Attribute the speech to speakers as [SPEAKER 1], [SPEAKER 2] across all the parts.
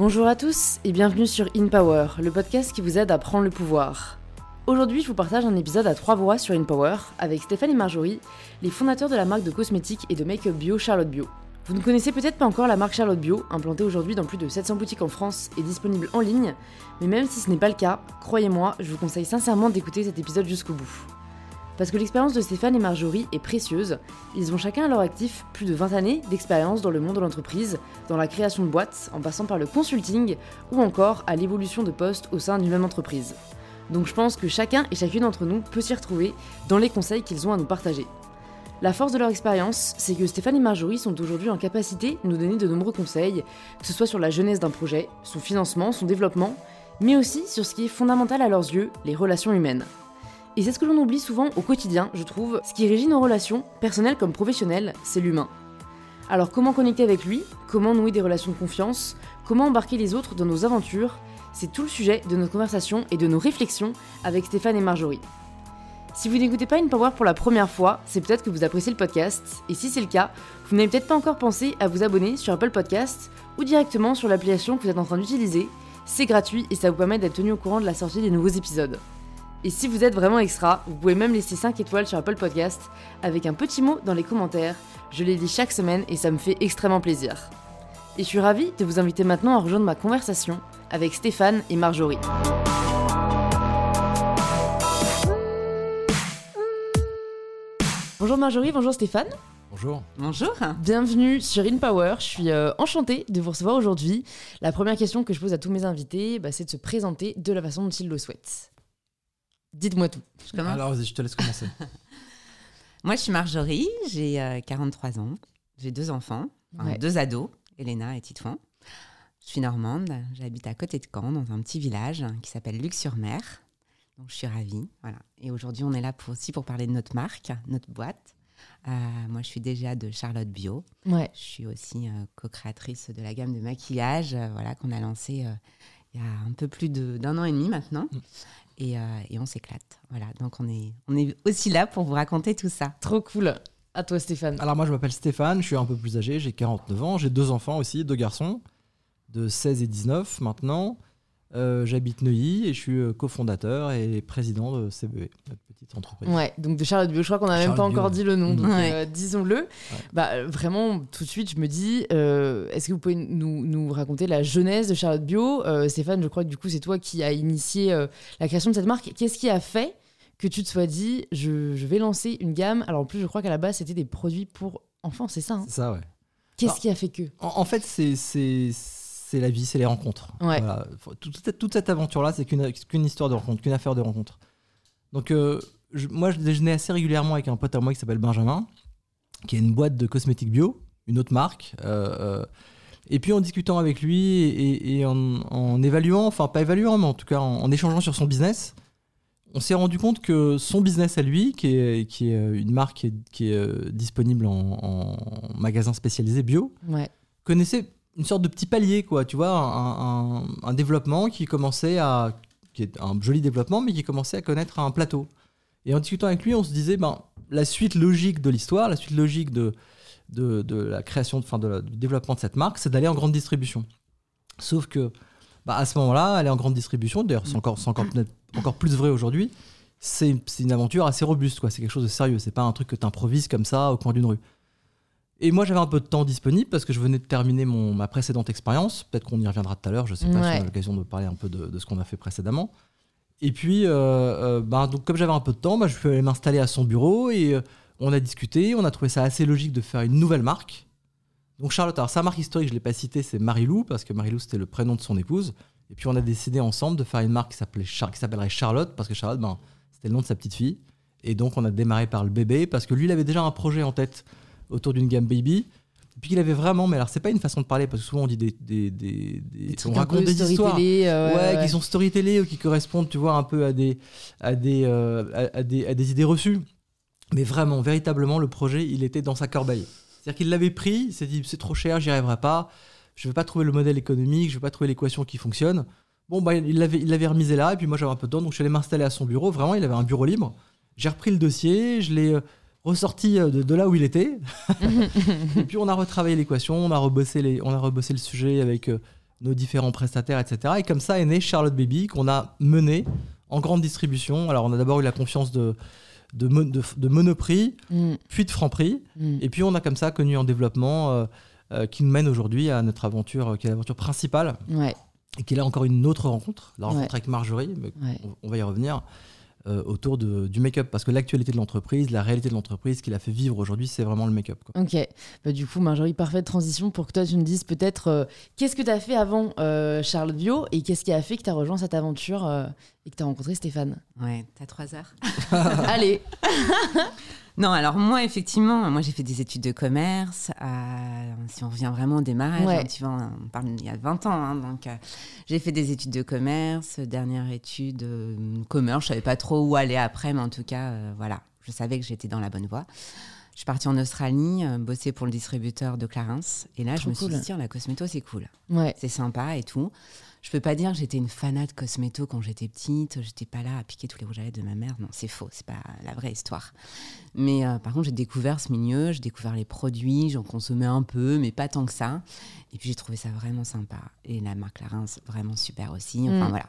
[SPEAKER 1] Bonjour à tous et bienvenue sur In Power, le podcast qui vous aide à prendre le pouvoir. Aujourd'hui, je vous partage un épisode à trois voix sur In Power avec Stéphane et Marjorie, les fondateurs de la marque de cosmétiques et de make-up bio Charlotte Bio. Vous ne connaissez peut-être pas encore la marque Charlotte Bio, implantée aujourd'hui dans plus de 700 boutiques en France et disponible en ligne, mais même si ce n'est pas le cas, croyez-moi, je vous conseille sincèrement d'écouter cet épisode jusqu'au bout. Parce que l'expérience de Stéphane et Marjorie est précieuse, ils ont chacun à leur actif plus de 20 années d'expérience dans le monde de l'entreprise, dans la création de boîtes, en passant par le consulting ou encore à l'évolution de postes au sein d'une même entreprise. Donc je pense que chacun et chacune d'entre nous peut s'y retrouver dans les conseils qu'ils ont à nous partager. La force de leur expérience, c'est que Stéphane et Marjorie sont aujourd'hui en capacité de nous donner de nombreux conseils, que ce soit sur la jeunesse d'un projet, son financement, son développement, mais aussi sur ce qui est fondamental à leurs yeux, les relations humaines. Et c'est ce que l'on oublie souvent au quotidien, je trouve. Ce qui régit nos relations, personnelles comme professionnelles, c'est l'humain. Alors comment connecter avec lui? Comment nouer des relations de confiance? Comment embarquer les autres dans nos aventures? C'est tout le sujet de notre conversation et de nos réflexions avec Stéphane et Marjorie. Si vous n'écoutez pas une Power pour la première fois, c'est peut-être que vous appréciez le podcast, et si c'est le cas, vous n'avez peut-être pas encore pensé à vous abonner sur Apple Podcast ou directement sur l'application que vous êtes en train d'utiliser. C'est gratuit et ça vous permet d'être tenu au courant de la sortie des nouveaux épisodes. Et si vous êtes vraiment extra, vous pouvez même laisser 5 étoiles sur Apple Podcast avec un petit mot dans les commentaires. Je les lis chaque semaine et ça me fait extrêmement plaisir. Et je suis ravie de vous inviter maintenant à rejoindre ma conversation avec Stéphane et Marjorie. Bonjour Marjorie, bonjour Stéphane.
[SPEAKER 2] Bonjour.
[SPEAKER 3] Bonjour.
[SPEAKER 1] Bienvenue sur In Power. Je suis euh, enchantée de vous recevoir aujourd'hui. La première question que je pose à tous mes invités, bah, c'est de se présenter de la façon dont ils le souhaitent. Dites-moi tout.
[SPEAKER 3] Je commence
[SPEAKER 2] Alors, vas-y, je te laisse commencer.
[SPEAKER 3] Moi, je suis Marjorie, j'ai euh, 43 ans, j'ai deux enfants, enfin,
[SPEAKER 1] Ouais.
[SPEAKER 3] deux ados, Elena et Titouan. Je suis normande, j'habite à côté de Caen, dans un petit village qui s'appelle Luc-sur-Mer. Donc, je suis ravie. Voilà. Et aujourd'hui, on est là pour, aussi pour parler de notre marque, notre boîte. Euh, moi, je suis déjà de Charlotte Bio.
[SPEAKER 1] Ouais.
[SPEAKER 3] Je suis aussi euh, co-créatrice de la gamme de maquillage euh, voilà, qu'on a lancée euh, il y a un peu plus de- d'un an et demi maintenant. Et, euh, et on s'éclate. Voilà. Donc, on est, on est aussi là pour vous raconter tout ça.
[SPEAKER 1] Trop cool. À toi Stéphane.
[SPEAKER 2] Alors, moi, je m'appelle Stéphane, je suis un peu plus âgé, j'ai 49 ans, j'ai deux enfants aussi, deux garçons, de 16 et 19 maintenant. Euh, J'habite Neuilly et je suis euh, cofondateur et président de CBE, notre petite entreprise.
[SPEAKER 1] Ouais, donc de Charlotte Bio, je crois qu'on n'a même pas encore dit le nom, donc
[SPEAKER 3] Ouais.
[SPEAKER 1] euh, disons-le. Bah, vraiment, tout de suite, je me dis, euh, est-ce que vous pouvez nous, nous raconter la jeunesse de Charlotte Bio Euh, Stéphane, je crois que du coup, c'est toi qui as initié euh, la création de cette marque. Qu'est-ce qui a fait que tu te sois dit, je, je vais lancer une gamme? Alors en plus, je crois qu'à la base, c'était des produits pour enfants, c'est ça hein?
[SPEAKER 2] C'est ça, ouais.
[SPEAKER 1] Qu'est-ce qui a fait que?
[SPEAKER 2] En, en fait, c'est- c'est la vie, c'est les rencontres.
[SPEAKER 1] Ouais.
[SPEAKER 2] Voilà. Faut- Toute, cette- toute cette aventure-là, c'est qu'une histoire de rencontre, qu'une affaire de rencontre. Donc, euh, je- moi, je déjeunais assez régulièrement avec un pote à moi qui s'appelle Benjamin, qui a une boîte de cosmétiques bio, une autre marque. euh, euh, et puis, en discutant avec lui et, et en, en évaluant, enfin, pas évaluant, mais en tout cas en, en échangeant sur son business, on s'est rendu compte que son business à lui, qui est, qui est une marque qui est, qui est, disponible en, en magasin spécialisé bio,
[SPEAKER 1] Ouais.
[SPEAKER 2] connaissait une sorte de petit palier, quoi, tu vois, un, développement qui commençait à. qui est un joli développement, mais qui commençait à connaître un plateau. Et en discutant avec lui, on se disait, ben, la suite logique de l'histoire, la suite logique de, de, la création, enfin, de du développement de cette marque, c'est d'aller en grande distribution. Sauf que, bah, à ce moment-là, aller en grande distribution, d'ailleurs, c'est encore, encore, encore plus vrai aujourd'hui, c'est c'est une aventure assez robuste, quoi. C'est quelque chose de sérieux. C'est pas un truc que tu improvises comme ça au coin d'une rue. Et moi, j'avais un peu de temps disponible parce que je venais de terminer mon, ma précédente expérience. Peut-être qu'on y reviendra tout à l'heure. Je sais pas si on a l'occasion de parler un peu de, de ce qu'on a fait précédemment. Et puis, euh, euh, ben, donc, comme j'avais un peu de temps, ben, je suis allé m'installer à son bureau et euh, on a discuté. On a trouvé ça assez logique de faire une nouvelle marque. Donc, Charlotte, alors sa marque historique, je ne l'ai pas citée, c'est Marilou parce que Marilou, c'était le prénom de son épouse. Et puis, on a décidé ensemble de faire une marque qui s'appelait Char- qui s'appellerait Charlotte parce que Charlotte, ben, c'était le nom de sa petite fille. Et donc, on a démarré par le bébé parce que lui, il avait déjà un projet en tête autour d'une gamme baby. Et puis, il avait vraiment, mais alors, c'est pas une façon de parler parce que souvent, on dit des. des, des- des- on raconte des histoires.
[SPEAKER 1] euh,
[SPEAKER 2] Ouais,
[SPEAKER 1] ouais,
[SPEAKER 2] qui sont storytellés ou qui correspondent, tu vois, un peu à des, à des, euh, à, à des, à des idées reçues. Mais vraiment, véritablement, le projet, il était dans sa corbeille. C'est-à-dire qu'il l'avait pris, il s'est dit, c'est trop cher, j'y arriverai pas, je vais pas trouver le modèle économique, je vais pas trouver l'équation qui fonctionne. Bon, bah, il l'avait il l'avait remisé là, et puis moi, j'avais un peu de temps, donc je suis allé m'installer à son bureau. Vraiment, il avait un bureau libre. J'ai repris le dossier, je l'ai euh, ressorti euh, de, de là où il était. et puis, on a retravaillé l'équation, on, a rebossé les- on a rebossé le sujet avec euh, nos différents prestataires, etc. Et comme ça est né Charlotte Baby, qu'on a mené en grande distribution. Alors, on a d'abord eu la confiance de, de, de, de Monoprix,
[SPEAKER 1] Mm,
[SPEAKER 2] puis de Franprix.
[SPEAKER 1] mm.
[SPEAKER 2] Et puis, on a comme ça connu en développement euh, euh, qui nous mène aujourd'hui à notre aventure, euh, qui est l'aventure principale,
[SPEAKER 1] Ouais,
[SPEAKER 2] et qui est là encore une autre rencontre, la rencontre
[SPEAKER 1] Ouais.
[SPEAKER 2] avec Marjorie, mais
[SPEAKER 1] ouais.
[SPEAKER 2] on, on va y revenir, euh, autour de- du make-up. Parce que l'actualité de l'entreprise, la réalité de l'entreprise, qui l'a fait vivre aujourd'hui, c'est vraiment le make-up.
[SPEAKER 1] Ok, bah, du coup, Marjorie, parfaite transition pour que toi tu me dises peut-être euh, qu'est-ce que tu as fait avant euh, Charlotte Bio et qu'est-ce qui a fait que tu as rejoint cette aventure euh, et que tu as rencontré Stéphane?
[SPEAKER 3] Ouais, t'as trois heures.
[SPEAKER 1] Allez,
[SPEAKER 3] Non, alors moi, effectivement, moi j'ai fait des études de commerce. euh, si on revient vraiment au démarrage,
[SPEAKER 1] Ouais.
[SPEAKER 3] hein, tu vois, on parle il y a 20 ans. hein, donc, euh, j'ai fait des études de commerce. Dernière étude, euh, commerce. Je savais pas trop où aller après, mais en tout cas, voilà, je savais que j'étais dans la bonne voie. Je suis partie en Australie, bosser pour le distributeur de Clarins. Et là,
[SPEAKER 1] Trop
[SPEAKER 3] je me
[SPEAKER 1] cool.
[SPEAKER 3] suis dit, tiens, la cosméto, c'est cool.
[SPEAKER 1] ouais,
[SPEAKER 3] C'est sympa et tout. Je peux pas dire que j'étais une fanat de cosméto quand j'étais petite. J'étais pas là à piquer tous les rouges à lèvres de ma mère. Non, c'est faux. C'est pas la vraie histoire. Mais euh, par contre, j'ai découvert ce milieu. J'ai découvert les produits. J'en consommais un peu, mais pas tant que ça. Et puis j'ai trouvé ça vraiment sympa. Et la marque Larins, vraiment super aussi. Enfin
[SPEAKER 1] Mm.
[SPEAKER 3] voilà.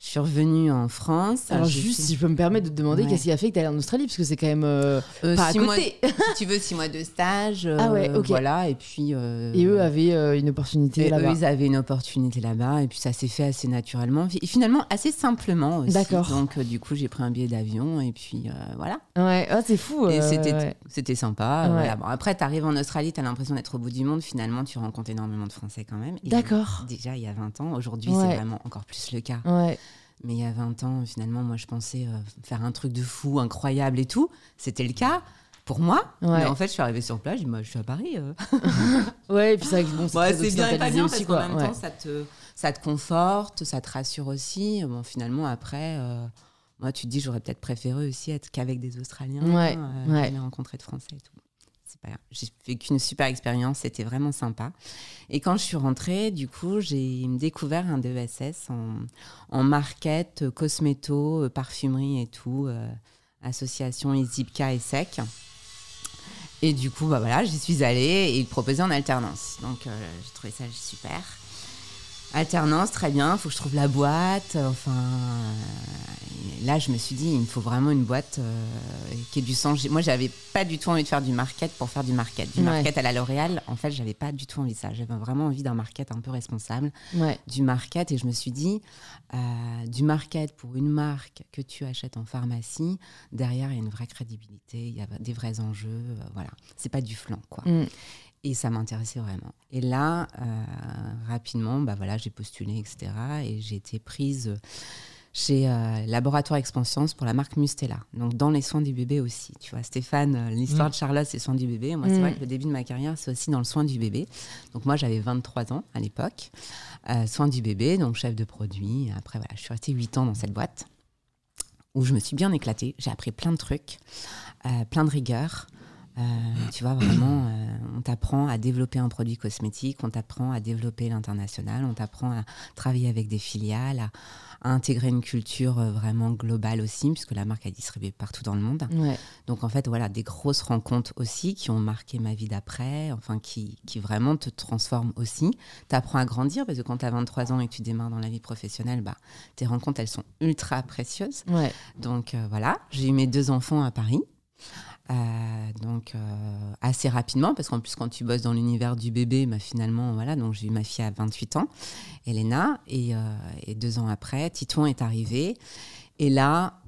[SPEAKER 3] Je suis revenue en France.
[SPEAKER 1] alors juste
[SPEAKER 3] fait-
[SPEAKER 1] si je peux me permettre de te demander
[SPEAKER 3] Ouais.
[SPEAKER 1] qu'est-ce qui a fait que tu allé en Australie? Parce que c'est quand même euh,
[SPEAKER 3] Euh,
[SPEAKER 1] pas à
[SPEAKER 3] six mois- si tu veux, six mois de stage.
[SPEAKER 1] Ah ouais,
[SPEAKER 3] euh,
[SPEAKER 1] ok.
[SPEAKER 3] Voilà. Et puis.
[SPEAKER 1] Et eux avaient une opportunité
[SPEAKER 3] eux,
[SPEAKER 1] là-bas.
[SPEAKER 3] ils avaient une opportunité là-bas, et puis ça s'est fait assez naturellement, et finalement assez simplement aussi.
[SPEAKER 1] D'accord.
[SPEAKER 3] Donc du coup, j'ai pris un billet d'avion, et puis voilà.
[SPEAKER 1] Ouais, ah, c'est fou.
[SPEAKER 3] Et c'était
[SPEAKER 1] ouais.
[SPEAKER 3] sympa.
[SPEAKER 1] Ouais.
[SPEAKER 3] voilà. Bon, après, tu arrives en Australie, tu as l'impression d'être au bout du monde. Finalement, tu rencontres énormément de Français quand même.
[SPEAKER 1] D'accord.
[SPEAKER 3] Déjà, il y a 20 ans. Aujourd'hui, c'est vraiment encore plus le cas.
[SPEAKER 1] Ouais,
[SPEAKER 3] Mais il y a 20 ans, finalement, moi, je pensais euh, faire un truc de fou, incroyable et tout. C'était le cas pour moi.
[SPEAKER 1] Ouais.
[SPEAKER 3] Mais en fait, je suis arrivée sur place, je dis, moi, je suis à Paris. euh.
[SPEAKER 1] ouais, et puis c'est vrai que bon, c'est
[SPEAKER 3] Ouais, bien et pas bien
[SPEAKER 1] aussi
[SPEAKER 3] parce
[SPEAKER 1] quoi.
[SPEAKER 3] qu'en même
[SPEAKER 1] ouais.
[SPEAKER 3] temps, ça te, ça te conforte, ça te rassure aussi. Bon, finalement, après, euh, moi, tu te dis, j'aurais peut-être préféré aussi être qu'avec des Australiens.
[SPEAKER 1] Ouais,
[SPEAKER 3] euh,
[SPEAKER 1] ouais.
[SPEAKER 3] rencontré de Français et tout. J'ai vécu une super expérience, c'était vraiment sympa. Et quand je suis rentrée, du coup, j'ai découvert un DESS en, en market, cosméto, parfumerie et tout, euh, association Izipka et SEC. Et du coup, bah voilà, j'y suis allée et ils proposaient en alternance. Donc, euh, j'ai trouvé ça super. Alternance, très bien, faut que je trouve la boîte. Enfin, euh, là, je me suis dit, il me faut vraiment une boîte euh, qui ait du sens. Moi, j'avais pas du tout envie de faire du market pour faire du market. Du
[SPEAKER 1] Ouais.
[SPEAKER 3] market à la L'Oréal, en fait, j'avais pas du tout envie de ça. J'avais vraiment envie d'un market un peu responsable
[SPEAKER 1] Ouais,
[SPEAKER 3] du market et je me suis dit euh, du market pour une marque que tu achètes en pharmacie derrière il y a une vraie crédibilité il y a des vrais enjeux voilà c'est pas du flan quoi
[SPEAKER 1] Mm.
[SPEAKER 3] Et ça m'intéressait vraiment et là euh, rapidement bah voilà j'ai postulé etc et j'ai été prise chez euh, Laboratoire Expansions pour la marque Mustela, donc dans les soins du bébé aussi. Tu vois, Stéphane, euh, l'histoire
[SPEAKER 2] Mm.
[SPEAKER 3] de Charlotte, c'est soins du bébé. Moi, c'est
[SPEAKER 1] Mm.
[SPEAKER 3] vrai que le début de ma carrière, c'est aussi dans le soin du bébé. Donc moi, j'avais 23 ans à l'époque, euh, soins du bébé, donc chef de produit. Après, voilà, je suis restée 8 ans dans cette boîte où je me suis bien éclatée. J'ai appris plein de trucs, euh, plein de rigueur. Euh, tu vois, vraiment, euh, on t'apprend à développer un produit cosmétique, on t'apprend à développer l'international, on t'apprend à travailler avec des filiales, à, à intégrer une culture euh, vraiment globale aussi, puisque la marque est distribuée partout dans le monde.
[SPEAKER 1] ouais,
[SPEAKER 3] Donc en fait, voilà, des grosses rencontres aussi qui ont marqué ma vie d'après, enfin qui, qui vraiment te transforment aussi. Tu apprends à grandir parce que quand tu as 23 ans et que tu démarres dans la vie professionnelle, bah, tes rencontres, elles sont ultra précieuses.
[SPEAKER 1] ouais.
[SPEAKER 3] Donc euh, voilà, j'ai eu mes deux enfants à Paris. Euh, donc euh, assez rapidement parce qu'en plus quand tu bosses dans l'univers du bébé bah, finalement voilà donc j'ai eu ma fille à 28 ans Elena et, euh, et deux ans après Titouan est arrivé. Et là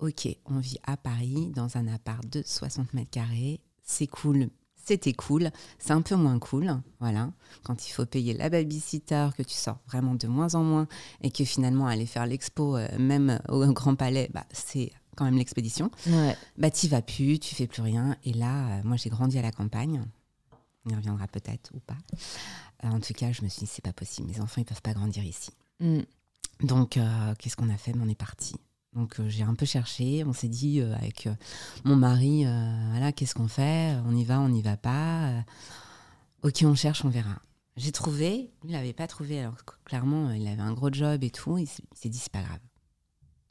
[SPEAKER 3] ok on vit à Paris dans un appart de 60 mètres carrés. C'est cool. C'était cool, c'est un peu moins cool, voilà. Quand il faut payer la babysitter, que tu sors vraiment de moins en moins, et que finalement aller faire l'expo, même au Grand Palais, bah, c'est quand même l'expédition.
[SPEAKER 1] ouais.
[SPEAKER 3] Bah, t'y vas plus, tu fais plus rien. Et là, euh, moi, j'ai grandi à la campagne. On y reviendra peut-être ou pas. Euh, en tout cas, je me suis dit, c'est pas possible. Mes enfants, ils peuvent pas grandir ici.
[SPEAKER 1] Mm.
[SPEAKER 3] Donc, euh, qu'est-ce qu'on a fait? On est parti. Donc, j'ai un peu cherché. On s'est dit avec mon mari, voilà, qu'est-ce qu'on fait? On y va, on n'y va pas Ok, on cherche, on verra. J'ai trouvé. Il n'avait pas trouvé. Alors, clairement, il avait un gros job et tout. Il s'est dit, c'est pas grave.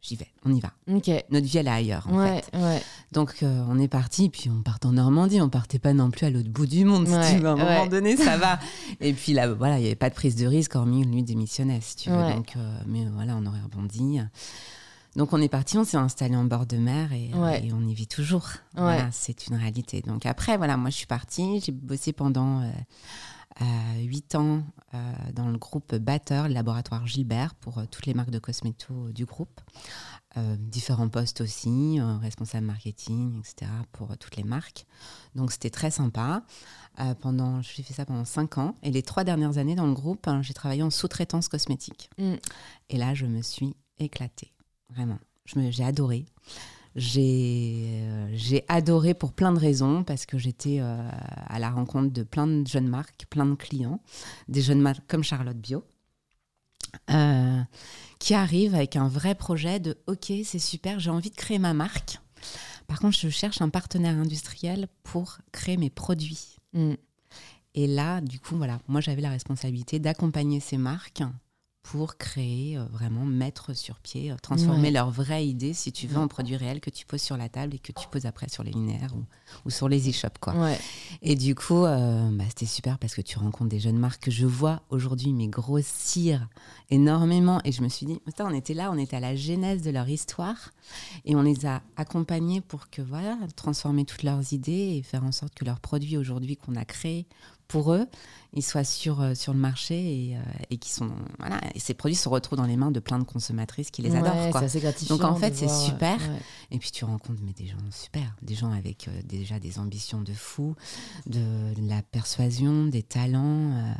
[SPEAKER 3] J'y vais, on y va.
[SPEAKER 1] Ok.
[SPEAKER 3] Notre vie, elle est ailleurs, en
[SPEAKER 1] Ouais,
[SPEAKER 3] fait.
[SPEAKER 1] ouais.
[SPEAKER 3] Donc, euh, on est parti, puis on part en Normandie. On partait pas non plus à l'autre bout du monde, si
[SPEAKER 1] Ouais,
[SPEAKER 3] tu veux. À un moment donné, ça va. Et puis là, voilà, il n'y avait pas de prise de risque, hormis lui démissionnait, si tu veux. Donc, euh, mais voilà, on aurait rebondi. Donc, on est parti, on s'est installé en bord de mer et, euh, et on y vit toujours. Voilà, c'est une réalité. Donc, après, voilà, moi, je suis partie. J'ai bossé pendant euh, euh, huit ans euh, dans le groupe Batteur, le laboratoire Gilbert, pour euh, toutes les marques de cosméto du groupe. Différents postes aussi, responsable marketing, etc., pour toutes les marques. Donc c'était très sympa. Pendant, j'ai fait ça pendant cinq ans. Et les trois dernières années dans le groupe, hein, j'ai travaillé en sous-traitance cosmétique.
[SPEAKER 1] Mm.
[SPEAKER 3] Et là, je me suis éclatée, vraiment. Je me- J'ai adoré. J'ai euh, j'ai adoré pour plein de raisons, parce que j'étais euh, à la rencontre de plein de jeunes marques, plein de clients, des jeunes marques comme Charlotte Bio, euh, qui arrivent avec un vrai projet de OK, c'est super, j'ai envie de créer ma marque. Par contre, je cherche un partenaire industriel pour créer mes produits.
[SPEAKER 1] Mm.
[SPEAKER 3] Et là, du coup, voilà, moi j'avais la responsabilité d'accompagner ces marques pour créer, euh, vraiment mettre sur pied, euh, transformer
[SPEAKER 1] Ouais.
[SPEAKER 3] leur vraie idée, si tu veux, en produit réel que tu poses sur la table et que tu poses après sur les linéaires ou, ou sur les e-shops. Quoi.
[SPEAKER 1] Ouais.
[SPEAKER 3] Et du coup, euh, bah, c'était super parce que tu rencontres des jeunes marques que je vois aujourd'hui, mais grossir énormément. Et je me suis dit, Putain, on était là, on était à la genèse de leur histoire et on les a accompagnés pour que, voilà, transformer toutes leurs idées et faire en sorte que leurs produits aujourd'hui qu'on a créés pour eux, ils soient sur, euh, sur le marché et, euh, et qui sont, voilà, et ces produits se retrouvent dans les mains de plein de consommatrices qui les
[SPEAKER 1] Ouais,
[SPEAKER 3] adorent. Quoi.
[SPEAKER 1] C'est assez gratifiant.
[SPEAKER 3] Donc, en fait, c'est super.
[SPEAKER 1] ouais.
[SPEAKER 3] Et puis tu rencontres mais des gens super, des gens avec euh, déjà des ambitions de fou, de, de la persuasion, des talents, euh,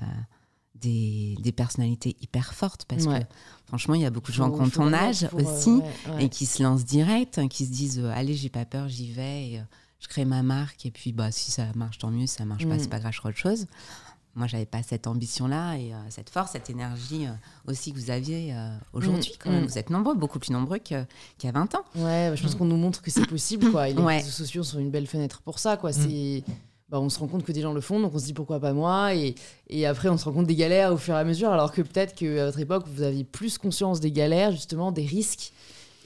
[SPEAKER 3] des, des personnalités hyper fortes. Parce
[SPEAKER 1] Ouais.
[SPEAKER 3] que franchement, il y a beaucoup de gens qui ont ton âge
[SPEAKER 1] euh,
[SPEAKER 3] aussi
[SPEAKER 1] ouais, ouais.
[SPEAKER 3] et qui se lancent direct, qui se disent allez, j'ai pas peur, j'y vais, et, je crée ma marque. Et puis bah, si ça marche, tant mieux, si ça marche pas,
[SPEAKER 1] Mm.
[SPEAKER 3] c'est pas grave, je ferai autre chose. Moi, j'avais pas cette ambition-là et euh, cette force, cette énergie euh, aussi que vous aviez euh, aujourd'hui.
[SPEAKER 1] Mm,
[SPEAKER 3] Quand même,
[SPEAKER 1] mm.
[SPEAKER 3] vous êtes nombreux, beaucoup plus nombreux qu'il y a 20 ans.
[SPEAKER 1] Ouais, bah, je pense qu'on nous montre que c'est possible, quoi. Et les
[SPEAKER 3] Ouais.
[SPEAKER 1] réseaux sociaux sont une belle fenêtre pour ça, quoi. C'est, bah, on se rend compte que des gens le font, donc on se dit pourquoi pas moi. Et, et après, on se rend compte des galères au fur et à mesure, alors que peut-être qu'à votre époque, vous aviez plus conscience des galères, justement, des risques.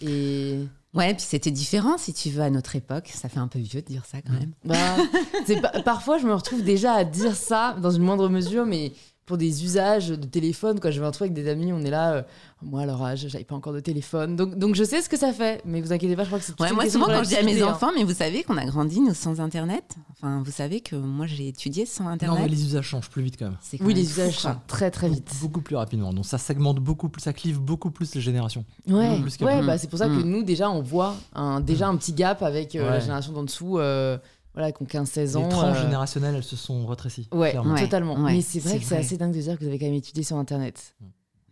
[SPEAKER 1] Et
[SPEAKER 3] Ouais, puis c'était différent, si tu veux, à notre époque. Ça fait un peu vieux de dire ça quand même.
[SPEAKER 1] bah, c'est parfois, je me retrouve déjà à dire ça dans une moindre mesure, mais pour des usages de téléphone, quoi. Je vais un truc avec des amis, on est là. euh, moi, à leur âge, j'avais pas encore de téléphone, donc, donc je sais ce que ça fait. Mais vous inquiétez pas, je crois que c'est
[SPEAKER 3] Ouais, moi, souvent, quand je dis à mes
[SPEAKER 1] hein.
[SPEAKER 3] enfants, mais vous savez qu'on a grandi, nous, sans Internet. Enfin, vous savez que moi, j'ai étudié sans
[SPEAKER 2] Non,
[SPEAKER 3] Internet.
[SPEAKER 2] mais les usages changent plus vite quand même.
[SPEAKER 3] Quand
[SPEAKER 1] Oui,
[SPEAKER 3] même
[SPEAKER 1] les usages changent très très vite.
[SPEAKER 2] Beaucoup plus rapidement. Donc ça segmente beaucoup plus, ça clive beaucoup plus les générations.
[SPEAKER 1] Ouais, ouais bah, c'est pour ça que
[SPEAKER 3] Mm.
[SPEAKER 1] nous, déjà, on voit un, déjà un petit gap avec euh, la
[SPEAKER 2] Ouais.
[SPEAKER 1] génération d'en dessous, euh, voilà, qui ont 15-16 ans.
[SPEAKER 2] Les tranches
[SPEAKER 1] euh,
[SPEAKER 2] générationnelles, elles se sont rétrécies.
[SPEAKER 1] Ouais, totalement.
[SPEAKER 3] ouais,
[SPEAKER 1] Mais c'est vrai que c'est assez dingue de dire que vous avez quand même étudié sur Internet.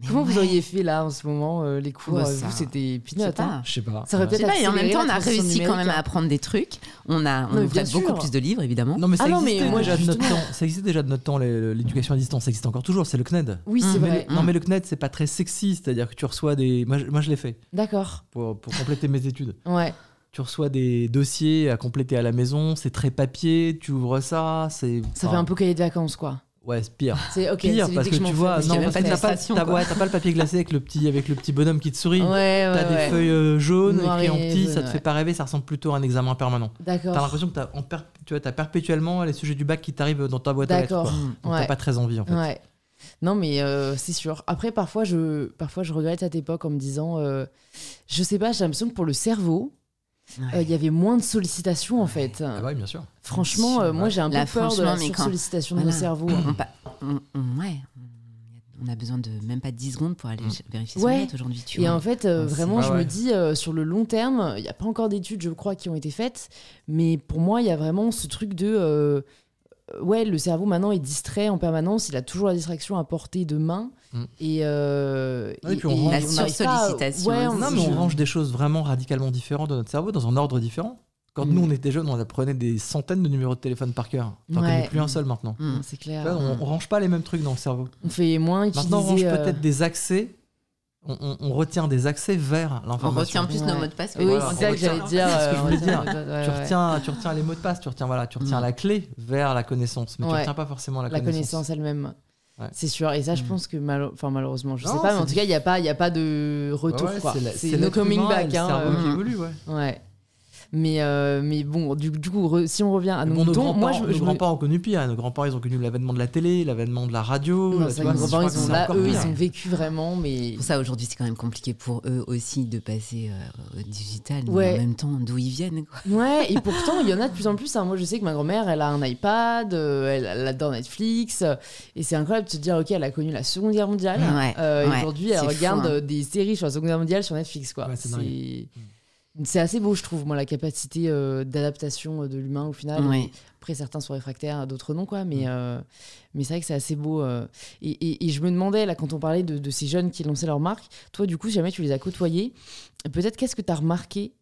[SPEAKER 3] Mais
[SPEAKER 1] Comment vous auriez fait là en ce moment euh, les cours
[SPEAKER 3] Bah,
[SPEAKER 1] euh,
[SPEAKER 3] ça-
[SPEAKER 1] Vous, c'était
[SPEAKER 3] Je sais
[SPEAKER 1] peanut.
[SPEAKER 3] pas.
[SPEAKER 1] hein.
[SPEAKER 2] Je sais pas.
[SPEAKER 1] Ça aurait peut-être
[SPEAKER 3] pas, et en même temps, on a réussi quand même à apprendre des trucs. On a,
[SPEAKER 1] Non,
[SPEAKER 3] on
[SPEAKER 1] sûr.
[SPEAKER 3] beaucoup plus de livres, évidemment.
[SPEAKER 2] Non mais ça
[SPEAKER 1] Ah non, mais
[SPEAKER 2] existait déjà de notre temps. Ça existait déjà de notre temps les- l'éducation à distance. Ça existe encore toujours. C'est le CNED.
[SPEAKER 1] Oui, c'est
[SPEAKER 3] Mm.
[SPEAKER 2] Mais
[SPEAKER 1] vrai.
[SPEAKER 2] non mais le CNED c'est pas très sexy. C'est-à-dire que tu reçois des. Moi je, moi, je l'ai fait
[SPEAKER 1] D'accord.
[SPEAKER 2] pour, pour compléter mes études.
[SPEAKER 1] Ouais.
[SPEAKER 2] Tu reçois des dossiers à compléter à la maison. C'est très papier. Tu ouvres ça. C'est.
[SPEAKER 1] Ça fait un peu cahier de vacances, quoi.
[SPEAKER 2] Ouais, c'est pire.
[SPEAKER 1] C'est.
[SPEAKER 2] Pire parce que tu vois, non, parce que t'as pas, t'as- ouais, t'as pas le papier glacé avec le petit, avec le petit bonhomme qui te sourit.
[SPEAKER 1] Ouais, ouais,
[SPEAKER 2] T'as des feuilles euh, jaunes écrites en
[SPEAKER 1] et
[SPEAKER 2] petit, ça te fait pas rêver, ça ressemble plutôt à un examen permanent. T'as
[SPEAKER 1] D'accord.
[SPEAKER 2] l'impression que t'as, tu vois, t'as perpétuellement les sujets du bac qui t'arrivent dans ta boîte à lettres.
[SPEAKER 1] D'accord.
[SPEAKER 2] quoi.
[SPEAKER 3] Mm.
[SPEAKER 2] Donc t'as pas très envie en fait.
[SPEAKER 1] Ouais. Non, mais euh, c'est sûr. Après, parfois je, parfois, je regrette cette époque en me disant, euh, je sais pas, j'ai l'impression que pour le cerveau, euh, il y avait moins de sollicitations en fait.
[SPEAKER 2] Ah ouais, bien sûr.
[SPEAKER 1] Franchement, euh, moi j'ai un peu
[SPEAKER 3] Là,
[SPEAKER 1] peur de la
[SPEAKER 3] quand-
[SPEAKER 1] sursollicitation de
[SPEAKER 3] Voilà.
[SPEAKER 1] mon cerveau.
[SPEAKER 3] On, ouais, on a besoin de même pas 10 secondes pour aller
[SPEAKER 2] Mm.
[SPEAKER 3] vérifier son
[SPEAKER 1] Ouais.
[SPEAKER 3] aujourd'hui. Tu
[SPEAKER 1] Et
[SPEAKER 3] vois.
[SPEAKER 1] en fait, euh, vraiment, je
[SPEAKER 2] ouais.
[SPEAKER 1] me dis, euh, sur le long terme, il n'y a pas encore d'études, je crois, qui ont été faites. Mais pour moi, il y a vraiment ce truc de. euh, ouais, le cerveau maintenant est distrait en permanence, il a toujours la distraction à portée de main.
[SPEAKER 2] Mm.
[SPEAKER 1] Et, euh,
[SPEAKER 2] et puis on range-
[SPEAKER 1] on
[SPEAKER 3] La
[SPEAKER 1] n'arrive pas à-
[SPEAKER 3] sursollicitation,
[SPEAKER 1] Ouais,
[SPEAKER 3] hein,
[SPEAKER 1] on-
[SPEAKER 2] Non, mais on range des choses vraiment radicalement différentes dans notre cerveau, dans un ordre différent. Quand
[SPEAKER 1] Mm.
[SPEAKER 2] nous on était jeunes, on apprenait des centaines de numéros de téléphone par cœur. T'en
[SPEAKER 1] Ouais.
[SPEAKER 2] connais plus un seul maintenant.
[SPEAKER 3] Mm.
[SPEAKER 1] C'est clair.
[SPEAKER 2] on, on range pas les mêmes trucs dans le cerveau.
[SPEAKER 1] On fait moins utiliser.
[SPEAKER 2] Maintenant, on range
[SPEAKER 1] euh,
[SPEAKER 2] peut-être des accès. On, on- on retient des accès vers
[SPEAKER 3] On
[SPEAKER 2] l'information.
[SPEAKER 3] retient plus
[SPEAKER 1] Ouais.
[SPEAKER 3] nos mots de passe.
[SPEAKER 1] Oui,
[SPEAKER 2] Voilà,
[SPEAKER 1] c'est ça que j'allais dire.
[SPEAKER 2] Que je
[SPEAKER 1] euh,
[SPEAKER 2] voulais
[SPEAKER 1] on
[SPEAKER 2] dire.
[SPEAKER 1] retient- ouais,
[SPEAKER 2] tu, retiens, tu retiens les mots de passe, tu retiens, voilà, tu retiens
[SPEAKER 3] Mm.
[SPEAKER 2] la clé vers la connaissance, mais tu retiens pas forcément la,
[SPEAKER 1] la connaissance elle-même. C'est sûr. Et ça, je
[SPEAKER 2] Mm.
[SPEAKER 1] pense que enfin, malheureusement, je
[SPEAKER 2] Non,
[SPEAKER 1] sais pas, mais en tout cas, il n'y a pas, il y a pas de retour.
[SPEAKER 2] Ouais, c'est
[SPEAKER 1] no coming back.
[SPEAKER 2] le
[SPEAKER 1] hein,
[SPEAKER 2] cerveau
[SPEAKER 1] euh,
[SPEAKER 2] qui évolue, ouais.
[SPEAKER 1] ouais. Mais, euh, mais bon, du, du coup, re- si on revient à nos
[SPEAKER 2] Bon, nos
[SPEAKER 1] moutons, moi,
[SPEAKER 2] grands-parents
[SPEAKER 1] je,
[SPEAKER 2] nos grands-parents ont connu pire. Nos grands-parents, ils ont connu l'avènement de la télé, l'avènement de la radio.
[SPEAKER 1] Non,
[SPEAKER 2] vois,
[SPEAKER 1] nos grands-parents, ils ont là, eux, ils ont vécu vraiment, mais.
[SPEAKER 3] Pour ça, aujourd'hui, c'est quand même compliqué pour eux aussi de passer euh, au digital, mais
[SPEAKER 1] Ouais.
[SPEAKER 3] en même temps, d'où ils viennent. Quoi.
[SPEAKER 1] Ouais, et pourtant, il y en a de plus en plus. hein. Moi, je sais que ma grand-mère, elle a un iPad, euh, elle, elle adore Netflix. et c'est incroyable de se dire, ok, elle a connu la Seconde Guerre mondiale.
[SPEAKER 3] Ouais,
[SPEAKER 1] Euh, Aujourd'hui, elle
[SPEAKER 3] fou,
[SPEAKER 1] regarde
[SPEAKER 3] hein.
[SPEAKER 1] des séries sur la Seconde Guerre mondiale sur Netflix. quoi.
[SPEAKER 2] Ouais, c'est
[SPEAKER 1] c'est assez beau, je trouve, moi, la capacité euh, d'adaptation euh, de l'humain au final.
[SPEAKER 3] Ouais.
[SPEAKER 1] Après, certains sont réfractaires, d'autres non, quoi. Mais, euh, mais c'est vrai que c'est assez beau. euh. Et, et- et je me demandais, là, quand on parlait de, de ces jeunes qui lançaient leur marque, toi, du coup, si jamais tu les as côtoyés, peut-être qu'est-ce que tu as remarqué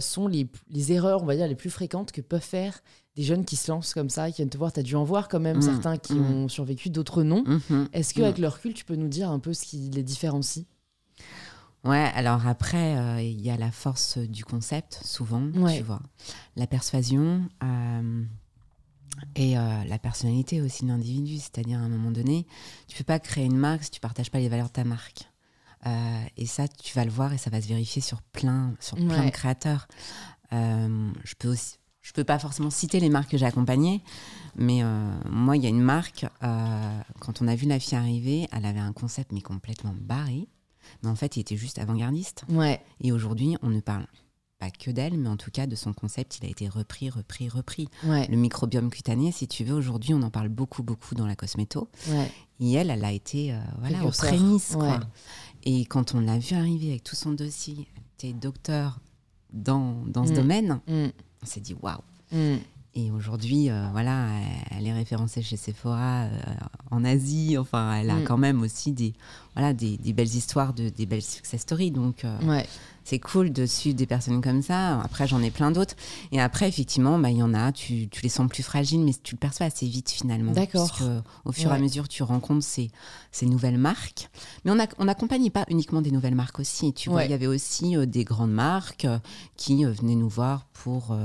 [SPEAKER 1] sont les, les erreurs, on va dire, les plus fréquentes que peuvent faire des jeunes qui se lancent comme ça, qui viennent te voir? Tu as dû en voir quand même
[SPEAKER 3] Mm,
[SPEAKER 1] certains qui
[SPEAKER 3] mm.
[SPEAKER 1] ont survécu, d'autres non.
[SPEAKER 3] Mhm.
[SPEAKER 1] Est-ce qu'avec le recul, tu peux nous dire un peu ce qui les différencie?
[SPEAKER 3] Ouais, alors après, euh, il y a la force du concept, souvent,
[SPEAKER 1] Ouais.
[SPEAKER 3] tu vois. La persuasion euh, et euh, la personnalité aussi de l'individu. C'est-à-dire, à un moment donné, tu peux pas créer une marque si tu partages pas les valeurs de ta marque. Et ça, tu vas le voir et ça va se vérifier sur plein, sur plein de créateurs. Je peux aussi. Je peux pas forcément citer les marques que j'ai accompagnées, mais euh, moi, il y a une marque, euh, quand on a vu la fille arriver, elle avait un concept mais complètement barré. Mais en fait, il était juste avant-gardiste.
[SPEAKER 1] Ouais,
[SPEAKER 3] Et aujourd'hui, on ne parle pas que d'elle, mais en tout cas de son concept, il a été repris, repris, repris.
[SPEAKER 1] ouais,
[SPEAKER 3] Le microbiome cutané, si tu veux, aujourd'hui, on en parle beaucoup, beaucoup dans la cosméto.
[SPEAKER 1] ouais.
[SPEAKER 3] Et elle, elle a été euh, voilà, aux
[SPEAKER 1] Précurseur.
[SPEAKER 3] prémices. quoi.
[SPEAKER 1] Ouais.
[SPEAKER 3] Et quand on l'a vu arriver avec tout son dossier, tu es docteur dans, dans ce
[SPEAKER 1] Mm.
[SPEAKER 3] domaine,
[SPEAKER 1] Mm,
[SPEAKER 3] on s'est dit waouh.
[SPEAKER 1] mm.
[SPEAKER 3] Et aujourd'hui, euh, voilà, elle, est référencée chez Sephora euh, en Asie. Enfin, elle a
[SPEAKER 1] Mm.
[SPEAKER 3] quand même aussi des, voilà, des, des belles histoires, de, des belles success stories. Donc, euh,
[SPEAKER 1] Ouais.
[SPEAKER 3] C'est cool de suivre des personnes comme ça. Après, j'en ai plein d'autres. Et après, effectivement, bah, il y en a, tu, tu les sens plus fragiles, mais tu le perçois assez vite finalement.
[SPEAKER 1] D'accord.
[SPEAKER 3] Parce que, au fur et
[SPEAKER 1] Ouais.
[SPEAKER 3] à mesure, tu rencontres ces, ces nouvelles marques. Mais on a- on n'accompagnait pas uniquement des nouvelles marques aussi. Tu vois,
[SPEAKER 1] Ouais.
[SPEAKER 3] il y avait aussi euh, des grandes marques euh, qui euh, venaient nous voir pour,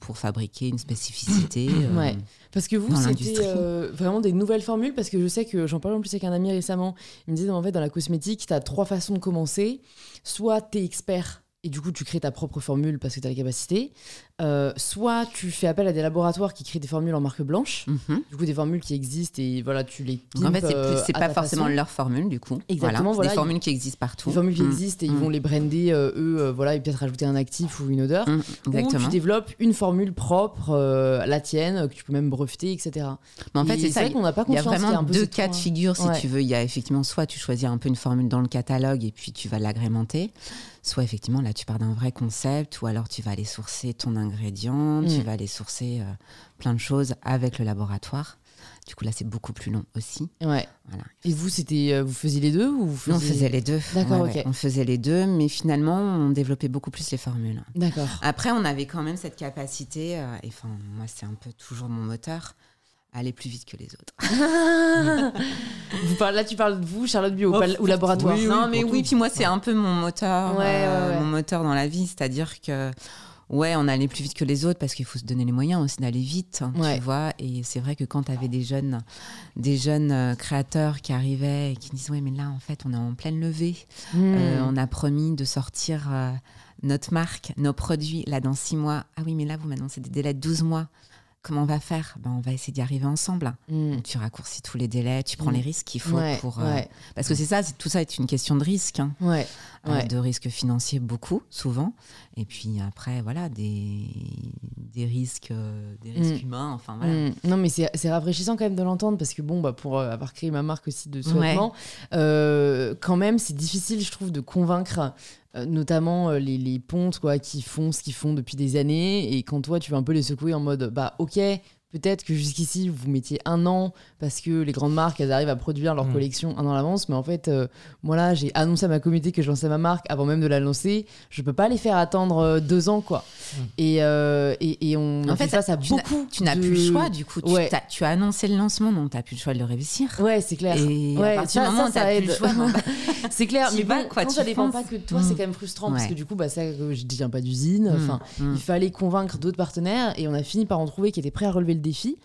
[SPEAKER 3] pour fabriquer une spécificité.
[SPEAKER 1] Ouais. Parce que vous, c'était vraiment des nouvelles formules, parce que je sais que j'en parlais en plus avec un ami récemment, il me disait en fait dans la cosmétique, tu as trois façons de commencer. Soit tu es expert et du coup tu crées ta propre formule parce que tu as la capacité, Euh, soit tu fais appel à des laboratoires qui créent des formules en marque blanche,
[SPEAKER 3] mhm.
[SPEAKER 1] du coup des formules qui existent et voilà, tu les
[SPEAKER 3] Donc en fait,
[SPEAKER 1] pimpes,
[SPEAKER 3] c'est
[SPEAKER 1] euh,
[SPEAKER 3] pas forcément
[SPEAKER 1] façon.
[SPEAKER 3] leur formule du coup.
[SPEAKER 1] Exactement,
[SPEAKER 3] Voilà,
[SPEAKER 1] voilà,
[SPEAKER 3] Des formules qui existent partout.
[SPEAKER 1] Des formules qui
[SPEAKER 3] Mm.
[SPEAKER 1] existent et ils
[SPEAKER 3] Mm.
[SPEAKER 1] vont les brander euh, eux, euh, voilà, et peut-être rajouter un actif ou une odeur.
[SPEAKER 3] Mm,
[SPEAKER 1] Ou
[SPEAKER 3] Exactement.
[SPEAKER 1] tu développes une formule propre, la tienne, que tu peux même breveter, etc.
[SPEAKER 3] Mais en fait, c'est ça.
[SPEAKER 1] vrai qu'on n'a pas
[SPEAKER 3] Il y a
[SPEAKER 1] conscience
[SPEAKER 3] vraiment
[SPEAKER 1] un peu
[SPEAKER 3] deux cas de figure, si
[SPEAKER 1] Ouais.
[SPEAKER 3] tu veux. Il y a effectivement soit tu choisis un peu une formule dans le catalogue et puis tu vas l'agrémenter, soit effectivement là tu pars d'un vrai concept ou alors tu vas aller sourcer ton ingrédient, tu
[SPEAKER 1] Mm.
[SPEAKER 3] vas aller sourcer euh, plein de choses avec le laboratoire. Du coup là c'est beaucoup plus long aussi.
[SPEAKER 1] Ouais.
[SPEAKER 3] Voilà.
[SPEAKER 1] Et vous, c'était, euh, vous faisiez les deux ou vous
[SPEAKER 3] Nous, on
[SPEAKER 1] faisiez-
[SPEAKER 3] faisait les deux.
[SPEAKER 1] D'accord,
[SPEAKER 3] Ouais,
[SPEAKER 1] ok.
[SPEAKER 3] ouais, On faisait les deux, mais finalement on développait beaucoup plus les formules.
[SPEAKER 1] D'accord.
[SPEAKER 3] Après on avait quand même cette capacité, euh, et enfin moi c'est un peu toujours mon moteur, aller plus vite que les autres.
[SPEAKER 1] vous parlez, là, tu parles de vous, Charlotte Bio,
[SPEAKER 2] Oh,
[SPEAKER 1] ou laboratoire.
[SPEAKER 2] oui,
[SPEAKER 3] non, mais oui,
[SPEAKER 2] tout.
[SPEAKER 3] puis moi, c'est un peu mon moteur,
[SPEAKER 1] Ouais,
[SPEAKER 3] euh,
[SPEAKER 1] ouais, ouais.
[SPEAKER 3] mon moteur dans la vie. C'est-à-dire que, ouais, on allait plus vite que les autres parce qu'il faut se donner les moyens aussi d'aller vite, hein,
[SPEAKER 1] Ouais.
[SPEAKER 3] tu vois. Et c'est vrai que quand tu avais des jeunes, des jeunes euh, créateurs qui arrivaient et qui disaient, ouais, mais là, en fait, on est en pleine levée.
[SPEAKER 1] Hmm.
[SPEAKER 3] Euh, on a promis de sortir euh, notre marque, nos produits, là, dans six mois. Ah oui, mais là, vous, maintenant, c'est des délais de 12 mois. Comment on va faire? Ben, On va essayer d'y arriver ensemble.
[SPEAKER 1] Hmm.
[SPEAKER 3] Tu raccourcis tous les délais, tu prends
[SPEAKER 1] Mm.
[SPEAKER 3] les risques qu'il faut
[SPEAKER 1] Ouais,
[SPEAKER 3] pour. euh,
[SPEAKER 1] ouais,
[SPEAKER 3] Parce que c'est ça, tout ça est une question de risque. hein.
[SPEAKER 1] ouais,
[SPEAKER 3] Euh, de risques financiers beaucoup souvent et puis après voilà des, des risques euh, des risques
[SPEAKER 1] Mm.
[SPEAKER 3] humains enfin voilà
[SPEAKER 1] Hmm. Non, mais c'est rafraîchissant quand même de l'entendre parce que, bon, bah, pour euh, avoir créé ma marque aussi de sous-vêtements, euh, quand même, c'est difficile, je trouve, de convaincre notamment les, les pontes quoi, qui font ce qu'ils font depuis des années. Et quand toi, tu vas un peu les secouer en mode, bah, ok, peut-être que jusqu'ici, vous mettiez un an parce que les grandes marques, elles arrivent à produire leur
[SPEAKER 2] Mm.
[SPEAKER 1] collection un an à l'avance. Mais en fait, euh, moi là, j'ai annoncé à ma communauté que je lançais ma marque avant même de la lancer. Je peux pas les faire attendre euh, deux ans, quoi.
[SPEAKER 2] Mm.
[SPEAKER 1] Et, euh, et, et on
[SPEAKER 3] En
[SPEAKER 1] a fait,
[SPEAKER 3] fait,
[SPEAKER 1] face à
[SPEAKER 3] tu n'as-
[SPEAKER 1] beaucoup.
[SPEAKER 3] tu n'as
[SPEAKER 1] de-
[SPEAKER 3] plus le choix du coup tu,
[SPEAKER 1] Ouais.
[SPEAKER 3] t'as- tu as annoncé le lancement donc tu n'as plus le choix de le réussir
[SPEAKER 1] Ouais, c'est clair.
[SPEAKER 3] et
[SPEAKER 1] Ouais,
[SPEAKER 3] à partir
[SPEAKER 1] ça-
[SPEAKER 3] du moment
[SPEAKER 1] ça,
[SPEAKER 3] où tu
[SPEAKER 1] ça
[SPEAKER 3] n'as plus le
[SPEAKER 1] aide.
[SPEAKER 3] bah,
[SPEAKER 1] C'est clair, mais bon,
[SPEAKER 3] quoi,
[SPEAKER 1] quand
[SPEAKER 3] tu
[SPEAKER 1] ça dépend pas que de toi,
[SPEAKER 3] Mm.
[SPEAKER 1] c'est quand même frustrant parce que du coup, bah, ça, je dis pas d'usine.
[SPEAKER 3] mm,
[SPEAKER 1] Enfin,
[SPEAKER 3] mm.
[SPEAKER 1] il fallait convaincre d'autres partenaires et on a fini par en trouver qui étaient prêts à relever le défi.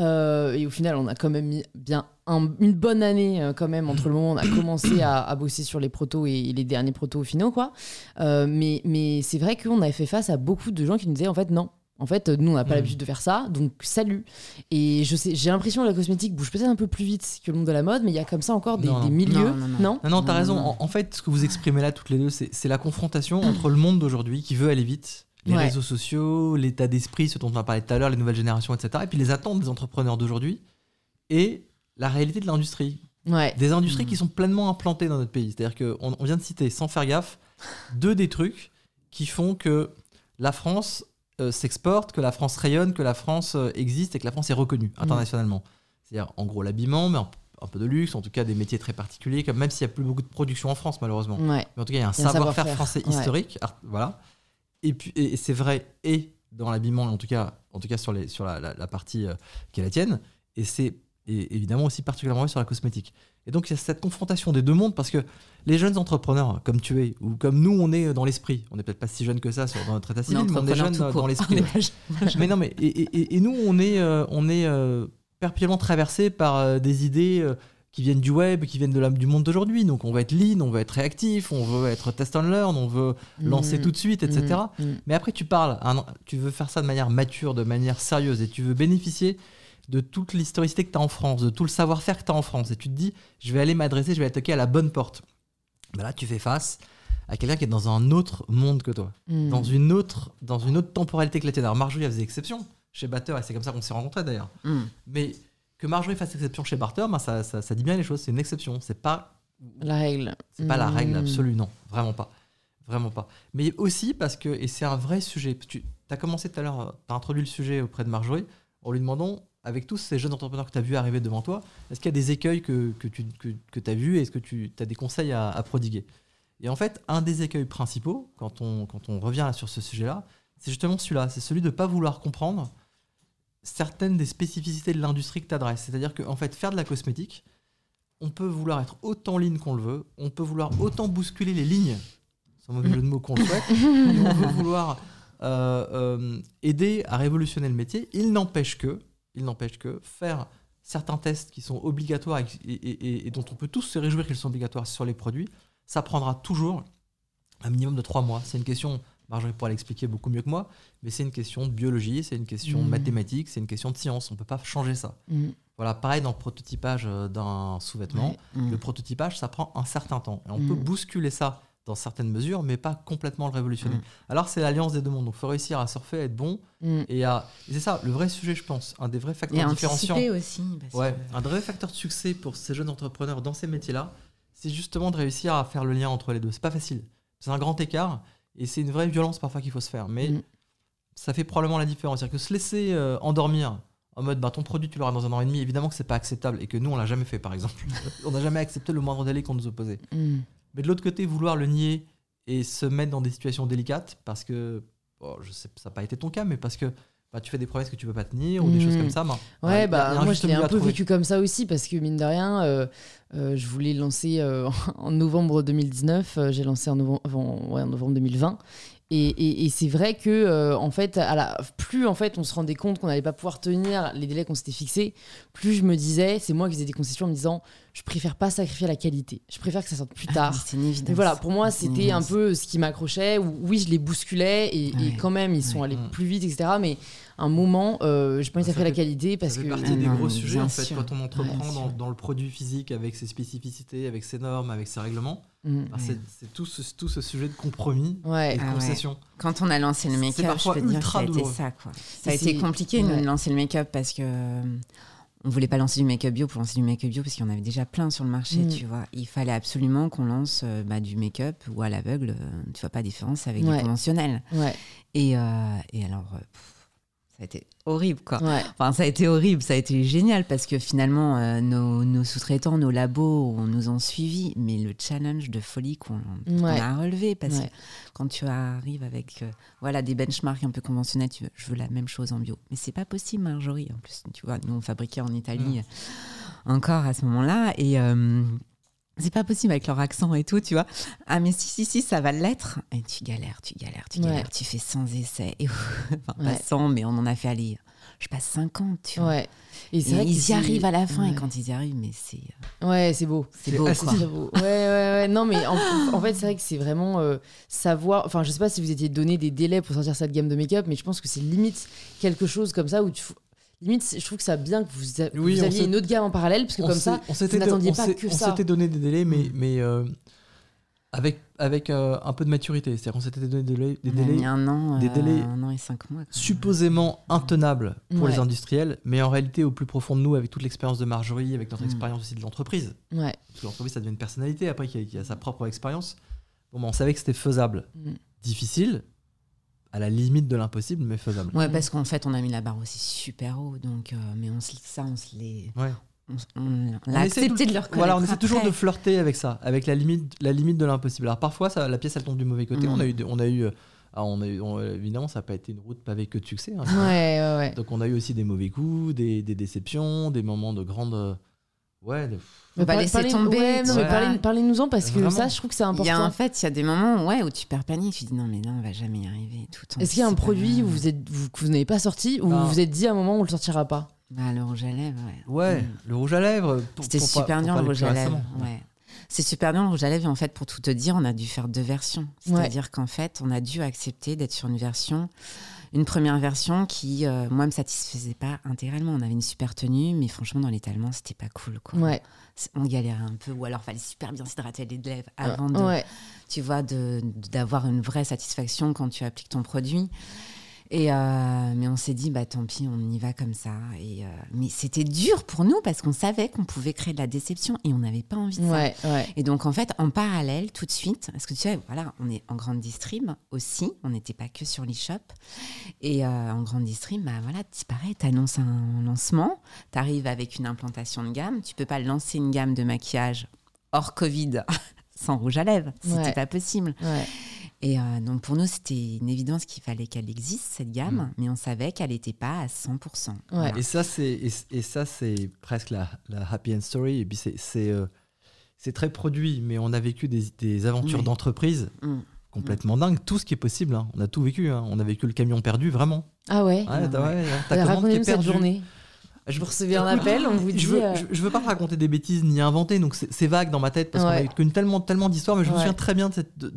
[SPEAKER 1] Euh, et au final, on a quand même mis bien un- une bonne année euh, quand même entre le moment où on a commencé à, à bosser sur les protos et, les derniers protos finaux, quoi. Euh, mais mais c'est vrai qu'on avait fait face à beaucoup de gens qui nous disaient en fait non. En fait, nous, on n'a pas
[SPEAKER 2] Mm.
[SPEAKER 1] l'habitude de faire ça, donc salut. Et je sais, j'ai l'impression que la cosmétique bouge peut-être un peu plus vite que le monde de la mode, mais il y a comme ça encore des,
[SPEAKER 2] Non,
[SPEAKER 1] des
[SPEAKER 2] non.
[SPEAKER 1] milieux.
[SPEAKER 3] Non, non, non.
[SPEAKER 1] non?
[SPEAKER 2] Non, non, t'as
[SPEAKER 3] Non,
[SPEAKER 2] raison.
[SPEAKER 3] non.
[SPEAKER 2] En, en fait, ce que vous exprimez là toutes les deux, c'est c'est la confrontation entre le monde d'aujourd'hui qui veut aller vite, les
[SPEAKER 1] Ouais.
[SPEAKER 2] réseaux sociaux, l'état d'esprit, ce dont on a parlé tout à l'heure, les nouvelles générations, etc. Et puis les attentes des entrepreneurs d'aujourd'hui et la réalité de l'industrie.
[SPEAKER 1] Ouais.
[SPEAKER 2] Des industries
[SPEAKER 3] Mm.
[SPEAKER 2] qui sont pleinement implantées dans notre pays. C'est-à-dire qu'on on vient de citer, sans faire gaffe, deux des trucs qui font que la France euh, s'exporte, que la France rayonne, que la France euh, existe et que la France est reconnue internationalement. C'est-à-dire, en gros, l'habillement, mais un, un peu de luxe, en tout cas des métiers très particuliers, comme même s'il n'y a plus beaucoup de production en France, malheureusement.
[SPEAKER 1] Ouais.
[SPEAKER 2] Mais en tout cas, il y a un savoir-faire français
[SPEAKER 1] ouais.
[SPEAKER 2] historique. art- voilà. Et, puis, et, et c'est vrai, et dans l'habillement, en tout cas, en tout cas sur, les, sur la, la- la partie euh, qui est la tienne. Et c'est et évidemment aussi particulièrement vrai sur la cosmétique. Et donc, il y a cette confrontation des deux mondes parce que les jeunes entrepreneurs, comme tu es, ou comme nous, on est dans l'esprit, on n'est peut-être pas si jeunes que ça sur, dans notre état civil, mais on est jeunes dans l'esprit. Ouais. mais non, mais et, et- et nous, on est, euh, on est euh, perpétuellement traversé par des idées qui viennent du web, qui viennent de la- du monde d'aujourd'hui. Donc, on va être lean, on va être réactif, on veut être test and learn, on veut lancer
[SPEAKER 1] Mm.
[SPEAKER 2] tout de suite, etc.
[SPEAKER 1] Mm, mm.
[SPEAKER 2] Mais après, tu parles, un- tu veux faire ça de manière mature, de manière sérieuse, et tu veux bénéficier de toute l'historicité que tu as en France, de tout le savoir-faire que tu as en France. Et tu te dis, je vais aller m'adresser, je vais attaquer à la bonne porte. Ben là, tu fais face à quelqu'un qui est dans un autre monde que toi, dans, une autre, dans une autre temporalité que la tienne. Alors, Marjorie, elle faisait exception chez Batter, et c'est comme ça qu'on s'est rencontrés d'ailleurs. Mais que Marjorie fasse exception chez Barter, ben ça, ça, ça dit bien les choses, c'est une exception. C'est pas
[SPEAKER 1] La règle.
[SPEAKER 2] c'est pas la règle absolue, non, vraiment pas. Vraiment pas. Mais aussi parce que, et c'est un vrai sujet, tu as commencé tout à l'heure, tu as introduit le sujet auprès de Marjorie en lui demandant, avec tous ces jeunes entrepreneurs que tu as vus arriver devant toi, est-ce qu'il y a des écueils que, que tu que, tu as vus et est-ce que tu as des conseils à, à prodiguer? Et en fait, un des écueils principaux, quand on, quand on revient sur ce sujet-là, c'est justement celui-là, c'est celui de ne pas vouloir comprendre certaines des spécificités de l'industrie que tu adresses. C'est-à-dire qu'en fait, faire de la cosmétique, on peut vouloir être autant ligne qu'on le veut, on peut vouloir autant bousculer les lignes, sans mauvais jeu de mots qu'on le souhaite, et on veut vouloir euh, euh, aider à révolutionner le métier. Il n'empêche que, il n'empêche que faire certains tests qui sont obligatoires et, et- et- et dont on peut tous se réjouir qu'ils sont obligatoires sur les produits, ça prendra toujours un minimum de trois mois. C'est une question, Marjorie pourra l'expliquer beaucoup mieux que moi, mais c'est une question de biologie, c'est une question
[SPEAKER 1] Mhm.
[SPEAKER 2] mathématique, c'est une question de science. On ne peut pas changer ça.
[SPEAKER 1] Mm.
[SPEAKER 2] Voilà, pareil dans le prototypage euh, d'un sous-vêtement.
[SPEAKER 1] Ouais.
[SPEAKER 3] Mm.
[SPEAKER 2] Le prototypage, ça prend un certain temps. Et on
[SPEAKER 1] Mm.
[SPEAKER 2] peut bousculer ça dans certaines mesures, mais pas complètement le révolutionner. Alors, c'est l'alliance des deux mondes. Donc, il faut réussir à surfer, à être bon. Et, à... c'est ça, le vrai sujet, je pense. Un des vrais facteurs différenciants.
[SPEAKER 3] aussi.
[SPEAKER 2] Ouais,
[SPEAKER 3] que-
[SPEAKER 2] un vrai facteur de succès pour ces jeunes entrepreneurs dans ces métiers-là, c'est justement de réussir à faire le lien entre les deux. C'est pas facile. C'est un grand écart et c'est une vraie violence parfois qu'il faut se faire. Mais
[SPEAKER 1] Mm.
[SPEAKER 2] ça fait probablement la différence. C'est-à-dire que se laisser euh, endormir en mode bah, ton produit tu l'auras dans un an et demi, évidemment que c'est pas acceptable et que nous on l'a jamais fait par exemple. on n'a jamais accepté le moindre délai qu'on nous opposait.
[SPEAKER 1] Mm.
[SPEAKER 2] Mais de l'autre côté, vouloir le nier et se mettre dans des situations délicates parce que, bon, je sais, ça n'a pas été ton cas, mais parce que bah, tu fais des promesses que tu peux pas tenir ou des choses comme ça. bah,
[SPEAKER 1] Ouais, bah moi je l'ai un peu
[SPEAKER 2] trouver.
[SPEAKER 1] vécu comme ça aussi parce que mine de rien, euh, euh, je voulais lancer euh, en novembre 2019, euh, j'ai lancé en novembre, en- ouais, en novembre 2020. Et, et- et c'est vrai que euh, en fait, à la, plus en fait on se rendait compte qu'on n'allait pas pouvoir tenir les délais qu'on s'était fixés, plus je me disais, c'est moi qui faisais des concessions en me disant, je préfère pas sacrifier la qualité, je préfère que ça sorte plus
[SPEAKER 3] Ah,
[SPEAKER 1] tard.
[SPEAKER 3] c'est une évidence.
[SPEAKER 1] Mais voilà, pour moi, c'était un peu ce qui m'accrochait. Oui, je les bousculais et,
[SPEAKER 3] Ouais.
[SPEAKER 1] quand même, ils sont
[SPEAKER 3] Ouais.
[SPEAKER 1] allés
[SPEAKER 2] Mm.
[SPEAKER 1] plus vite, etc. Mais un moment, euh, j'ai pas envie de
[SPEAKER 2] Ça
[SPEAKER 1] sacrifier la qualité parce
[SPEAKER 2] ça
[SPEAKER 1] que.
[SPEAKER 2] fait partie
[SPEAKER 3] Ah
[SPEAKER 2] des
[SPEAKER 3] non,
[SPEAKER 2] gros sujets en fait
[SPEAKER 3] sûr.
[SPEAKER 2] quand on entreprend dans, le produit physique avec ses spécificités, avec ses normes, avec ses règlements.
[SPEAKER 1] Mm.
[SPEAKER 2] C'est tout ce, tout ce sujet de compromis
[SPEAKER 1] Ouais.
[SPEAKER 2] et de
[SPEAKER 3] Ah ouais.
[SPEAKER 2] concession.
[SPEAKER 3] Quand on a lancé le make-up, je
[SPEAKER 2] parfois
[SPEAKER 3] peux te dire que
[SPEAKER 2] ultra
[SPEAKER 3] ça a été
[SPEAKER 2] douloureux.
[SPEAKER 3] ça. Quoi. Ça a
[SPEAKER 1] Et
[SPEAKER 3] été
[SPEAKER 1] c'est-
[SPEAKER 3] compliqué de lancer le make-up parce que on voulait pas lancer du make-up bio pour lancer du make-up bio parce qu'il y en avait déjà plein sur le marché,
[SPEAKER 1] Mm.
[SPEAKER 3] tu vois. Il fallait absolument qu'on lance euh, bah, du make-up ou à l'aveugle, euh, tu vois pas la différence avec
[SPEAKER 1] Ouais.
[SPEAKER 3] du conventionnel.
[SPEAKER 1] Ouais.
[SPEAKER 3] Et, euh, et alors, euh, pff, ça a été horrible, quoi.
[SPEAKER 1] Ouais.
[SPEAKER 3] Enfin, ça a été horrible, ça a été génial parce que finalement, euh, nos, nos sous-traitants, nos labos, on nous ont suivis. Mais le challenge de folie qu'on a relevé, parce
[SPEAKER 1] Ouais.
[SPEAKER 3] que quand tu arrives avec euh, voilà, des benchmarks un peu conventionnels, tu veux, je veux la même chose en bio. Mais c'est pas possible, Marjorie. En plus, tu vois, nous, on fabriquait en Italie encore à ce moment-là. Et. euh, c'est pas possible avec leur accent et tout, tu vois. Ah, mais si, si, si, ça va l'être. Et tu galères, tu galères, tu
[SPEAKER 1] Ouais.
[SPEAKER 3] galères. Tu fais 100 essais. Et, enfin,
[SPEAKER 1] Ouais.
[SPEAKER 3] pas 100, mais on en a fait aller je passe 50, tu vois.
[SPEAKER 1] Ouais.
[SPEAKER 3] Et,
[SPEAKER 1] c'est vrai
[SPEAKER 3] ils y arrivent à la fin,
[SPEAKER 1] Ouais.
[SPEAKER 3] et quand ils y arrivent, mais c'est euh,
[SPEAKER 1] Ouais, c'est beau.
[SPEAKER 3] c'est beau,
[SPEAKER 2] assez
[SPEAKER 3] quoi.
[SPEAKER 1] Beau. Ouais, ouais, ouais. Non, mais en, en fait, c'est vrai que c'est vraiment euh, savoir. Enfin, je sais pas si vous étiez donné des délais pour sortir cette gamme de make-up, mais je pense que c'est limite quelque chose comme ça où tu. Limite, je trouve que ça bien que vous, a-
[SPEAKER 2] Oui,
[SPEAKER 1] vous
[SPEAKER 2] on
[SPEAKER 1] aviez une autre gamme en parallèle, parce que
[SPEAKER 2] On
[SPEAKER 1] comme ça,
[SPEAKER 2] on s'était
[SPEAKER 1] vous n'attendiez
[SPEAKER 2] on
[SPEAKER 1] pas que
[SPEAKER 2] on
[SPEAKER 1] ça.
[SPEAKER 2] s'était donné des délais, mais,
[SPEAKER 3] Mm.
[SPEAKER 2] mais euh, avec, avec euh, un peu de maturité. C'est-à-dire qu'on s'était donné des délais, des
[SPEAKER 3] On
[SPEAKER 2] délais
[SPEAKER 3] un an,
[SPEAKER 2] des
[SPEAKER 3] euh,
[SPEAKER 2] délais
[SPEAKER 3] un an et cinq mois. quoi.
[SPEAKER 2] supposément intenables pour
[SPEAKER 1] Ouais.
[SPEAKER 2] les industriels, mais en réalité, au plus profond de nous, avec toute l'expérience de Marjorie, avec notre
[SPEAKER 3] Mm.
[SPEAKER 2] expérience aussi de l'entreprise,
[SPEAKER 1] ouais.
[SPEAKER 2] parce que l'entreprise, ça devient une personnalité après qui a, qui a sa propre expérience, bon, ben, on savait que c'était faisable.
[SPEAKER 1] Mm.
[SPEAKER 2] Difficile, à la limite de l'impossible, mais faisable.
[SPEAKER 3] Ouais, parce qu'en fait, on a mis la barre aussi super haut, donc, euh, mais on se, ça, on se l'est.
[SPEAKER 2] Ouais.
[SPEAKER 3] On, on- accepté de le reconnaître.
[SPEAKER 2] Voilà, on essaie toujours de flirter avec ça, avec la limite, la limite de l'impossible. Alors parfois, ça, la pièce elle tombe du mauvais côté.
[SPEAKER 3] Mm.
[SPEAKER 2] On a eu, on a eu, euh, ah, on a eu, on- évidemment, ça n'a pas été une route pavée que de succès. hein.
[SPEAKER 1] Ouais, ouais, ouais.
[SPEAKER 2] Donc on a eu aussi des mauvais coups, des, des déceptions, des moments de grande, ouais, de-
[SPEAKER 3] Faut pas laisser tomber,
[SPEAKER 1] ouais, non,
[SPEAKER 3] tu
[SPEAKER 1] mais parlez- Parlez-nous-en parce que
[SPEAKER 2] Vraiment.
[SPEAKER 1] ça, je trouve que c'est
[SPEAKER 3] Il y a,
[SPEAKER 1] important.
[SPEAKER 3] en fait, il y a des moments ouais, où tu perds panique, tu dis non, mais non, on va jamais y arriver. Tout
[SPEAKER 1] Est-ce qu'il y a un produit où vous êtes, vous, que vous n'avez pas sorti ou vous vous êtes dit à un moment où on le sortira pas?
[SPEAKER 3] Bah, le rouge à lèvres, ouais.
[SPEAKER 2] ouais,
[SPEAKER 3] Mm.
[SPEAKER 2] le rouge à lèvres. pour-
[SPEAKER 3] C'était
[SPEAKER 2] pour
[SPEAKER 3] super dur le rouge à lèvres.
[SPEAKER 2] récemment.
[SPEAKER 3] Ouais. C'est super dur le rouge à lèvres et en fait pour tout te dire on a dû faire deux versions. C'est-à-dire qu'en fait on a dû accepter d'être sur une version, une première version qui euh, moi me satisfaisait pas intégralement. On avait une super tenue mais franchement dans l'étalement c'était pas cool quoi.
[SPEAKER 1] Ouais.
[SPEAKER 3] On galérait un peu ou alors fallait super bien s'hydrater les lèvres avant de, tu vois, de- d'avoir une vraie satisfaction quand tu appliques ton produit. Et euh, mais on s'est dit, bah tant pis, on y va comme ça. Et, euh, mais c'était dur pour nous parce qu'on savait qu'on pouvait créer de la déception et on n'avait pas envie de ça.
[SPEAKER 1] Ouais, ouais.
[SPEAKER 3] Et donc en fait, en parallèle, tout de suite, parce que tu sais, voilà, on est en grande distrib aussi, on n'était pas que sur l'e-shop. Et euh, en grande distrib, bah voilà, c'est pareil, tu annonces un lancement, tu arrives avec une implantation de gamme, tu peux pas lancer une gamme de maquillage hors Covid sans rouge à lèvres, c'était
[SPEAKER 1] Ouais.
[SPEAKER 3] pas possible.
[SPEAKER 1] ouais.
[SPEAKER 3] Et euh, donc pour nous, c'était une évidence qu'il fallait qu'elle existe, cette gamme,
[SPEAKER 2] Mm.
[SPEAKER 3] mais on savait qu'elle n'était pas à 100%.
[SPEAKER 1] Ouais.
[SPEAKER 3] Voilà.
[SPEAKER 2] Et ça, c'est et, et ça, c'est presque la, la happy end story. Et puis c'est c'est euh, c'est très produit, mais on a vécu des, des aventures
[SPEAKER 3] Oui.
[SPEAKER 2] d'entreprise
[SPEAKER 3] Mm.
[SPEAKER 2] complètement dingues. Tout ce qui est possible, hein. on a tout vécu. hein. On a vécu le camion perdu, vraiment.
[SPEAKER 1] Ah ouais.
[SPEAKER 2] Ouais, t'as
[SPEAKER 3] ouais.
[SPEAKER 2] ouais, ta
[SPEAKER 1] Euh,
[SPEAKER 2] commande qui est perdue.
[SPEAKER 1] journée.
[SPEAKER 2] Je
[SPEAKER 1] Vous recevez un appel, on vous dit.
[SPEAKER 2] je veux,
[SPEAKER 1] euh,
[SPEAKER 2] je, je veux pas te raconter des bêtises ni inventer, donc c'est vague dans ma tête parce qu'on
[SPEAKER 1] Ouais.
[SPEAKER 2] a connu tellement, tellement d'histoires, mais je me souviens très bien de cette. de-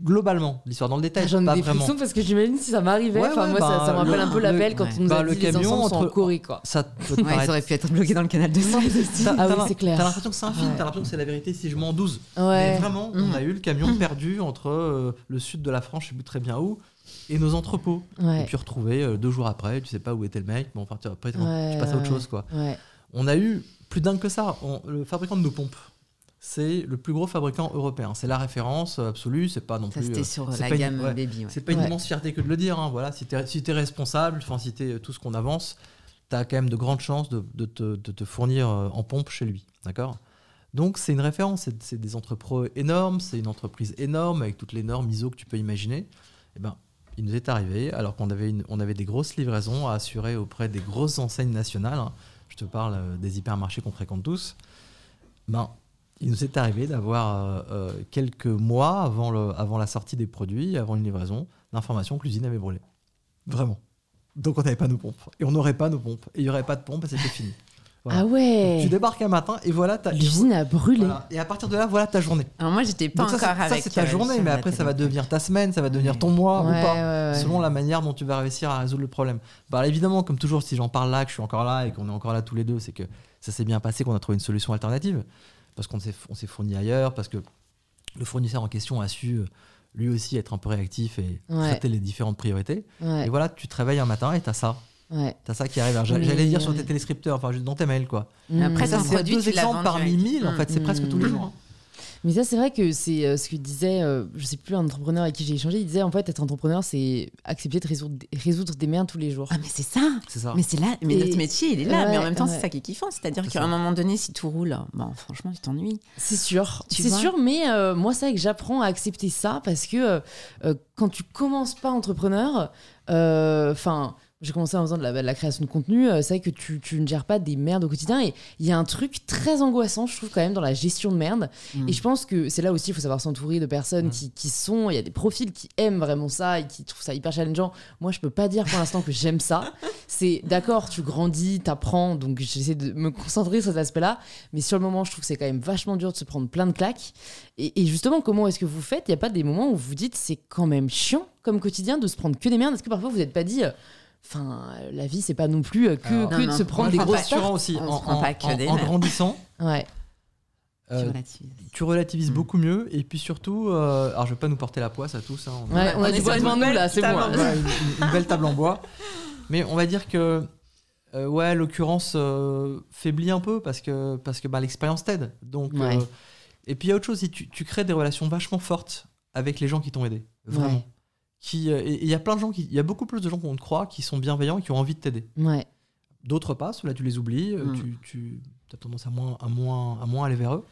[SPEAKER 2] globalement, l'histoire dans le détail,
[SPEAKER 1] J'en ai
[SPEAKER 2] pas
[SPEAKER 1] des
[SPEAKER 2] vraiment.
[SPEAKER 1] parce que j'imagine si ça m'arrivait.
[SPEAKER 2] Ouais,
[SPEAKER 1] moi, ça,
[SPEAKER 2] bah,
[SPEAKER 1] ça me rappelle
[SPEAKER 2] le-
[SPEAKER 1] un peu l'appel quand on nous
[SPEAKER 2] Bah,
[SPEAKER 1] a
[SPEAKER 2] le
[SPEAKER 1] dit les
[SPEAKER 2] camion
[SPEAKER 1] sont
[SPEAKER 2] entre-
[SPEAKER 1] Corée, quoi.
[SPEAKER 2] Ça peut paraître
[SPEAKER 3] aurait pu être bloqué dans le canal de sang.
[SPEAKER 2] T'as-
[SPEAKER 1] Ah oui, c'est clair.
[SPEAKER 2] T'as l'impression que c'est un film, t'as l'impression que c'est la vérité si je m'en 12. Mais vraiment,
[SPEAKER 3] Mm.
[SPEAKER 2] on a eu le camion perdu entre euh, le sud de la France, je sais plus très bien où, et nos entrepôts.
[SPEAKER 1] Ouais.
[SPEAKER 2] Et puis retrouvé euh, deux jours après, tu sais pas où était le mec, bon, enfin, tu- après,
[SPEAKER 1] Ouais,
[SPEAKER 2] tu passes à autre chose, quoi. On a eu plus dingue que ça. On- le fabricant de nos pompes, c'est le plus gros fabricant européen. C'est la référence absolue, c'est pas non
[SPEAKER 3] Ça,
[SPEAKER 2] plus.
[SPEAKER 3] c'était
[SPEAKER 2] euh,
[SPEAKER 3] sur
[SPEAKER 2] c'est
[SPEAKER 3] la
[SPEAKER 2] pas une-
[SPEAKER 3] gamme
[SPEAKER 2] ouais.
[SPEAKER 3] baby. ouais.
[SPEAKER 2] C'est pas une
[SPEAKER 1] Ouais.
[SPEAKER 2] immense fierté que de le dire. hein, Voilà, si tu es, si t'es responsable, enfin, si tu tout ce qu'on avance, tu as quand même de grandes chances de, de te, de te fournir euh, en pompe chez lui. D'accord? Donc, c'est une référence. C'est, c'est des entrepôts énormes, c'est une entreprise énorme avec toutes les normes ISO que tu peux imaginer. Et ben, il nous est arrivé, alors qu'on avait, des grosses livraisons à assurer auprès des grosses enseignes nationales. hein, je te parle euh, des hypermarchés qu'on fréquente tous. Ben, il nous est arrivé d'avoir euh, euh, quelques mois avant la sortie des produits, avant une livraison, l'information que l'usine avait brûlé. Vraiment. Donc on n'avait pas nos pompes. Et on n'aurait pas nos pompes. Et il n'y aurait pas de pompes et c'était fini. Voilà.
[SPEAKER 1] Ah ouais.
[SPEAKER 2] Tu débarques un matin et voilà ta
[SPEAKER 1] L'usine a brûlé.
[SPEAKER 2] voilà. Et à partir de là, voilà ta journée.
[SPEAKER 3] Alors moi, j'étais pas
[SPEAKER 2] Donc ça,
[SPEAKER 3] encore
[SPEAKER 2] c'est- ça,
[SPEAKER 3] avec.
[SPEAKER 2] c'est ta
[SPEAKER 3] euh,
[SPEAKER 2] journée, mais après, ça va devenir ta semaine, ça va devenir
[SPEAKER 3] Ouais.
[SPEAKER 2] ton mois
[SPEAKER 1] Ouais,
[SPEAKER 2] ou pas,
[SPEAKER 1] ouais, ouais.
[SPEAKER 2] selon la manière dont tu vas réussir à résoudre le problème. Bah, évidemment, comme toujours, si j'en parle là, que je suis encore là et qu'on est encore là tous les deux, c'est que ça s'est bien passé, qu'on a trouvé une solution alternative. Parce qu'on s'est on s'est fourni ailleurs, parce que le fournisseur en question a su euh, lui aussi être un peu réactif et
[SPEAKER 1] Ouais.
[SPEAKER 2] traiter les différentes priorités.
[SPEAKER 1] Ouais.
[SPEAKER 2] Et voilà, tu te réveilles un matin et t'as ça.
[SPEAKER 1] Ouais.
[SPEAKER 2] T'as ça qui arrive. J'allais dire sur tes téléscripteurs, enfin juste dans tes mails, quoi.
[SPEAKER 3] Après,
[SPEAKER 1] Mmh.
[SPEAKER 2] ça,
[SPEAKER 3] ton
[SPEAKER 2] c'est
[SPEAKER 3] produit,
[SPEAKER 2] deux exemples parmi
[SPEAKER 3] avec-
[SPEAKER 2] mille, en fait. C'est
[SPEAKER 1] Mm.
[SPEAKER 2] presque tous les jours. hein.
[SPEAKER 1] Mais ça, c'est vrai que c'est euh, ce que disait, euh, je sais plus, un entrepreneur avec qui j'ai échangé. Il disait en fait, être entrepreneur, c'est accepter de résoudre, résoudre des merdes tous les jours.
[SPEAKER 3] Ah, mais c'est ça.
[SPEAKER 2] C'est ça.
[SPEAKER 3] Mais c'est là, mais
[SPEAKER 1] Et-
[SPEAKER 3] notre métier, il est là.
[SPEAKER 1] Ouais,
[SPEAKER 3] mais en même temps,
[SPEAKER 1] ouais.
[SPEAKER 3] c'est ça qui est kiffant. C'est-à-dire
[SPEAKER 2] C'est
[SPEAKER 3] qu'à
[SPEAKER 2] ça.
[SPEAKER 3] un moment donné, si tout roule, bon, franchement, tu t'ennuies.
[SPEAKER 1] C'est sûr, c'est sûr, mais euh, moi, c'est vrai que j'apprends à accepter ça parce que euh, euh, quand tu commences pas entrepreneur, enfin. J'ai commencé en faisant de la, de la création de contenu, euh, c'est vrai que tu, tu ne gères pas des merdes au quotidien et il y a un truc très angoissant, je trouve, quand même, dans la gestion de merde.
[SPEAKER 3] Mm.
[SPEAKER 1] Et je pense que c'est là aussi, il faut savoir s'entourer de personnes
[SPEAKER 2] Mm.
[SPEAKER 1] qui, qui sont. Il y a des profils qui aiment vraiment ça et qui trouvent ça hyper challengeant. Moi, je peux pas dire pour l'instant que j'aime ça. c'est d'accord, tu grandis, t'apprends, donc j'essaie de me concentrer sur cet aspect-là. Mais sur le moment, je trouve que c'est quand même vachement dur de se prendre plein de claques. Et, et justement, comment est-ce que vous faites? Il n'y a pas des moments où vous vous dites c'est quand même chiant comme quotidien de se prendre que des merdes? Est-ce que parfois vous n'êtes pas dit. euh, Enfin, euh, la vie, c'est pas non plus euh, que,
[SPEAKER 2] Alors,
[SPEAKER 1] que
[SPEAKER 3] Non,
[SPEAKER 1] de
[SPEAKER 3] non,
[SPEAKER 1] se prendre des tartes.
[SPEAKER 2] rassurant aussi.
[SPEAKER 3] On
[SPEAKER 2] En,
[SPEAKER 3] se prend
[SPEAKER 2] en-
[SPEAKER 3] pas que
[SPEAKER 2] en-
[SPEAKER 3] des
[SPEAKER 2] en
[SPEAKER 3] nerfs.
[SPEAKER 2] grandissant,
[SPEAKER 1] Ouais.
[SPEAKER 2] euh,
[SPEAKER 3] Tu relativises.
[SPEAKER 2] tu relativises
[SPEAKER 3] Mm.
[SPEAKER 2] beaucoup mieux. Et puis surtout, euh, alors je vais pas nous porter la poisse à tous. hein, on-
[SPEAKER 1] Ouais, on a
[SPEAKER 3] on
[SPEAKER 1] du
[SPEAKER 3] est
[SPEAKER 1] bois devant
[SPEAKER 3] une
[SPEAKER 1] nous
[SPEAKER 3] belle
[SPEAKER 1] là, c'est bon.
[SPEAKER 3] table
[SPEAKER 1] hein.
[SPEAKER 3] en
[SPEAKER 2] Ouais, une, une belle table en bois. Mais on va dire que, euh, ouais, l'occurrence euh, faiblit un peu parce que, parce que bah, l'expérience t'aide. Donc,
[SPEAKER 1] Ouais.
[SPEAKER 2] euh, et puis il y a autre chose, si tu, tu crées des relations vachement fortes avec les gens qui t'ont aidé. Vraiment. Qui, euh, il y a plein de gens, qui, il y a beaucoup plus de gens qu'on ne croit qui sont bienveillants et qui ont envie de t'aider.
[SPEAKER 1] Ouais.
[SPEAKER 2] D'autres pas, ceux-là tu les oublies, euh,
[SPEAKER 3] Mm.
[SPEAKER 2] tu, tu as tendance à moins, à, moins, à moins aller vers eux.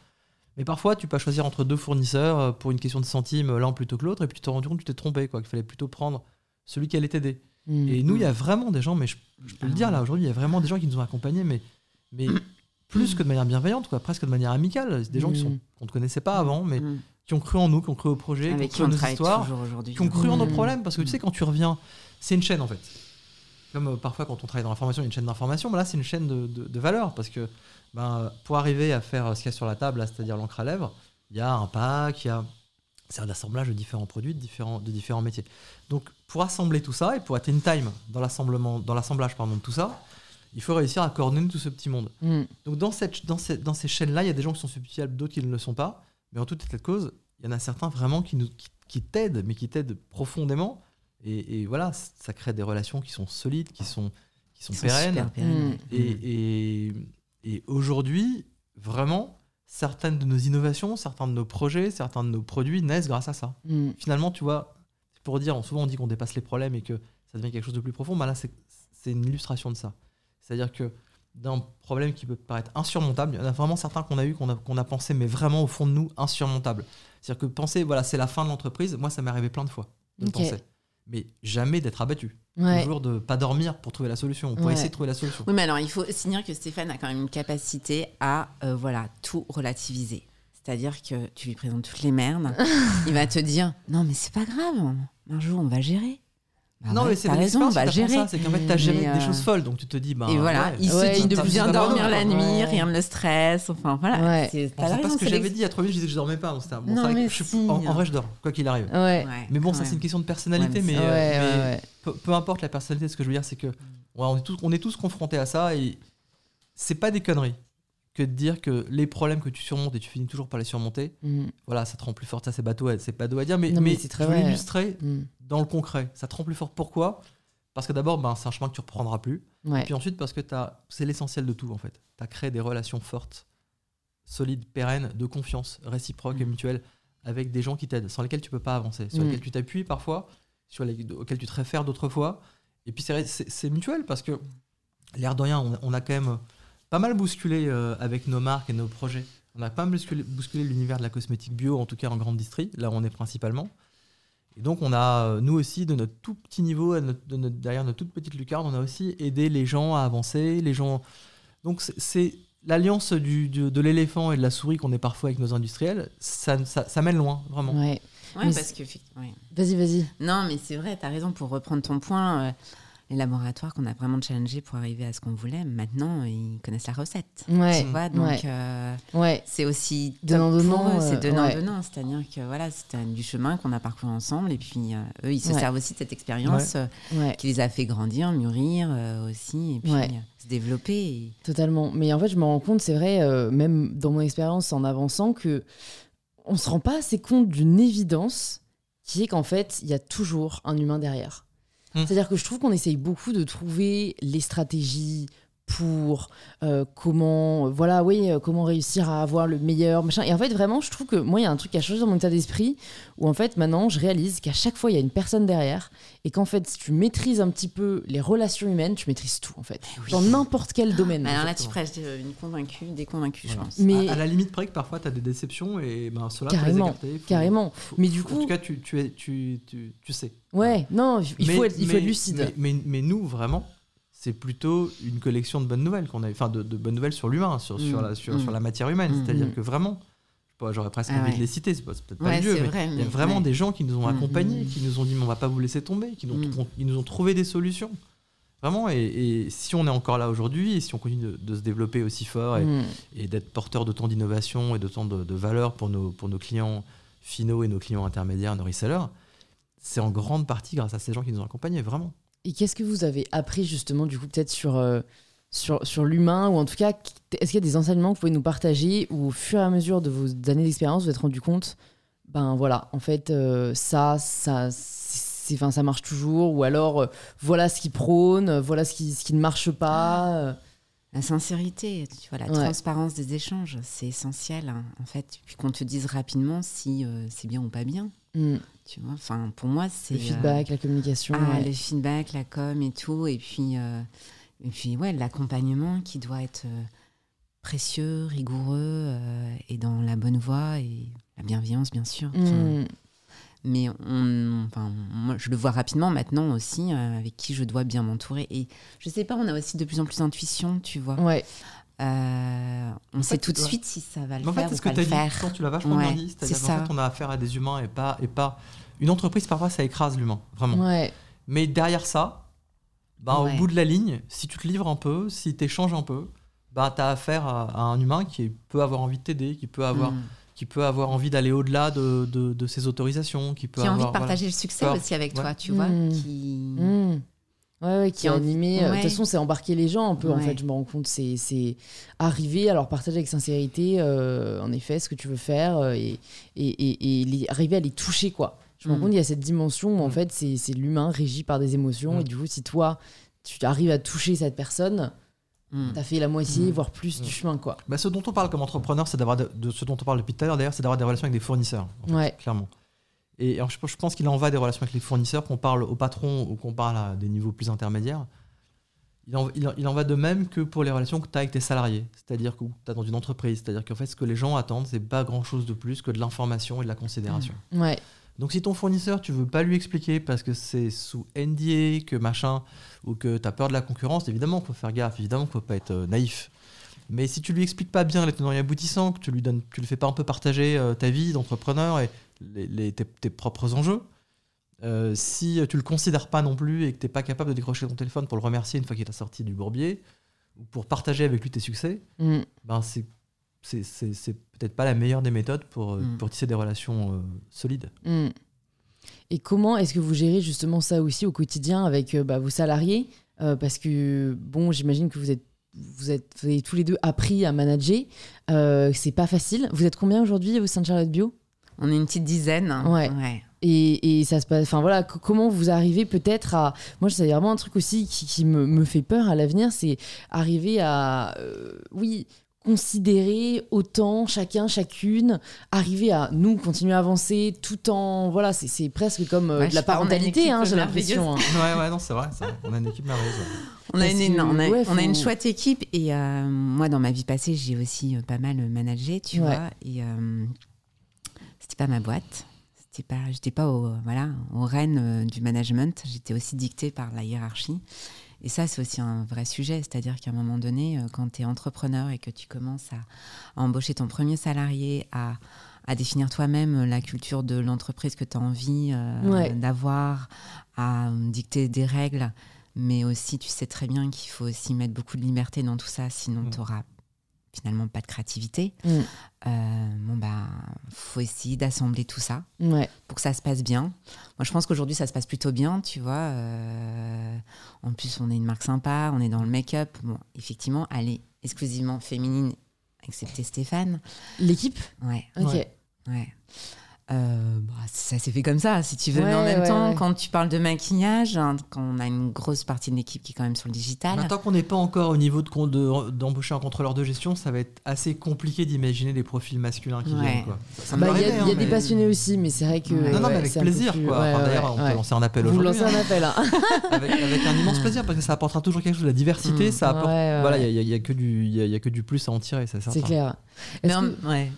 [SPEAKER 2] Mais parfois, tu peux choisir entre deux fournisseurs euh, pour une question de centimes, l'un plutôt que l'autre, et puis tu te rends compte que tu t'es trompé, quoi, qu'il fallait plutôt prendre celui qui allait t'aider.
[SPEAKER 1] Mm.
[SPEAKER 2] Et nous, il y a vraiment des gens, mais je, je peux le dire là aujourd'hui, il y a vraiment des gens qui nous ont accompagnés, mais, mais plus que de manière bienveillante, quoi, presque de manière amicale. C'est des gens qui sont-
[SPEAKER 1] Mm.
[SPEAKER 2] qu'on ne connaissait pas avant, mais
[SPEAKER 3] Mm.
[SPEAKER 2] qui ont cru en nous, qui ont cru au projet,
[SPEAKER 3] Avec
[SPEAKER 2] qui ont
[SPEAKER 3] on
[SPEAKER 2] cru en nos histoires, qui ont cru en nos
[SPEAKER 1] Mm.
[SPEAKER 2] problèmes. Parce que tu
[SPEAKER 3] Mm.
[SPEAKER 2] sais, quand tu reviens, c'est une chaîne en fait. Comme euh, parfois quand on travaille dans l'information, il y a une chaîne d'information, mais là c'est une chaîne de, de, de valeur. Parce que ben, pour arriver à faire ce qu'il y a sur la table, c'est-à-dire l'encre à lèvres, il y a un pack, il y a. C'est un assemblage de différents produits, de différents, de différents métiers. Donc, pour assembler tout ça et pour être in time dans l'assemblage pardon, de tout ça, il faut réussir à coordonner tout ce petit monde.
[SPEAKER 1] Mm.
[SPEAKER 2] Donc dans, cette, dans, ces, dans ces chaînes-là, il y a des gens qui sont substituables, d'autres qui ne le sont pas. Mais en toute état de cause, il y en a certains vraiment qui, nous, qui, qui t'aident, mais qui t'aident profondément. Et, et voilà, ça crée des relations qui sont solides, qui sont, qui sont
[SPEAKER 3] Ils sont
[SPEAKER 2] pérennes. Et, et, et aujourd'hui, vraiment, certaines de nos innovations, certains de nos projets, certains de nos produits naissent grâce à ça.
[SPEAKER 1] Mm.
[SPEAKER 2] Finalement, tu vois, c'est pour dire, souvent on dit qu'on dépasse les problèmes et que ça devient quelque chose de plus profond. Bah là, c'est une illustration de ça. C'est-à-dire que d'un problème qui peut paraître insurmontable, il y en a vraiment certains qu'on a eu, qu'on a, qu'on a pensé, mais vraiment au fond de nous, insurmontable. C'est-à-dire que penser, voilà, c'est la fin de l'entreprise, moi ça m'est arrivé plein de fois de le
[SPEAKER 1] Ok.
[SPEAKER 2] penser. Mais jamais d'être abattu.
[SPEAKER 1] Ouais.
[SPEAKER 2] Toujours de pas dormir pour trouver la solution, pour
[SPEAKER 1] Ouais.
[SPEAKER 2] essayer de trouver la solution.
[SPEAKER 3] Oui, mais alors il faut aussi dire que Stéphane a quand même une capacité à euh, voilà tout relativiser. C'est-à-dire que tu lui présentes toutes les merdes, il va te dire non mais c'est pas grave, un jour on va gérer. Bah
[SPEAKER 2] non,
[SPEAKER 3] ouais,
[SPEAKER 2] mais c'est
[SPEAKER 3] raison, on
[SPEAKER 2] l'expérience
[SPEAKER 3] va gérer.
[SPEAKER 2] ça, c'est qu'en fait, t'as géré
[SPEAKER 3] Mais,
[SPEAKER 2] des
[SPEAKER 3] euh,
[SPEAKER 2] choses folles, donc tu te dis, bah.
[SPEAKER 3] Et voilà,
[SPEAKER 2] ouais,
[SPEAKER 3] il
[SPEAKER 1] Ouais,
[SPEAKER 3] se dit bien
[SPEAKER 1] en
[SPEAKER 3] dormir la nuit, rien ne le stresse. Enfin voilà,
[SPEAKER 1] Ouais.
[SPEAKER 3] c'est
[SPEAKER 2] Bon, pas ce que j'avais dit il y a trois minutes, je disais que je dormais pas. donc c'était un- bon,
[SPEAKER 3] Non,
[SPEAKER 2] c'est vrai que
[SPEAKER 3] mais
[SPEAKER 2] je suis-
[SPEAKER 3] si.
[SPEAKER 2] en, en vrai, je dors, quoi qu'il arrive.
[SPEAKER 1] Ouais.
[SPEAKER 3] Ouais,
[SPEAKER 2] Mais bon, ça, c'est une question de personnalité.
[SPEAKER 3] Ouais, mais
[SPEAKER 2] euh. Peu, peu importe la personnalité, ce que je veux dire, c'est que ouais, on, est tous, on est tous confrontés à ça et c'est pas des conneries que de dire que les problèmes que tu surmontes et tu finis toujours par les surmonter,
[SPEAKER 1] Mm.
[SPEAKER 2] voilà, ça te rend plus forte. Ça, c'est bateau, c'est bateau à dire, mais,
[SPEAKER 1] Non, mais
[SPEAKER 2] mais,
[SPEAKER 1] c'est très
[SPEAKER 2] je
[SPEAKER 1] vrai.
[SPEAKER 2] l'illustrer
[SPEAKER 1] Mm.
[SPEAKER 2] dans le concret. Ça te rend plus forte. Pourquoi? Parce que d'abord, ben, c'est un chemin que tu reprendras plus.
[SPEAKER 1] Ouais.
[SPEAKER 2] Et puis ensuite, parce que c'est l'essentiel de tout, en fait. Tu as créé des relations fortes, solides, pérennes, de confiance, réciproques et
[SPEAKER 3] Mm.
[SPEAKER 2] mutuelles, avec des gens qui t'aident, sans lesquels tu peux pas avancer, sur lesquels tu t'appuies parfois, sur les, auxquels tu te réfères d'autres fois. Et puis c'est- mutuel, parce que l'air de rien, on, on a quand même pas mal bousculé euh, avec nos marques et nos projets. On a pas mal bousculé, bousculé l'univers de la cosmétique bio, en tout cas en grande distrie, là où on est principalement. Et donc, on a, euh, nous aussi, de notre tout petit niveau, à notre- de notre- derrière notre toute petite lucarne, on a aussi aidé les gens à avancer. Les gens... Donc, c'est- l'alliance du, du- de l'éléphant et de la souris qu'on est parfois avec nos industriels. Ça, ça, ça mène loin, vraiment.
[SPEAKER 1] Ouais.
[SPEAKER 3] Ouais, parce que ouais.
[SPEAKER 1] Vas-y, vas-y.
[SPEAKER 3] Non, mais c'est vrai, tu as raison pour reprendre ton point. euh, les laboratoires qu'on a vraiment challengés pour arriver à ce qu'on voulait, maintenant, ils connaissent la recette.
[SPEAKER 1] Ouais.
[SPEAKER 3] Tu vois, donc
[SPEAKER 1] ouais.
[SPEAKER 3] euh,
[SPEAKER 1] Ouais.
[SPEAKER 3] c'est aussi
[SPEAKER 1] Donnant,
[SPEAKER 3] top pour
[SPEAKER 1] donnant,
[SPEAKER 3] eux, c'est
[SPEAKER 1] euh,
[SPEAKER 3] donnant
[SPEAKER 1] ouais.
[SPEAKER 3] donnant, c'est-à-dire que voilà, c'était du chemin qu'on a parcouru ensemble et puis euh, eux ils se
[SPEAKER 1] Ouais.
[SPEAKER 3] servent aussi de cette expérience euh, qui les a fait grandir, mûrir euh, aussi et puis
[SPEAKER 1] Ouais.
[SPEAKER 3] euh, se développer. et-
[SPEAKER 1] Totalement. Mais en fait, je me rends compte, c'est vrai, euh, même dans mon expérience en avançant, que on se rend pas assez compte d'une évidence qui est qu'en fait, il y a toujours un humain derrière.
[SPEAKER 2] Hmm.
[SPEAKER 1] C'est-à-dire que je trouve qu'on essaye beaucoup de trouver les stratégies pour euh, comment voilà oui euh, comment réussir à avoir le meilleur machin et en fait vraiment je trouve que moi il y a un truc qui a changé dans mon état d'esprit où en fait maintenant je réalise qu'à chaque fois il y a une personne derrière et qu'en fait si tu maîtrises un petit peu les relations humaines tu maîtrises tout en fait
[SPEAKER 3] oui.
[SPEAKER 1] dans n'importe quel domaine
[SPEAKER 3] Mais alors là, tu prêches euh, une convaincue, des convaincus,
[SPEAKER 2] Voilà.
[SPEAKER 3] je pense.
[SPEAKER 1] mais
[SPEAKER 2] À, à la limite près que parfois tu as des déceptions et ben, cela
[SPEAKER 1] Carrément, carrément. Mais du
[SPEAKER 2] En
[SPEAKER 1] coup-
[SPEAKER 2] tout cas, tu, tu, es, tu, tu, tu sais.
[SPEAKER 1] ouais non il faut être, il faut
[SPEAKER 2] mais-
[SPEAKER 1] être lucide
[SPEAKER 2] Mais, mais, mais nous, vraiment, c'est plutôt une collection de bonnes nouvelles qu'on a, enfin de, de bonnes nouvelles sur l'humain, sur, sur,
[SPEAKER 3] Mm.
[SPEAKER 2] la, sur,
[SPEAKER 3] Mm.
[SPEAKER 2] sur la matière humaine.
[SPEAKER 3] Mm.
[SPEAKER 2] C'est-à-dire
[SPEAKER 1] Mm.
[SPEAKER 2] que vraiment, j'aurais presque
[SPEAKER 3] Ah
[SPEAKER 2] envie
[SPEAKER 3] ouais.
[SPEAKER 2] de les citer, c'est peut-être pas
[SPEAKER 3] Ouais,
[SPEAKER 2] le lieu, mais
[SPEAKER 3] vrai,
[SPEAKER 2] il y a vraiment
[SPEAKER 3] ouais.
[SPEAKER 2] des gens qui nous ont
[SPEAKER 3] Mm.
[SPEAKER 2] accompagnés, qui nous ont dit mais on va pas vous laisser tomber, qui nous, ont
[SPEAKER 3] Mm.
[SPEAKER 2] nous trouvé des solutions. Vraiment, et, et si on est encore là aujourd'hui, et si on continue de, de se développer aussi fort et,
[SPEAKER 1] Mm.
[SPEAKER 2] et d'être porteur d'autant d'innovation et d'autant de, de valeur pour nos, pour nos clients finaux et nos clients intermédiaires, nos resellers, c'est en grande partie grâce à ces gens qui nous ont accompagnés, vraiment.
[SPEAKER 1] Et qu'est-ce que vous avez appris justement, du coup, peut-être sur, euh, sur, sur l'humain, ou en tout cas, est-ce qu'il y a des enseignements que vous pouvez nous partager, où au fur et à mesure de vos années d'expérience, vous vous êtes rendu compte, ben voilà, en fait, euh, ça, ça, enfin, ça marche toujours, ou alors, euh, voilà ce qui prône, euh, voilà ce qui, ce qui ne marche pas. euh.
[SPEAKER 3] La sincérité, tu vois, la
[SPEAKER 1] Ouais.
[SPEAKER 3] transparence des échanges, c'est essentiel, hein, en fait. Puis qu'on te dise rapidement si euh, c'est bien ou pas bien,
[SPEAKER 1] Mm.
[SPEAKER 3] Tu vois. Enfin, pour moi, c'est...
[SPEAKER 1] Le
[SPEAKER 3] euh,
[SPEAKER 1] feedback, la communication.
[SPEAKER 3] Ah,
[SPEAKER 1] ouais.
[SPEAKER 3] le feedback, la com et tout. Et puis, euh, et puis ouais, l'accompagnement qui doit être euh, précieux, rigoureux et dans la bonne voie et la bienveillance, bien sûr.
[SPEAKER 1] Mm.
[SPEAKER 3] Mais on, enfin, moi, je le vois rapidement maintenant aussi, avec qui je dois bien m'entourer. Et je sais pas, on a aussi de plus en plus d'intuition, tu vois.
[SPEAKER 1] Ouais.
[SPEAKER 3] Euh, on
[SPEAKER 2] En
[SPEAKER 3] sait
[SPEAKER 2] fait,
[SPEAKER 3] tout de suite si ça va le
[SPEAKER 2] Mais en
[SPEAKER 3] faire
[SPEAKER 2] fait, c'est
[SPEAKER 3] ou
[SPEAKER 2] ce que
[SPEAKER 3] pas
[SPEAKER 2] tu as
[SPEAKER 3] le
[SPEAKER 2] dit,
[SPEAKER 3] faire.
[SPEAKER 2] que tu l'as vachement
[SPEAKER 3] Ouais,
[SPEAKER 2] bien dit. C'est-à-dire
[SPEAKER 3] c'est
[SPEAKER 2] qu'en
[SPEAKER 3] ça.
[SPEAKER 2] fait, on a affaire à des humains et pas, et pas. Une entreprise, parfois, ça écrase l'humain, vraiment.
[SPEAKER 1] Ouais.
[SPEAKER 2] Mais derrière ça, bah,
[SPEAKER 3] Ouais.
[SPEAKER 2] au bout de la ligne, si tu te livres un peu, si tu échanges un peu, bah, tu as affaire à, à un humain qui peut avoir envie de t'aider, qui peut avoir,
[SPEAKER 3] Mm.
[SPEAKER 2] qui peut avoir envie d'aller au-delà de, de, de ses autorisations, qui peut
[SPEAKER 3] Qui a envie
[SPEAKER 2] avoir,
[SPEAKER 3] de partager le succès
[SPEAKER 2] Peur.
[SPEAKER 3] aussi avec
[SPEAKER 2] Ouais.
[SPEAKER 3] toi, tu vois.
[SPEAKER 1] Mm.
[SPEAKER 3] Qui...
[SPEAKER 1] Mm. Ouais, ouais, qui est animé. euh, De toute façon, c'est embarquer les gens un peu, en fait. Je me rends compte. C'est c'est arriver à leur partager avec sincérité, euh, en effet, ce que tu veux faire euh, et, et, et, et les- arriver à les toucher, quoi. Je me rends
[SPEAKER 3] Mm.
[SPEAKER 1] compte qu'il y a cette dimension où, en
[SPEAKER 2] Mm.
[SPEAKER 1] fait, c'est c'est l'humain régi par des émotions.
[SPEAKER 2] Mm.
[SPEAKER 1] Et du coup, si toi, tu arrives à toucher cette personne,
[SPEAKER 3] Mm.
[SPEAKER 1] t'as fait la moitié, voire plus du chemin, quoi.
[SPEAKER 2] Bah, ce dont on parle comme entrepreneur, c'est d'avoir de, de ce dont on parle depuis tout à l'heure, d'ailleurs, c'est d'avoir des relations avec des fournisseurs, en fait,
[SPEAKER 1] Ouais.
[SPEAKER 2] clairement. Et alors, je, je pense qu'il en va des relations avec les fournisseurs, qu'on parle au patron ou qu'on parle à des niveaux plus intermédiaires. Il en, il en- il en va de même que pour les relations que tu as avec tes salariés, c'est-à-dire que tu as dans une entreprise. C'est-à-dire qu'en fait, ce que les gens attendent, c'est pas grand-chose de plus que de l'information et de la considération.
[SPEAKER 1] Ouais.
[SPEAKER 2] Donc si ton fournisseur, tu veux pas lui expliquer parce que c'est sous NDA, que machin, ou que tu as peur de la concurrence, évidemment qu'il faut faire gaffe, évidemment qu'il faut pas être euh, naïf. Mais si tu lui expliques pas bien les tenants et aboutissants, que tu lui donnes, tu le fais pas un peu partager euh, ta vie d'entrepreneur et les, les- tes, tes propres enjeux, euh, si tu le considères pas non plus et que t'es pas capable de décrocher ton téléphone pour le remercier une fois qu'il a sorti du bourbier, ou pour partager avec lui tes succès,
[SPEAKER 1] Mm.
[SPEAKER 2] ben c'est peut-être pas la meilleure des méthodes pour, euh,
[SPEAKER 3] Mm.
[SPEAKER 2] pour tisser des relations euh, solides.
[SPEAKER 1] Mm. Et comment est-ce que vous gérez justement ça aussi au quotidien avec euh, bah, vos salariés? Parce que, bon, j'imagine que vous êtes, vous êtes vous avez tous les deux appris à manager. C'est pas facile. Vous êtes combien aujourd'hui au sein de Charlotte Bio?
[SPEAKER 3] On est une petite dizaine.
[SPEAKER 1] Ouais. et, et ça se passe. Enfin voilà, comment vous arrivez peut-être à. Moi, c'est vraiment un truc aussi qui, qui me, me fait peur à l'avenir, c'est arriver à. euh, oui considérer autant chacun chacune arriver à nous continuer à avancer tout en voilà c'est c'est presque comme euh,
[SPEAKER 3] Ouais,
[SPEAKER 1] de la
[SPEAKER 3] une
[SPEAKER 1] parentalité hein, j'ai l'impression hein.
[SPEAKER 2] Ouais, ouais, non, c'est vrai. On a une équipe merveilleuse. ouais.
[SPEAKER 3] On a, une, non, on, a,
[SPEAKER 1] ouais,
[SPEAKER 3] on a une chouette équipe et euh, moi dans ma vie passée j'ai aussi euh, pas mal managé tu
[SPEAKER 1] Ouais.
[SPEAKER 3] vois et euh, c'était pas ma boîte. C'était pas j'étais pas au voilà au euh, du management. J'étais aussi dictée par la hiérarchie. Et ça c'est aussi un vrai sujet. C'est-à-dire qu'à un moment donné euh, quand tu es entrepreneur et que tu commences à, à embaucher ton premier salarié à à définir toi-même la culture de l'entreprise que tu as envie euh,
[SPEAKER 1] Ouais.
[SPEAKER 3] d'avoir, à dicter des règles, mais aussi tu sais très bien qu'il faut aussi mettre beaucoup de liberté dans tout ça, sinon
[SPEAKER 2] Mm.
[SPEAKER 3] tu n'auras finalement pas de créativité.
[SPEAKER 1] Mm.
[SPEAKER 3] Euh, bon bah, faut essayer d'assembler tout ça
[SPEAKER 1] ouais
[SPEAKER 3] pour que ça se passe bien. Moi, je pense qu'aujourd'hui, ça se passe plutôt bien, tu vois. Euh, en plus, on est une marque sympa, on est dans le make-up. Bon, effectivement, elle est exclusivement féminine, excepté Stéphane.
[SPEAKER 1] l'équipe?
[SPEAKER 3] Ouais,
[SPEAKER 1] ok
[SPEAKER 2] Ouais.
[SPEAKER 3] ouais. Euh, bah, ça s'est fait comme ça, si tu veux. mais en même
[SPEAKER 1] ouais,
[SPEAKER 3] temps,
[SPEAKER 1] ouais.
[SPEAKER 3] quand tu parles de maquillage, hein, quand on a une grosse partie de l'équipe qui est quand même sur le digital.
[SPEAKER 2] Maintenant qu'on n'est pas encore au niveau de con- de- d'embaucher un contrôleur de gestion, ça va être assez compliqué d'imaginer des profils masculins qui
[SPEAKER 3] Ouais.
[SPEAKER 2] viennent. Ça
[SPEAKER 1] Bah, il y a, y
[SPEAKER 2] hein,
[SPEAKER 1] des
[SPEAKER 2] mais-
[SPEAKER 1] passionnés aussi mais c'est vrai que
[SPEAKER 3] Non,
[SPEAKER 2] Non, mais avec
[SPEAKER 1] c'est un peu
[SPEAKER 2] plaisir.
[SPEAKER 1] plus-
[SPEAKER 2] Quoi. Enfin,
[SPEAKER 1] ouais,
[SPEAKER 2] D'ailleurs, on
[SPEAKER 1] ouais.
[SPEAKER 2] peut lancer un appel
[SPEAKER 1] vous
[SPEAKER 2] aujourd'hui.
[SPEAKER 1] lancez
[SPEAKER 2] hein.
[SPEAKER 1] un appel hein.
[SPEAKER 2] avec, avec un immense plaisir parce que ça apportera toujours quelque chose la diversité.
[SPEAKER 3] Mm.
[SPEAKER 2] Ça apporte.
[SPEAKER 1] Ouais, ouais,
[SPEAKER 2] voilà, il n'y a, a que du, il y a- que du plus à en tirer, c'est
[SPEAKER 1] c'est
[SPEAKER 2] certain.
[SPEAKER 1] clair
[SPEAKER 3] Mais
[SPEAKER 1] Est-ce
[SPEAKER 3] en-
[SPEAKER 1] que-
[SPEAKER 3] ouais.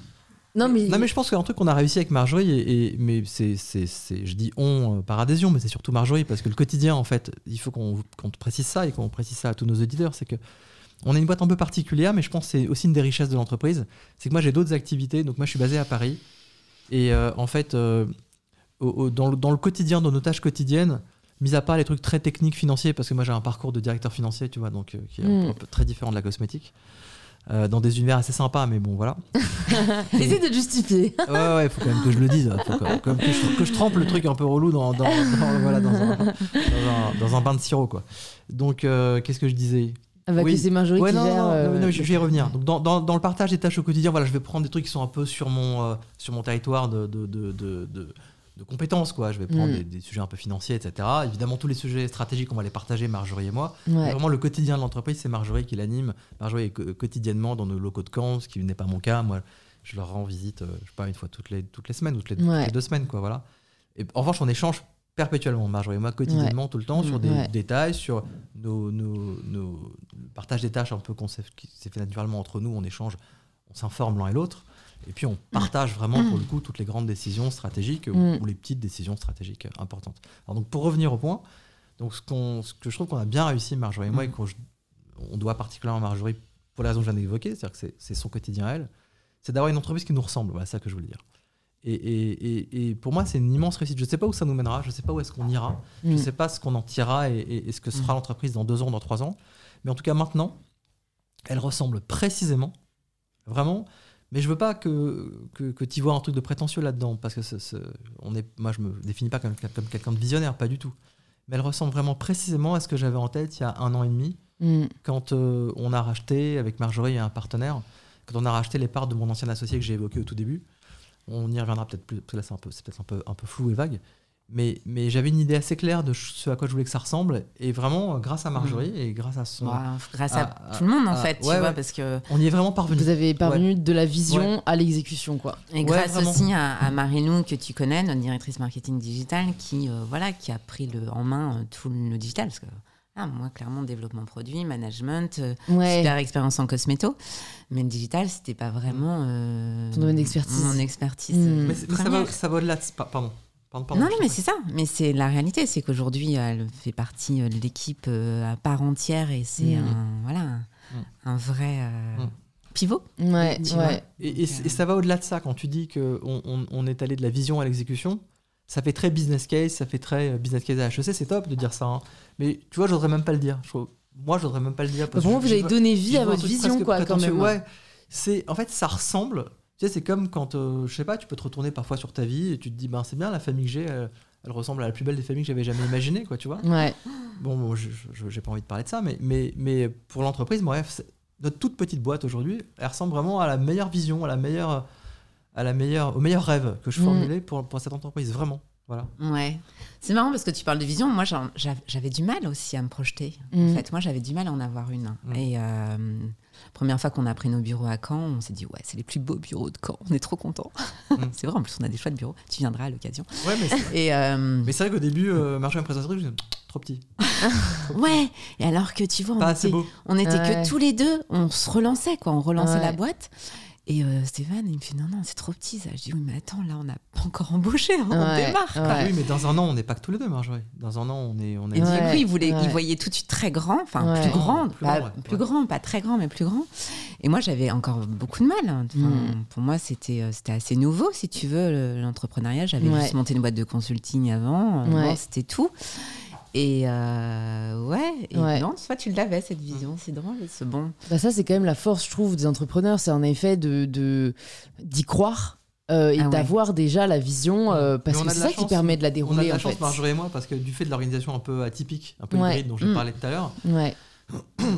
[SPEAKER 1] Non mais,
[SPEAKER 2] Non mais je pense qu'un truc qu'on a réussi avec Marjorie, et, et- mais c'est, je dis on euh, par adhésion, mais c'est surtout Marjorie parce que le quotidien en fait, il faut qu'on, te précise ça et qu'on précise ça à tous nos auditeurs, c'est que on est une boîte un peu particulière, mais je pense que c'est aussi une des richesses de l'entreprise, c'est que moi j'ai d'autres activités, donc moi je suis basé à Paris et euh, en fait euh, au- au- dans, le, dans le quotidien, dans nos tâches quotidiennes, mis à part les trucs très techniques financiers, parce que moi j'ai un parcours de directeur financier, tu vois, donc euh, qui est
[SPEAKER 1] Mm.
[SPEAKER 2] peu, un peu très différent de la cosmétique. Euh, dans des univers assez sympas, mais bon, voilà.
[SPEAKER 1] Essaye de te justifier.
[SPEAKER 2] Ouais, ouais, faut quand même que je le dise. Faut quand même, quand même que, je, que je trempe le truc un peu relou dans, dans, dans- voilà, dans, un, dans, un, bain de sirop, quoi. Donc, euh, qu'est-ce que je disais?
[SPEAKER 1] Ah bah,
[SPEAKER 2] Oui.
[SPEAKER 1] Marjorie
[SPEAKER 2] Ouais,
[SPEAKER 1] qui
[SPEAKER 2] non,
[SPEAKER 1] gère.
[SPEAKER 2] non,
[SPEAKER 1] euh,
[SPEAKER 2] non, je, je vais y revenir. Donc, dans, dans, dans le partage des tâches au quotidien, voilà, je vais prendre des trucs qui sont un peu sur mon, euh, sur mon territoire de, de, de, de, de- compétences. Quoi. Je vais prendre
[SPEAKER 1] Mm.
[SPEAKER 2] des, des sujets un peu financiers, etc. Évidemment, tous les sujets stratégiques, on va les partager, Marjorie et moi.
[SPEAKER 1] Ouais.
[SPEAKER 2] Vraiment, le quotidien de l'entreprise, c'est Marjorie qui l'anime. Marjorie est quotidiennement dans nos locaux de Caen, ce qui n'est pas mon cas. Moi, je leur rends visite, euh, je sais pas, une fois toutes les, toutes les semaines, ou toutes les, toutes
[SPEAKER 1] Ouais.
[SPEAKER 2] les deux semaines, quoi, voilà. Et en revanche, on échange perpétuellement, Marjorie et moi, quotidiennement, tout le temps, sur
[SPEAKER 1] Mm,
[SPEAKER 2] des détails, sur nos, nos, nos- le partage des tâches un peu qu'on s'est fait naturellement entre nous, on échange, on s'informe l'un et l'autre. Et puis on partage vraiment pour le coup toutes les grandes décisions stratégiques ou-
[SPEAKER 1] Mm.
[SPEAKER 2] ou, les petites décisions stratégiques importantes. Alors donc pour revenir au point, donc ce, qu'on- ce que je trouve qu'on a bien réussi Marjorie et moi et qu'on on doit particulièrement à Marjorie pour les raisons que je viens d'évoquer, c'est-à-dire que c'est- c'est son quotidien à elle, c'est d'avoir une entreprise qui nous ressemble. Voilà, c'est ça que je voulais dire. Et, et- et- pour moi, c'est une immense réussite. Je ne sais pas où ça nous mènera, je ne sais pas où est-ce qu'on ira, je
[SPEAKER 1] Mm.
[SPEAKER 2] ne sais pas ce qu'on en tirera et ce que sera l'entreprise dans deux ans, dans trois ans. Mais en tout cas, maintenant, elle ressemble précisément, vraiment. Mais je veux pas que, que, que tu vois un truc de prétentieux là-dedans, parce que on est, moi, je me définis pas comme, comme quelqu'un de visionnaire, pas du tout. Mais elle ressemble vraiment précisément à ce que j'avais en tête il y a un an et demi,
[SPEAKER 1] Mm.
[SPEAKER 2] quand euh, on a racheté, avec Marjorie et un partenaire, quand on a racheté les parts de mon ancien associé que j'ai évoqué au tout début. On y reviendra peut-être plus, parce que là c'est un peu, c'est peut-être un peu, un peu flou et vague. Mais, mais j'avais une idée assez claire de ce à quoi je voulais que ça ressemble. Et vraiment, grâce à Marjorie et grâce à son.
[SPEAKER 3] Ouais, grâce à tout le monde en fait, tu
[SPEAKER 2] ouais,
[SPEAKER 3] vois,
[SPEAKER 2] ouais.
[SPEAKER 3] parce que
[SPEAKER 2] On y est vraiment parvenu.
[SPEAKER 1] Vous avez parvenu de la vision à l'exécution, quoi.
[SPEAKER 3] et
[SPEAKER 2] Ouais,
[SPEAKER 3] grâce
[SPEAKER 2] vraiment.
[SPEAKER 3] aussi à, à Marie-Lou que tu connais, notre directrice marketing digital, qui euh, voilà, qui a pris le, en main euh, tout le digital, parce que ah, moi clairement développement produit, management, euh,
[SPEAKER 1] Ouais.
[SPEAKER 3] super expérience en cosméto, mais le digital c'était pas vraiment euh,
[SPEAKER 1] Ton domaine d'expertise.
[SPEAKER 3] Mon expertise.
[SPEAKER 1] Mm.
[SPEAKER 2] Mais, ça, va, ça va au-delà de. pa- Pardon. Pardon, pardon,
[SPEAKER 3] non, mais c'est ça. Mais c'est la réalité, c'est qu'aujourd'hui, elle fait partie euh, de l'équipe euh, à part entière et c'est
[SPEAKER 1] Mm.
[SPEAKER 3] un, voilà, un,
[SPEAKER 2] Mm.
[SPEAKER 3] un vrai euh,
[SPEAKER 2] Mm.
[SPEAKER 3] pivot.
[SPEAKER 1] Ouais,
[SPEAKER 3] Tu
[SPEAKER 1] ouais.
[SPEAKER 2] Et, et-
[SPEAKER 3] Donc,
[SPEAKER 2] et ça va au-delà de ça quand tu dis qu'on on, on est allé de la vision à l'exécution. Ça fait très business case, ça fait très business case à HEC, c'est top de dire ça. hein. Mais tu vois, j'oserais même pas le dire. Je moi, j'oserais même pas le dire.
[SPEAKER 1] Moi,
[SPEAKER 2] que
[SPEAKER 1] vous avez donné vie à votre vision, quoi, quand même.
[SPEAKER 2] Ouais, c'est en fait, ça ressemble. Tu sais, c'est comme quand, euh, je sais pas, tu peux te retourner parfois sur ta vie et tu te dis, ben c'est bien, la famille que j'ai, elle, elle ressemble à la plus belle des familles que j'avais jamais imaginées, quoi, tu vois.
[SPEAKER 1] Ouais.
[SPEAKER 2] Bon, bon, j'ai pas envie de parler de ça, mais, mais, mais pour l'entreprise, bref, notre toute petite boîte aujourd'hui, elle ressemble vraiment à la meilleure vision, à la meilleure, à la meilleure, au meilleur rêve que je
[SPEAKER 1] Mm.
[SPEAKER 2] formulais pour, pour cette entreprise, vraiment. Voilà.
[SPEAKER 3] Ouais. C'est marrant parce que tu parles de vision. Moi, j'avais du mal aussi à me projeter.
[SPEAKER 1] Mm.
[SPEAKER 3] En fait, moi, j'avais du mal à en avoir une.
[SPEAKER 2] Mm.
[SPEAKER 3] Et euh, première fois qu'on a pris nos bureaux à Caen, on s'est dit ouais, c'est les plus beaux bureaux de Caen. On est trop contents.
[SPEAKER 2] Mm.
[SPEAKER 3] c'est vrai. En plus, on a des chouettes bureaux. Tu viendras à l'occasion.
[SPEAKER 2] Ouais, mais c'est,
[SPEAKER 3] euh,
[SPEAKER 2] vrai qu'au début, euh, Marjorie me présentait, je me disais, trop petit,
[SPEAKER 3] ouais. Et alors que tu vois, on
[SPEAKER 2] pas assez
[SPEAKER 3] était,
[SPEAKER 2] beau.
[SPEAKER 3] on était
[SPEAKER 1] Ouais.
[SPEAKER 3] que tous les deux. On se relançait quoi. On relançait
[SPEAKER 1] Ouais.
[SPEAKER 3] la boîte. Et euh, Stéphane, il me fait non, non, c'est trop petit ça. Je dis oui, mais attends, là, on n'a pas encore embauché. hein, on
[SPEAKER 1] Ouais,
[SPEAKER 3] démarre. quoi.
[SPEAKER 1] ouais.
[SPEAKER 2] Oui, mais dans un an, on n'est pas que tous les deux, Marjorie. Dans un an, on est, on est
[SPEAKER 3] Et
[SPEAKER 1] Ouais,
[SPEAKER 3] du coup, il, voulait,
[SPEAKER 1] ouais.
[SPEAKER 3] il voyait tout de suite très grand, enfin
[SPEAKER 1] Ouais.
[SPEAKER 3] plus grand,
[SPEAKER 2] Plus
[SPEAKER 3] pas,
[SPEAKER 2] grand, ouais.
[SPEAKER 3] plus
[SPEAKER 2] Ouais.
[SPEAKER 3] grand, pas très grand, mais plus grand. Et moi, j'avais encore beaucoup de mal. Enfin,
[SPEAKER 1] Mm.
[SPEAKER 3] Pour moi, c'était euh, c'était assez nouveau, si tu veux, le- l'entrepreneuriat. J'avais
[SPEAKER 1] Ouais.
[SPEAKER 3] juste monté une boîte de consulting avant, euh,
[SPEAKER 1] Ouais.
[SPEAKER 3] bon, c'était tout. Et euh, ouais, et
[SPEAKER 1] Ouais.
[SPEAKER 3] non, toi, tu l'avais cette vision, c'est drôle, c'est bon.
[SPEAKER 1] Bah ça, c'est quand même la force, je trouve, des entrepreneurs. C'est en effet de de- d'y croire euh, et
[SPEAKER 3] Ah ouais.
[SPEAKER 1] d'avoir déjà la vision, euh, parce que c'est ça qui permet de la
[SPEAKER 2] On a
[SPEAKER 1] dérouler,
[SPEAKER 2] de la
[SPEAKER 1] en
[SPEAKER 2] chance,
[SPEAKER 1] fait.
[SPEAKER 2] Marjorie et moi, parce que du fait de l'organisation un peu atypique, un peu
[SPEAKER 1] Ouais.
[SPEAKER 2] hybride dont j'ai
[SPEAKER 1] Mm.
[SPEAKER 2] parlé tout à l'heure,
[SPEAKER 1] Ouais.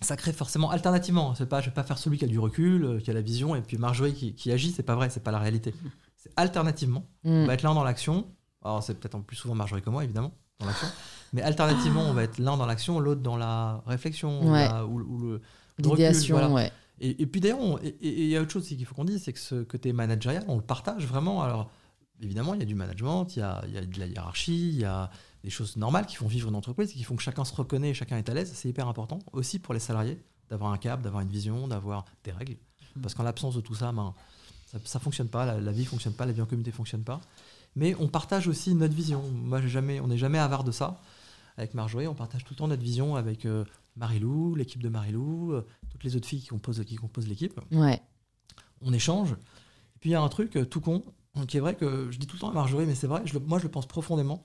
[SPEAKER 2] ça crée forcément alternativement. C'est pas, je vais pas faire celui qui a du recul, qui a la vision, et puis Marjorie qui, qui agit. C'est pas vrai, c'est pas la réalité. C'est alternativement.
[SPEAKER 1] Mm.
[SPEAKER 2] On va être l'un dans l'action. Alors c'est peut-être en plus souvent Marjorie que moi, évidemment, dans l'action. Mais alternativement, on va être l'un dans l'action, l'autre dans la réflexion, ou
[SPEAKER 1] Ouais.
[SPEAKER 2] la- ou, ou le, le recul,
[SPEAKER 1] L'idéation,
[SPEAKER 2] voilà.
[SPEAKER 1] ouais.
[SPEAKER 2] Et, et puis d'ailleurs, il y a autre chose qu'il faut qu'on dise, c'est que ce côté managérial, on le partage vraiment. Alors évidemment, il y a du management, il y a, y a de la hiérarchie, il y a des choses normales qui font vivre une entreprise, et qui font que chacun se reconnaît, chacun est à l'aise. C'est hyper important aussi pour les salariés d'avoir un cap, d'avoir une vision, d'avoir des règles. Parce qu'en l'absence de tout ça, ben, ça, ça fonctionne pas, la, la vie fonctionne pas, la vie en communauté fonctionne pas. Mais on partage aussi notre vision. Moi, jamais, on n'est jamais avare de ça. Avec Marjorie, on partage tout le temps notre vision avec euh, Marilou, l'équipe de Marilou, euh, toutes les autres filles qui composent, qui composent l'équipe.
[SPEAKER 1] Ouais.
[SPEAKER 2] On échange. Et puis il y a un truc euh, tout con, qui est vrai que je dis tout le temps à Marjorie, mais c'est vrai, je le- moi je le pense profondément.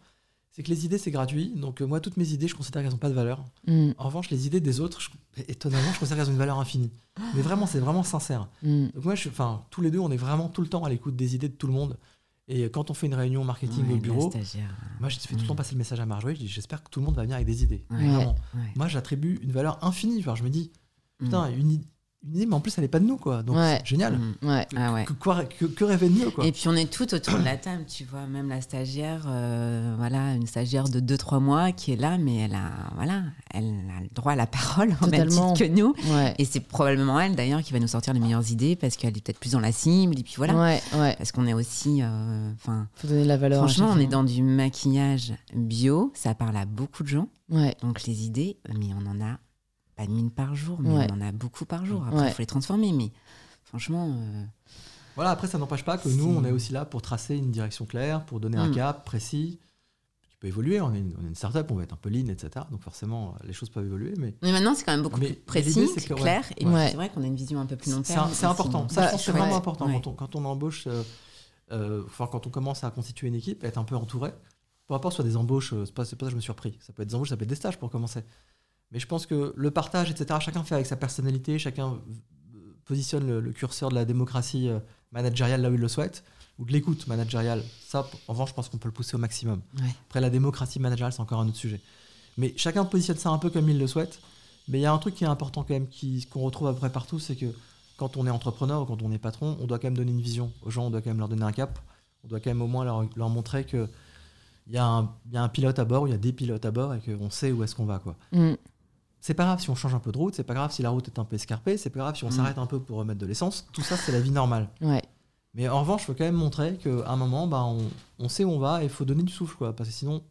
[SPEAKER 2] c'est que les idées, c'est gratuit. Donc, euh, moi, toutes mes idées, je considère qu'elles n'ont pas de valeur.
[SPEAKER 1] Mm.
[SPEAKER 2] En revanche, les idées des autres, je- étonnamment, je considère qu'elles ont une valeur infinie. Mais vraiment, c'est vraiment sincère.
[SPEAKER 1] Mm.
[SPEAKER 2] Donc, moi, je, tous les deux, on est vraiment tout le temps à l'écoute des idées de tout le monde. Et quand on fait une réunion marketing
[SPEAKER 3] Ouais,
[SPEAKER 2] au bureau, moi, je fais tout le
[SPEAKER 3] Mm.
[SPEAKER 2] temps passer le message à Marjorie. Je dis, j'espère que tout le monde va venir avec des idées.
[SPEAKER 3] Ouais.
[SPEAKER 2] Vraiment.
[SPEAKER 3] Ouais.
[SPEAKER 2] Moi, j'attribue une valeur infinie. Je me dis,
[SPEAKER 3] Mm.
[SPEAKER 2] putain, une, i- une mais en plus, elle n'est pas de nous, quoi. Donc,
[SPEAKER 1] Ouais.
[SPEAKER 2] c'est génial.
[SPEAKER 3] Mm.
[SPEAKER 1] Ouais.
[SPEAKER 3] Ah ouais.
[SPEAKER 2] Que, quoi- que- que rêver de mieux, quoi.
[SPEAKER 3] Et puis on est toutes autour de la table, tu vois, même la stagiaire, euh, voilà, une stagiaire de 2-3 mois qui est là, mais elle a, voilà, elle a le droit à la parole au même
[SPEAKER 1] Totalement.
[SPEAKER 3] titre que nous.
[SPEAKER 1] Ouais.
[SPEAKER 3] Et c'est probablement elle d'ailleurs qui va nous sortir les meilleures idées parce qu'elle est peut-être plus dans la cible. Et puis voilà,
[SPEAKER 1] Ouais, ouais.
[SPEAKER 3] parce qu'on est aussi, euh, enfin,
[SPEAKER 1] Faut donner de la valeur.
[SPEAKER 3] franchement, on est dans du maquillage bio, ça parle à beaucoup de gens.
[SPEAKER 1] Ouais.
[SPEAKER 3] Donc les idées, mais on en a pas mille par jour, mais
[SPEAKER 1] Ouais.
[SPEAKER 3] on en a beaucoup par jour. Après, il
[SPEAKER 1] Ouais.
[SPEAKER 3] faut les transformer, mais franchement, euh,
[SPEAKER 2] Voilà, après, ça n'empêche pas que nous, on est aussi là pour tracer une direction claire, pour donner un
[SPEAKER 3] Mm.
[SPEAKER 2] cap précis, qui peut évoluer. On est une, on est une startup, on va être un peu lean, etc. Donc forcément, les choses peuvent évoluer. Mais
[SPEAKER 3] Mais maintenant, c'est quand même beaucoup
[SPEAKER 2] Mais-
[SPEAKER 3] plus précis,
[SPEAKER 2] que- ouais.
[SPEAKER 3] clair. Et
[SPEAKER 1] Ouais.
[SPEAKER 3] c'est vrai qu'on a une vision un peu plus long
[SPEAKER 2] c'est
[SPEAKER 3] terme.
[SPEAKER 2] c'est important. Ça,
[SPEAKER 1] Bah,
[SPEAKER 2] je pense que c'est
[SPEAKER 1] ouais.
[SPEAKER 2] vraiment important.
[SPEAKER 3] Ouais.
[SPEAKER 2] Quand, on, quand on embauche, euh, euh, enfin, quand on commence à constituer une équipe, être un peu entouré. Peu importe, soit des embauches, euh, c'est pas, c'est pas ça que je me suis repris. Ça peut être des embauches, ça peut être des stages pour commencer. Mais je pense que le partage, etc., chacun fait avec sa personnalité, chacun euh, positionne le, le curseur de la démocratie euh, managériale là où il le souhaite, ou de l'écoute managériale. Ça, en revanche, je pense qu'on peut le pousser au maximum.
[SPEAKER 3] Ouais.
[SPEAKER 2] Après, la démocratie managériale, c'est encore un autre sujet. Mais chacun positionne ça un peu comme il le souhaite. Mais il y a un truc qui est important quand même, qui- qu'on retrouve à peu près partout, c'est que quand on est entrepreneur ou quand on est patron, on doit quand même donner une vision aux gens, on doit quand même leur donner un cap, on doit quand même au moins leur, leur montrer que il y, a un- il y a un pilote à bord, ou il y a des pilotes à bord et qu'on sait où est-ce qu'on va. quoi.
[SPEAKER 1] Mm.
[SPEAKER 2] C'est pas grave si on change un peu de route, c'est pas grave si la route est un peu escarpée, c'est pas grave si on
[SPEAKER 3] Mm.
[SPEAKER 2] s'arrête un peu pour remettre de l'essence. Tout ça, c'est la vie normale.
[SPEAKER 1] Ouais.
[SPEAKER 2] Mais en revanche, il faut quand même montrer qu'à un moment, bah, on, on sait où on va et il faut donner du souffle. Quoi, parce que sinon,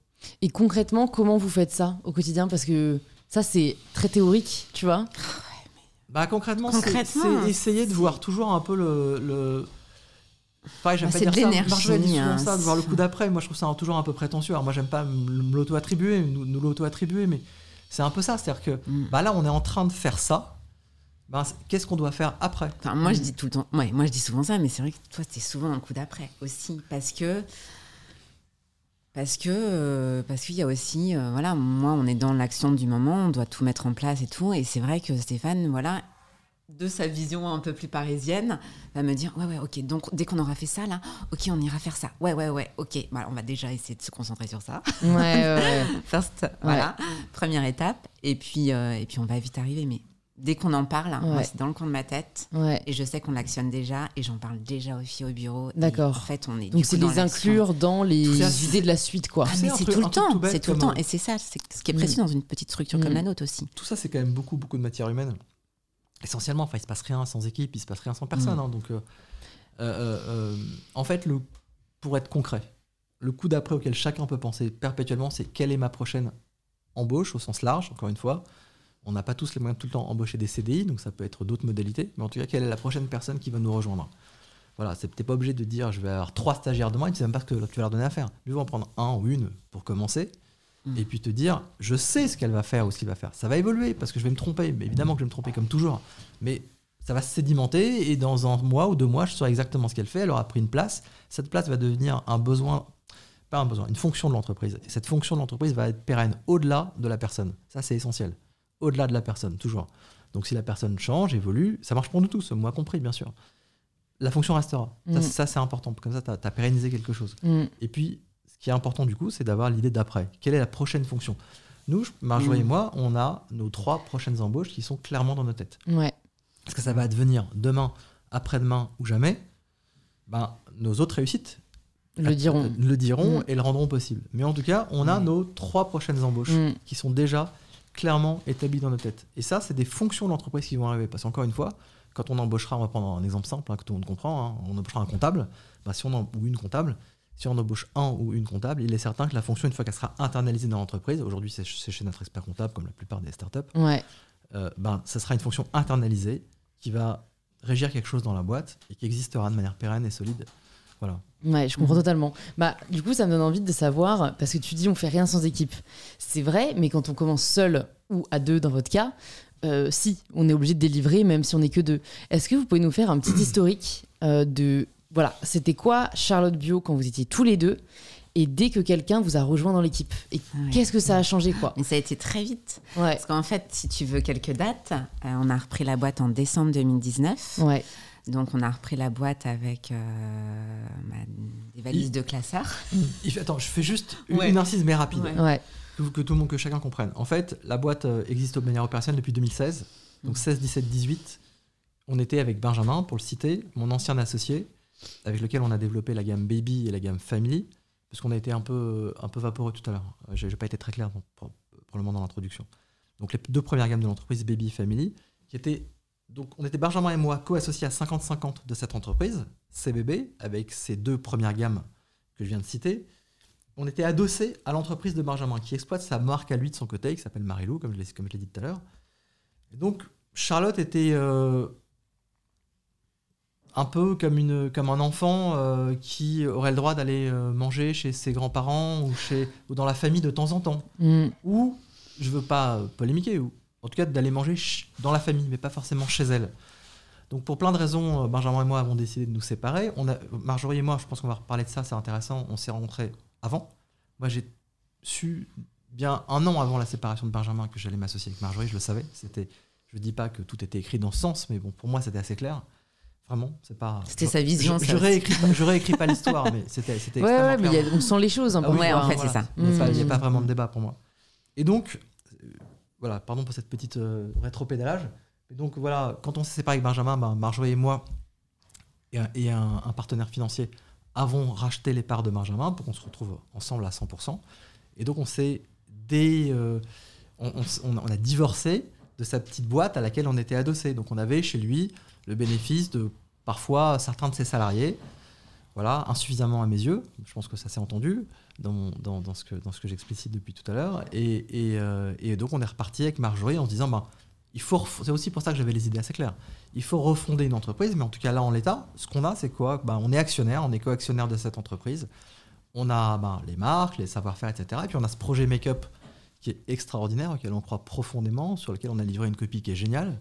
[SPEAKER 1] Et concrètement, comment vous faites ça au quotidien? Parce que ça, c'est très théorique, tu vois?
[SPEAKER 2] Bah concrètement, c'est- essayer de voir toujours un peu le. le... Pareil, j'aime
[SPEAKER 3] Bah,
[SPEAKER 2] pas
[SPEAKER 3] c'est
[SPEAKER 2] dire
[SPEAKER 3] de
[SPEAKER 2] ça. Marjorie dit souvent
[SPEAKER 3] hein,
[SPEAKER 2] ça, de voir le coup d'après. Moi, je trouve ça toujours un peu prétentieux. Alors, moi, j'aime pas me me l'auto-attribuer, nous, nous l'auto-attribuer, mais c'est un peu ça. C'est-à-dire que
[SPEAKER 3] Mm.
[SPEAKER 2] bah, là, on est en train de faire ça. Bah, c'est- Qu'est-ce qu'on doit faire après
[SPEAKER 3] Enfin, moi, je dis tout le temps. Ouais, moi, je dis souvent ça, mais c'est vrai que toi, c'est souvent un coup d'après aussi, parce que parce que euh, parce qu'il y a aussi, euh, voilà, moi, on est dans l'action du moment, on doit tout mettre en place et tout, et c'est vrai que Stéphane, voilà. De sa vision un peu plus parisienne, va me dire ouais ouais ok donc dès qu'on aura fait ça là ok on ira faire ça ouais ouais ouais ok voilà, on va déjà essayer de se concentrer sur ça
[SPEAKER 1] Ouais, ouais, ouais.
[SPEAKER 3] First, voilà, première étape. Et puis, euh, et puis on va vite arriver. Mais dès qu'on en parle, moi,
[SPEAKER 1] Ouais.
[SPEAKER 3] c'est dans le coin de ma tête.
[SPEAKER 1] Ouais.
[SPEAKER 3] Et je sais qu'on l'actionne déjà. Et j'en parle déjà aux filles au bureau. Et
[SPEAKER 1] D'accord.
[SPEAKER 3] En fait, on est.
[SPEAKER 1] Donc c'est les inclure dans les idées de la suite, quoi.
[SPEAKER 3] Ah,
[SPEAKER 2] sais,
[SPEAKER 3] mais c'est tout le temps. C'est tout le temps. Et c'est ça, c'est ce qui est précis dans une petite structure comme
[SPEAKER 1] Mm.
[SPEAKER 3] la nôtre aussi.
[SPEAKER 2] Tout ça, c'est quand même beaucoup, beaucoup de matière humaine. Essentiellement, enfin, il se passe rien sans équipe, il se passe rien sans personne.
[SPEAKER 3] Mm.
[SPEAKER 2] hein, donc, euh, euh, euh, en fait, le, pour être concret, le coup d'après auquel chacun peut penser perpétuellement, c'est quelle est ma prochaine embauche au sens large, encore une fois. On n'a pas tous les moyens de tout le temps embaucher des CDI, donc ça peut être d'autres modalités. Mais en tout cas, quelle est la prochaine personne qui va nous rejoindre? Voilà, c'est peut-être pas obligé de dire je vais avoir trois stagiaires demain, et tu sais même pas ce que tu vas leur donner à faire. Mieux vaut en prendre un ou une pour commencer, Et puis te dire je sais ce qu'elle va faire ou ce qu'il va faire. Ça va évoluer parce que je vais me tromper, mais évidemment que je vais me tromper comme toujours. Mais ça va se sédimenter et dans un mois ou deux mois, je saurai exactement ce qu'elle fait. Elle aura pris une place. Cette place va devenir un besoin, pas un besoin, une fonction de l'entreprise. Et cette fonction de l'entreprise va être pérenne au-delà de la personne. Ça, c'est essentiel. Au-delà de la personne, toujours. Donc si la personne change, évolue, ça marche pour nous tous, moi compris, bien sûr. La fonction restera. Ça,
[SPEAKER 1] Mm.
[SPEAKER 2] ça, c'est important. Comme ça, tu as, pérennisé quelque chose.
[SPEAKER 1] Mm.
[SPEAKER 2] Et puis, ce qui est important du coup, c'est d'avoir l'idée d'après. Quelle est la prochaine fonction? Nous, Marjorie
[SPEAKER 3] Mm.
[SPEAKER 2] et moi, on a nos trois prochaines embauches qui sont clairement dans nos têtes.
[SPEAKER 1] Ouais.
[SPEAKER 2] Est-ce que ça va advenir demain, après-demain ou jamais? Ben, Nos autres réussites
[SPEAKER 1] Le diront.
[SPEAKER 2] le diront
[SPEAKER 1] Mm.
[SPEAKER 2] et le rendront possible. Mais en tout cas, on a
[SPEAKER 3] Mm.
[SPEAKER 2] nos trois prochaines embauches
[SPEAKER 1] Mm.
[SPEAKER 2] qui sont déjà clairement établies dans nos têtes. Et ça, c'est des fonctions de l'entreprise qui vont arriver. Parce qu'encore une fois, quand on embauchera, on va prendre un exemple simple hein, que tout le monde comprend, hein, on embauchera un comptable, ben, si on en- ou une comptable, si on embauche un ou une comptable, il est certain que la fonction, une fois qu'elle sera internalisée dans l'entreprise, aujourd'hui c'est chez notre expert comptable comme la plupart des startups,
[SPEAKER 1] Ouais.
[SPEAKER 2] euh, ben, ça sera une fonction internalisée qui va régir quelque chose dans la boîte et qui existera de manière pérenne et solide. Voilà.
[SPEAKER 1] Ouais, je comprends
[SPEAKER 3] Mhm.
[SPEAKER 1] totalement. Bah, du coup, ça me donne envie de savoir, parce que tu dis on fait rien sans équipe. C'est vrai, mais quand on commence seul ou à deux dans votre cas, euh, si, on est obligé de délivrer, même si on n'est que deux. Est-ce que vous pouvez nous faire un petit historique euh, de. Voilà, c'était quoi Charlotte Bio quand vous étiez tous les deux et dès que quelqu'un vous a rejoint dans l'équipe. Et
[SPEAKER 3] Ouais.
[SPEAKER 1] qu'est-ce que ça a changé, quoi
[SPEAKER 3] Mais ça a été très vite.
[SPEAKER 1] Ouais.
[SPEAKER 3] Parce qu'en fait, si tu veux quelques dates, euh, on a repris la boîte en décembre 2019.
[SPEAKER 1] Ouais.
[SPEAKER 3] Donc, on a repris la boîte avec euh, bah, des valises
[SPEAKER 2] Il-
[SPEAKER 3] de classeurs.
[SPEAKER 2] Il fait- attends, je fais juste une,
[SPEAKER 3] Ouais.
[SPEAKER 2] une incise mais rapide.
[SPEAKER 3] Ouais.
[SPEAKER 1] Ouais.
[SPEAKER 2] que, que tout le monde, que chacun comprenne. En fait, la boîte euh, existe de manière opérationnelle depuis 2016. Donc 16, 17, 18, on était avec Benjamin, pour le citer, mon ancien associé, avec lequel on a développé la gamme Baby et la gamme Family, parce qu'on a été un peu, un peu vaporeux tout à l'heure. Euh, J'ai j'ai pas été très clair pour, pour- probablement dans l'introduction. Donc les deux premières gammes de l'entreprise Baby Family, qui étaient donc on était Benjamin et moi co-associés à 50-50 de cette entreprise, CBB, avec ces deux premières gammes que je viens de citer. On était adossé à l'entreprise de Benjamin, qui exploite sa marque à lui de son côté, qui s'appelle Marilou, comme je l'ai je dit tout à l'heure. Donc Charlotte était euh, un peu comme, une, comme un enfant euh, qui aurait le droit d'aller euh, manger chez ses grands-parents ou, chez, ou dans la famille de temps en temps
[SPEAKER 1] Mm.
[SPEAKER 2] ou je veux pas euh, polémiquer, ou en tout cas d'aller manger dans la famille, mais pas forcément chez elle. Donc pour plein de raisons, Benjamin et moi avons décidé de nous séparer. On a, Marjorie et moi, je pense qu'on va reparler de ça, c'est intéressant. On s'est rencontrés avant. Moi j'ai su bien un an avant la séparation de Benjamin que j'allais m'associer avec Marjorie, je le savais. C'était, je dis pas que tout était écrit dans ce sens, mais bon pour moi c'était assez clair. Vraiment, c'est pas.
[SPEAKER 3] C'était sa vision,
[SPEAKER 2] Je, je réécris, je réécris pas l'histoire, mais c'était, c'était
[SPEAKER 1] Ouais, ouais, mais a- on sent les choses peu.
[SPEAKER 2] Ah oui,
[SPEAKER 3] Ouais,
[SPEAKER 1] quoi,
[SPEAKER 3] en
[SPEAKER 1] hein.
[SPEAKER 3] fait, c'est ça.
[SPEAKER 2] Il n'y a,
[SPEAKER 1] Mm.
[SPEAKER 2] pas vraiment de débat pour moi. Et donc, euh, voilà, pardon pour cette petite euh, rétro-pédalage. Donc voilà, quand on s'est séparé avec Benjamin, ben, Marjorie et moi et, un, et un- un partenaire financier avons racheté les parts de Benjamin pour qu'on se retrouve ensemble à 100%. Et donc on s'est dé, euh, on a divorcé de sa petite boîte à laquelle on était adossé. Donc on avait chez lui le bénéfice de parfois certains de ses salariés, voilà, insuffisamment à mes yeux. Je pense que ça s'est entendu dans, ce que, j'explicite depuis tout à l'heure. Euh, et donc on est reparti avec Marjorie en se disant, ben, c'est aussi pour ça que j'avais les idées assez claires. Il faut refonder une entreprise, mais en tout cas là en l'état, ce qu'on a, c'est quoi? Ben, On est actionnaire, on est co-actionnaire de cette entreprise. On a ben, les marques, les savoir-faire, etc. Et puis on a ce projet make-up qui est extraordinaire, auquel on croit profondément, sur lequel on a livré une copie qui est géniale.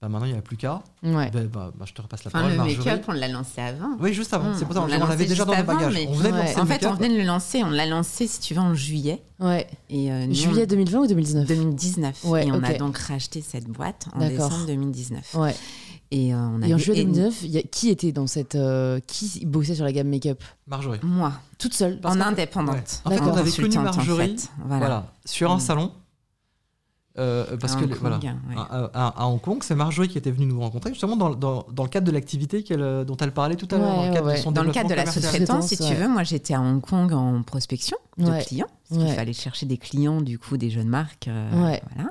[SPEAKER 2] Ben, maintenant, il n'y a plus qu'à.
[SPEAKER 1] Ouais.
[SPEAKER 2] Ben, ben, ben, je te repasse la
[SPEAKER 3] Enfin,
[SPEAKER 2] parole,
[SPEAKER 3] le
[SPEAKER 2] Marjorie.
[SPEAKER 3] make-up, on l'a lancé avant.
[SPEAKER 2] Oui, juste avant.
[SPEAKER 3] Hum,
[SPEAKER 2] c'est pour ça
[SPEAKER 3] on
[SPEAKER 2] qu'on
[SPEAKER 3] l'a
[SPEAKER 2] l'avait déjà dans bagages.
[SPEAKER 3] mais-
[SPEAKER 2] On venait de
[SPEAKER 1] Ouais.
[SPEAKER 2] lancer le
[SPEAKER 3] En fait, on venait de le lancer. On l'a lancé, si tu veux, en juillet.
[SPEAKER 1] Ouais.
[SPEAKER 3] Et, euh, nous,
[SPEAKER 1] Juillet
[SPEAKER 3] on-
[SPEAKER 1] 2020 ou 2019
[SPEAKER 3] 2019.
[SPEAKER 1] Ouais,
[SPEAKER 3] et on a donc racheté cette boîte en décembre 2019.
[SPEAKER 1] Ouais.
[SPEAKER 3] Et, euh, on a
[SPEAKER 1] Et en juillet
[SPEAKER 3] éno-
[SPEAKER 1] 2019, il y a- qui était dans cette. euh, qui bossait sur la gamme make-up?
[SPEAKER 2] Marjorie.
[SPEAKER 3] Moi,
[SPEAKER 1] Toute seule
[SPEAKER 2] Parce
[SPEAKER 3] en indépendante.
[SPEAKER 2] Ouais. En fait,
[SPEAKER 1] D'accord.
[SPEAKER 2] on avait connu Marjorie. Voilà. sur un
[SPEAKER 3] Mm.
[SPEAKER 2] salon. Euh, parce
[SPEAKER 3] À
[SPEAKER 2] que
[SPEAKER 3] Hong
[SPEAKER 2] les-
[SPEAKER 3] Kong,
[SPEAKER 2] voilà,
[SPEAKER 3] ouais.
[SPEAKER 2] à, à- à Hong Kong, c'est Marjorie qui était venue nous rencontrer justement dans, dans- dans le cadre de l'activité euh, dont elle parlait tout à l'heure,
[SPEAKER 1] Ouais,
[SPEAKER 2] dans le cadre
[SPEAKER 1] ouais,
[SPEAKER 2] de son
[SPEAKER 3] Dans le cadre de la sous-traitance, si tu veux, moi j'étais à Hong Kong en prospection de
[SPEAKER 1] Ouais.
[SPEAKER 3] clients. Parce qu'il fallait chercher des clients, du coup, des jeunes marques. euh,
[SPEAKER 1] Ouais.
[SPEAKER 3] Voilà.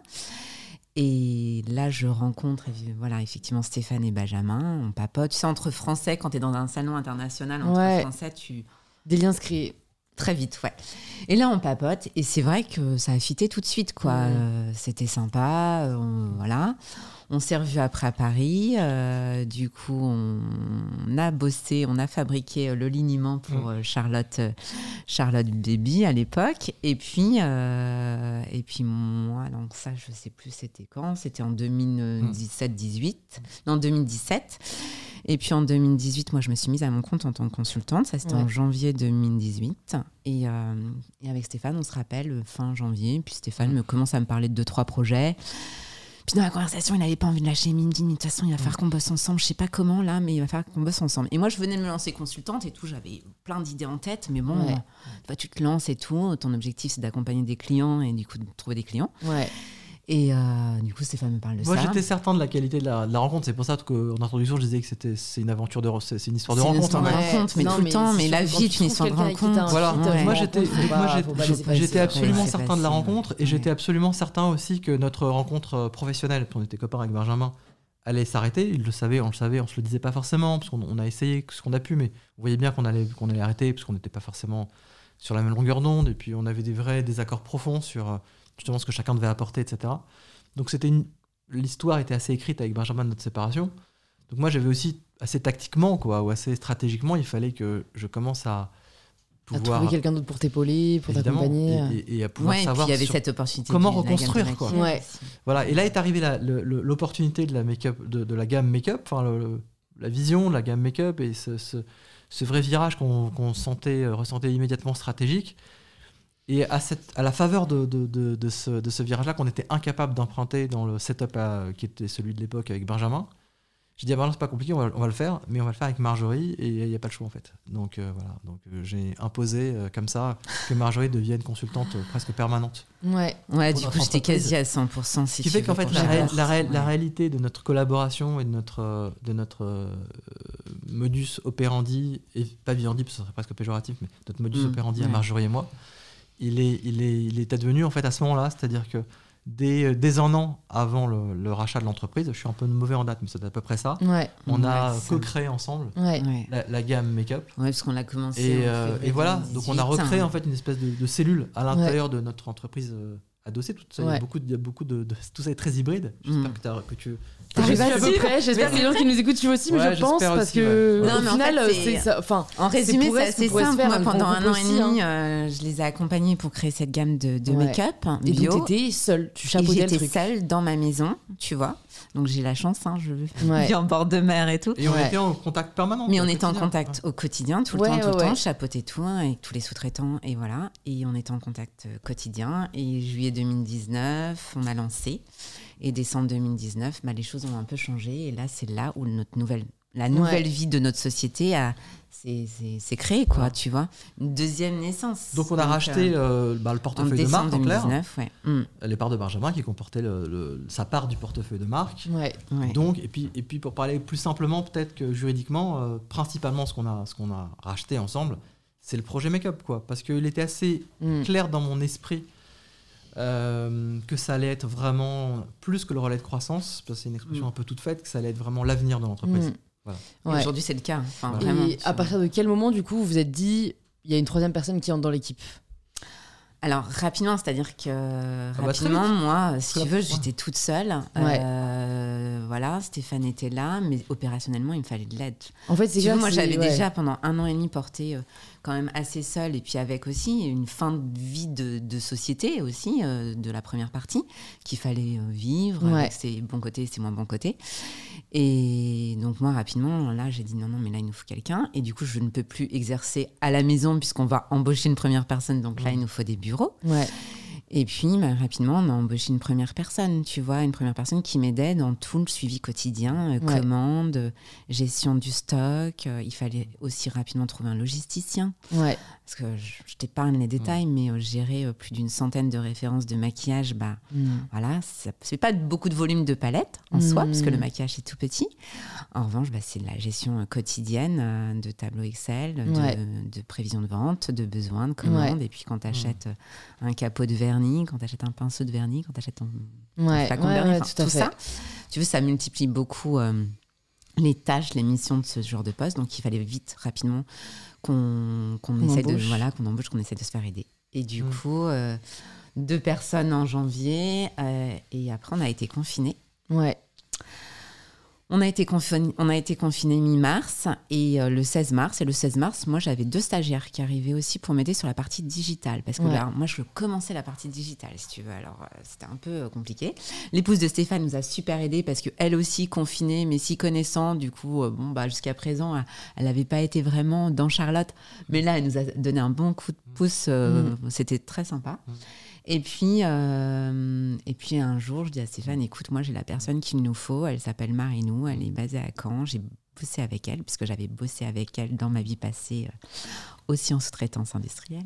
[SPEAKER 3] Et là, je rencontre voilà, effectivement Stéphane et Benjamin. On papote. Tu sais, entre Français, quand tu es dans un salon international, entre
[SPEAKER 1] Ouais.
[SPEAKER 3] Français, tu.
[SPEAKER 1] Des liens se créent.
[SPEAKER 3] Très vite, ouais. Et là, on papote. Et c'est vrai que ça a fité tout de suite, quoi. Euh, C'était sympa. euh, on- voilà. On s'est revus après à Paris. euh, du coup, on a bossé, on a fabriqué le liniment pour euh, Charlotte, Charlotte Baby à l'époque. Et puis, euh, et puis moi, donc ça, je sais plus c'était quand. C'était en 2017-18. Non, 2017. Et puis en 2018, moi, je me suis mise à mon compte en tant que consultante. Ça, c'était en janvier 2018. Et, euh, et avec Stéphane, on se rappelle euh, fin janvier. Puis Stéphane me commence à me parler de deux, trois projets. Puis dans la conversation, il n'avait pas envie de lâcher. Il me dit, mais de toute façon, il va falloir qu'on bosse ensemble. Je sais pas comment là, mais il va falloir qu'on bosse ensemble. Et moi, je venais de me lancer consultante et tout. J'avais plein d'idées en tête. Mais bon,
[SPEAKER 1] Ouais.
[SPEAKER 3] euh, tu te lances et tout. Ton objectif, c'est d'accompagner des clients et du coup, de trouver des clients.
[SPEAKER 1] Ouais.
[SPEAKER 3] Et euh, du coup, Stéphane me parle de
[SPEAKER 2] Moi,
[SPEAKER 3] ça.
[SPEAKER 2] j'étais certain de la qualité de la, de la rencontre. C'est pour ça qu'en introduction, je disais que c'était c'est une aventure de c'est une histoire de rencontre.
[SPEAKER 3] histoire de mais
[SPEAKER 1] Non,
[SPEAKER 3] tout le temps. Mais la vie est
[SPEAKER 1] tu
[SPEAKER 3] une histoire de rencontre.
[SPEAKER 2] Voilà,
[SPEAKER 3] Ouais.
[SPEAKER 2] moi j'étais moi, j'étais absolument certain de la rencontre et
[SPEAKER 3] Ouais.
[SPEAKER 2] j'étais absolument certain aussi que notre rencontre euh, professionnelle, parce qu'on était copains avec Benjamin, allait s'arrêter. Il le savait, on le savait, on se le disait pas forcément parce qu'on on a essayé ce qu'on a pu, mais on voyait bien qu'on allait qu'on allait arrêter parce qu'on n'était pas forcément sur la même longueur d'onde et puis on avait des vrais désaccords profonds sur euh, justement ce que chacun devait apporter, etc. Donc c'était une l'histoire était assez écrite avec Benjamin de notre séparation. Donc moi j'avais aussi assez tactiquement quoi ou assez stratégiquement, il fallait que je commence à
[SPEAKER 1] À
[SPEAKER 2] pouvoir
[SPEAKER 1] trouver quelqu'un d'autre pour t'épauler, pour t'accompagner.
[SPEAKER 2] et, et- et à pouvoir
[SPEAKER 3] Ouais, et puis
[SPEAKER 2] savoir
[SPEAKER 3] il y avait cette opportunité.
[SPEAKER 2] comment reconstruire, quoi.
[SPEAKER 1] Ouais.
[SPEAKER 2] Voilà, et là est arrivée la- le- le- l'opportunité de la make-up, de, de la gamme make-up, enfin le- la vision de la gamme make-up et ce, ce- ce vrai virage qu'on qu'on sentait, euh, ressentait immédiatement stratégique. Et à, cette, à la faveur de, de, de, de ce, de ce virage-là qu'on était incapable d'emprunter dans le setup à- qui était celui de l'époque avec Benjamin, j'ai dit à Benjamin, c'est pas compliqué, on va, on va le faire, mais on va le faire avec Marjorie et il n'y a pas le choix en fait. Donc euh, voilà, donc euh, j'ai imposé euh, comme ça que Marjorie devienne consultante euh, presque permanente.
[SPEAKER 1] Ouais.
[SPEAKER 3] Ouais, du coup, j'étais quasi à 100%. Si
[SPEAKER 2] Ce qui fait qu'en fait, la, ré- la, ré- la
[SPEAKER 3] ouais.
[SPEAKER 2] réalité de notre collaboration et de notre, euh, de notre euh, modus operandi, et pas vivendi, parce que ce serait presque péjoratif, mais notre modus
[SPEAKER 3] Mm,
[SPEAKER 2] operandi à. Marjorie et moi, il est, il est, il est advenu en fait à ce moment-là, c'est-à-dire que dès, dès un an avant le, le rachat de l'entreprise, je suis un peu mauvais en date, mais c'est à peu près ça,
[SPEAKER 1] Ouais.
[SPEAKER 2] on a
[SPEAKER 3] Ouais,
[SPEAKER 2] co-créé ensemble
[SPEAKER 1] Ouais.
[SPEAKER 2] La, la gamme make-up.
[SPEAKER 3] Ouais, parce qu'on l'a commencé.
[SPEAKER 2] Et, euh, et voilà, donc on a
[SPEAKER 3] 2018,
[SPEAKER 2] recréé
[SPEAKER 3] hein.
[SPEAKER 2] en fait une espèce de, de cellule à l'intérieur de notre entreprise euh, adossée. Tout ça, il y a beaucoup, de, il y a beaucoup de, de- tout ça est très hybride. J'espère
[SPEAKER 3] Mm.
[SPEAKER 2] que tu.
[SPEAKER 1] Je à peu près. J'espère que les gens qui nous écoutent suivent aussi, mais
[SPEAKER 2] Ouais,
[SPEAKER 1] je pense parce
[SPEAKER 2] aussi,
[SPEAKER 1] que
[SPEAKER 2] ouais.
[SPEAKER 3] Non,
[SPEAKER 1] au final,
[SPEAKER 3] fait,
[SPEAKER 1] c'est. Enfin,
[SPEAKER 3] En résumé, c'est assez simple. pendant un an et
[SPEAKER 1] aussi,
[SPEAKER 3] demi, euh, je les ai accompagnés pour créer cette gamme de, de
[SPEAKER 1] Ouais.
[SPEAKER 3] make-up
[SPEAKER 1] et
[SPEAKER 3] bio.
[SPEAKER 1] donc t'étais seule, tu
[SPEAKER 3] Et
[SPEAKER 1] chapeautais le
[SPEAKER 3] j'étais seule dans ma maison, tu vois. Donc j'ai la chance, hein, je
[SPEAKER 1] Ouais.
[SPEAKER 3] vis en bord de mer et tout.
[SPEAKER 2] Et on
[SPEAKER 1] Ouais.
[SPEAKER 2] était en contact permanent.
[SPEAKER 3] Mais on était en contact au quotidien, tout le
[SPEAKER 1] Ouais,
[SPEAKER 3] temps, tout
[SPEAKER 1] ouais,
[SPEAKER 3] le temps, chapeauter tout hein, avec tous les sous-traitants et voilà. Et on était en contact euh, quotidien. Et juillet 2019, on a lancé. Et décembre 2019, bah, les choses ont un peu changé. Et là, c'est là où notre nouvelle, la nouvelle vie de notre société a, s'est créée, quoi, tu vois. Une deuxième naissance.
[SPEAKER 2] Donc on a racheté
[SPEAKER 3] euh,
[SPEAKER 2] euh, bah, le portefeuille de marque
[SPEAKER 3] décembre
[SPEAKER 2] en clair,
[SPEAKER 3] 2019, ouais. Mm,
[SPEAKER 2] les parts de Benjamin qui comportaient le- le- sa part du portefeuille de marque.
[SPEAKER 1] Ouais.
[SPEAKER 3] ouais.
[SPEAKER 2] Donc et puis et puis pour parler plus simplement peut-être que juridiquement, euh, principalement ce qu'on a ce qu'on a racheté ensemble, c'est le projet make-up quoi, parce qu'il était assez
[SPEAKER 1] Mm.
[SPEAKER 2] clair dans mon esprit euh, que ça allait être vraiment plus que le relais de croissance, parce que c'est une expression
[SPEAKER 3] Mm.
[SPEAKER 2] un peu toute faite, que ça allait être vraiment l'avenir de l'entreprise.
[SPEAKER 1] Mm. Ouais.
[SPEAKER 3] Aujourd'hui, c'est le cas. Enfin,
[SPEAKER 2] Voilà.
[SPEAKER 3] vraiment,
[SPEAKER 1] Et à partir de quel moment, du coup, vous vous êtes dit, il y a une troisième personne qui entre dans l'équipe?
[SPEAKER 3] Alors rapidement, c'est-à-dire que
[SPEAKER 2] Ah bah,
[SPEAKER 3] rapidement, moi, si tu veux, j'étais toute seule.
[SPEAKER 1] Ouais.
[SPEAKER 3] Euh, voilà, Stéphane était là, mais opérationnellement, il me fallait de l'aide.
[SPEAKER 1] En fait, c'est
[SPEAKER 3] moi, j'avais
[SPEAKER 1] ouais.
[SPEAKER 3] déjà pendant un an et demi porté euh, quand même assez seule, et puis avec aussi une fin de vie de, de société aussi euh, de la première partie qu'il fallait euh, vivre
[SPEAKER 1] Ouais.
[SPEAKER 3] avec ses bons côtés, ses moins bons côtés. Et donc moi, rapidement, là, j'ai dit non, non, mais là, il nous faut quelqu'un. Et du coup, je ne peux plus exercer à la maison puisqu'on va embaucher une première personne. Donc là, il nous faut des bureaux.
[SPEAKER 1] Ouais.
[SPEAKER 3] Et puis, bah, rapidement, on a embauché une première personne, tu vois, une première personne qui m'aidait dans tout le suivi quotidien, euh,
[SPEAKER 1] Ouais.
[SPEAKER 3] commande, euh, gestion du stock. Euh, il fallait aussi rapidement trouver un logisticien.
[SPEAKER 1] Ouais.
[SPEAKER 3] Parce que je, t'épargne les détails, mais euh, gérer euh, plus d'une centaine de références de maquillage, bah,
[SPEAKER 1] Mm.
[SPEAKER 3] voilà, ça fait pas beaucoup de volume de palette en soi,
[SPEAKER 1] Mm.
[SPEAKER 3] parce que le maquillage est tout petit. En revanche, bah, c'est de la gestion euh, quotidienne euh, de tableau Excel, de,
[SPEAKER 1] Ouais.
[SPEAKER 3] de prévision de vente, de besoins, de commandes. Et puis quand tu achètes un capot de vernis, quand tu achètes un pinceau de vernis, quand tu achètes ton
[SPEAKER 1] Ouais.
[SPEAKER 3] flacon de vernis,
[SPEAKER 1] tout
[SPEAKER 3] tout ça, tu veux, ça multiplie beaucoup euh, les tâches, les missions de ce genre de poste. Donc il fallait vite, rapidement, qu'on essaie de voilà, qu'on embauche, qu'on essaie de se faire aider. Et du
[SPEAKER 2] Mm.
[SPEAKER 3] coup, euh, deux personnes en janvier, euh, et après on a été confinés.
[SPEAKER 1] Ouais.
[SPEAKER 3] On a été confinés, on a été mi-mars et euh, le 16 mars. Et le 16 mars, moi, j'avais deux stagiaires qui arrivaient aussi pour m'aider sur la partie digitale. Parce que
[SPEAKER 1] Ouais.
[SPEAKER 3] là, moi, je commençais la partie digitale, si tu veux. Alors, euh, c'était un peu euh, compliqué. L'épouse de Stéphane nous a super aidés parce qu'elle aussi, confinée, mais si connaissant, du coup, bon, bah, jusqu'à présent, elle- n'avait pas été vraiment dans Charlotte. Mais là, elle nous a donné un bon coup de pouce. euh, C'était très sympa. Et puis, euh, et puis un jour, je dis à Stéphane, écoute, moi j'ai la personne qu'il nous faut, elle s'appelle Marinou, elle est basée à Caen, j'ai bossé avec elle, puisque j'avais bossé avec elle dans ma vie passée euh, aussi en sous-traitance industrielle.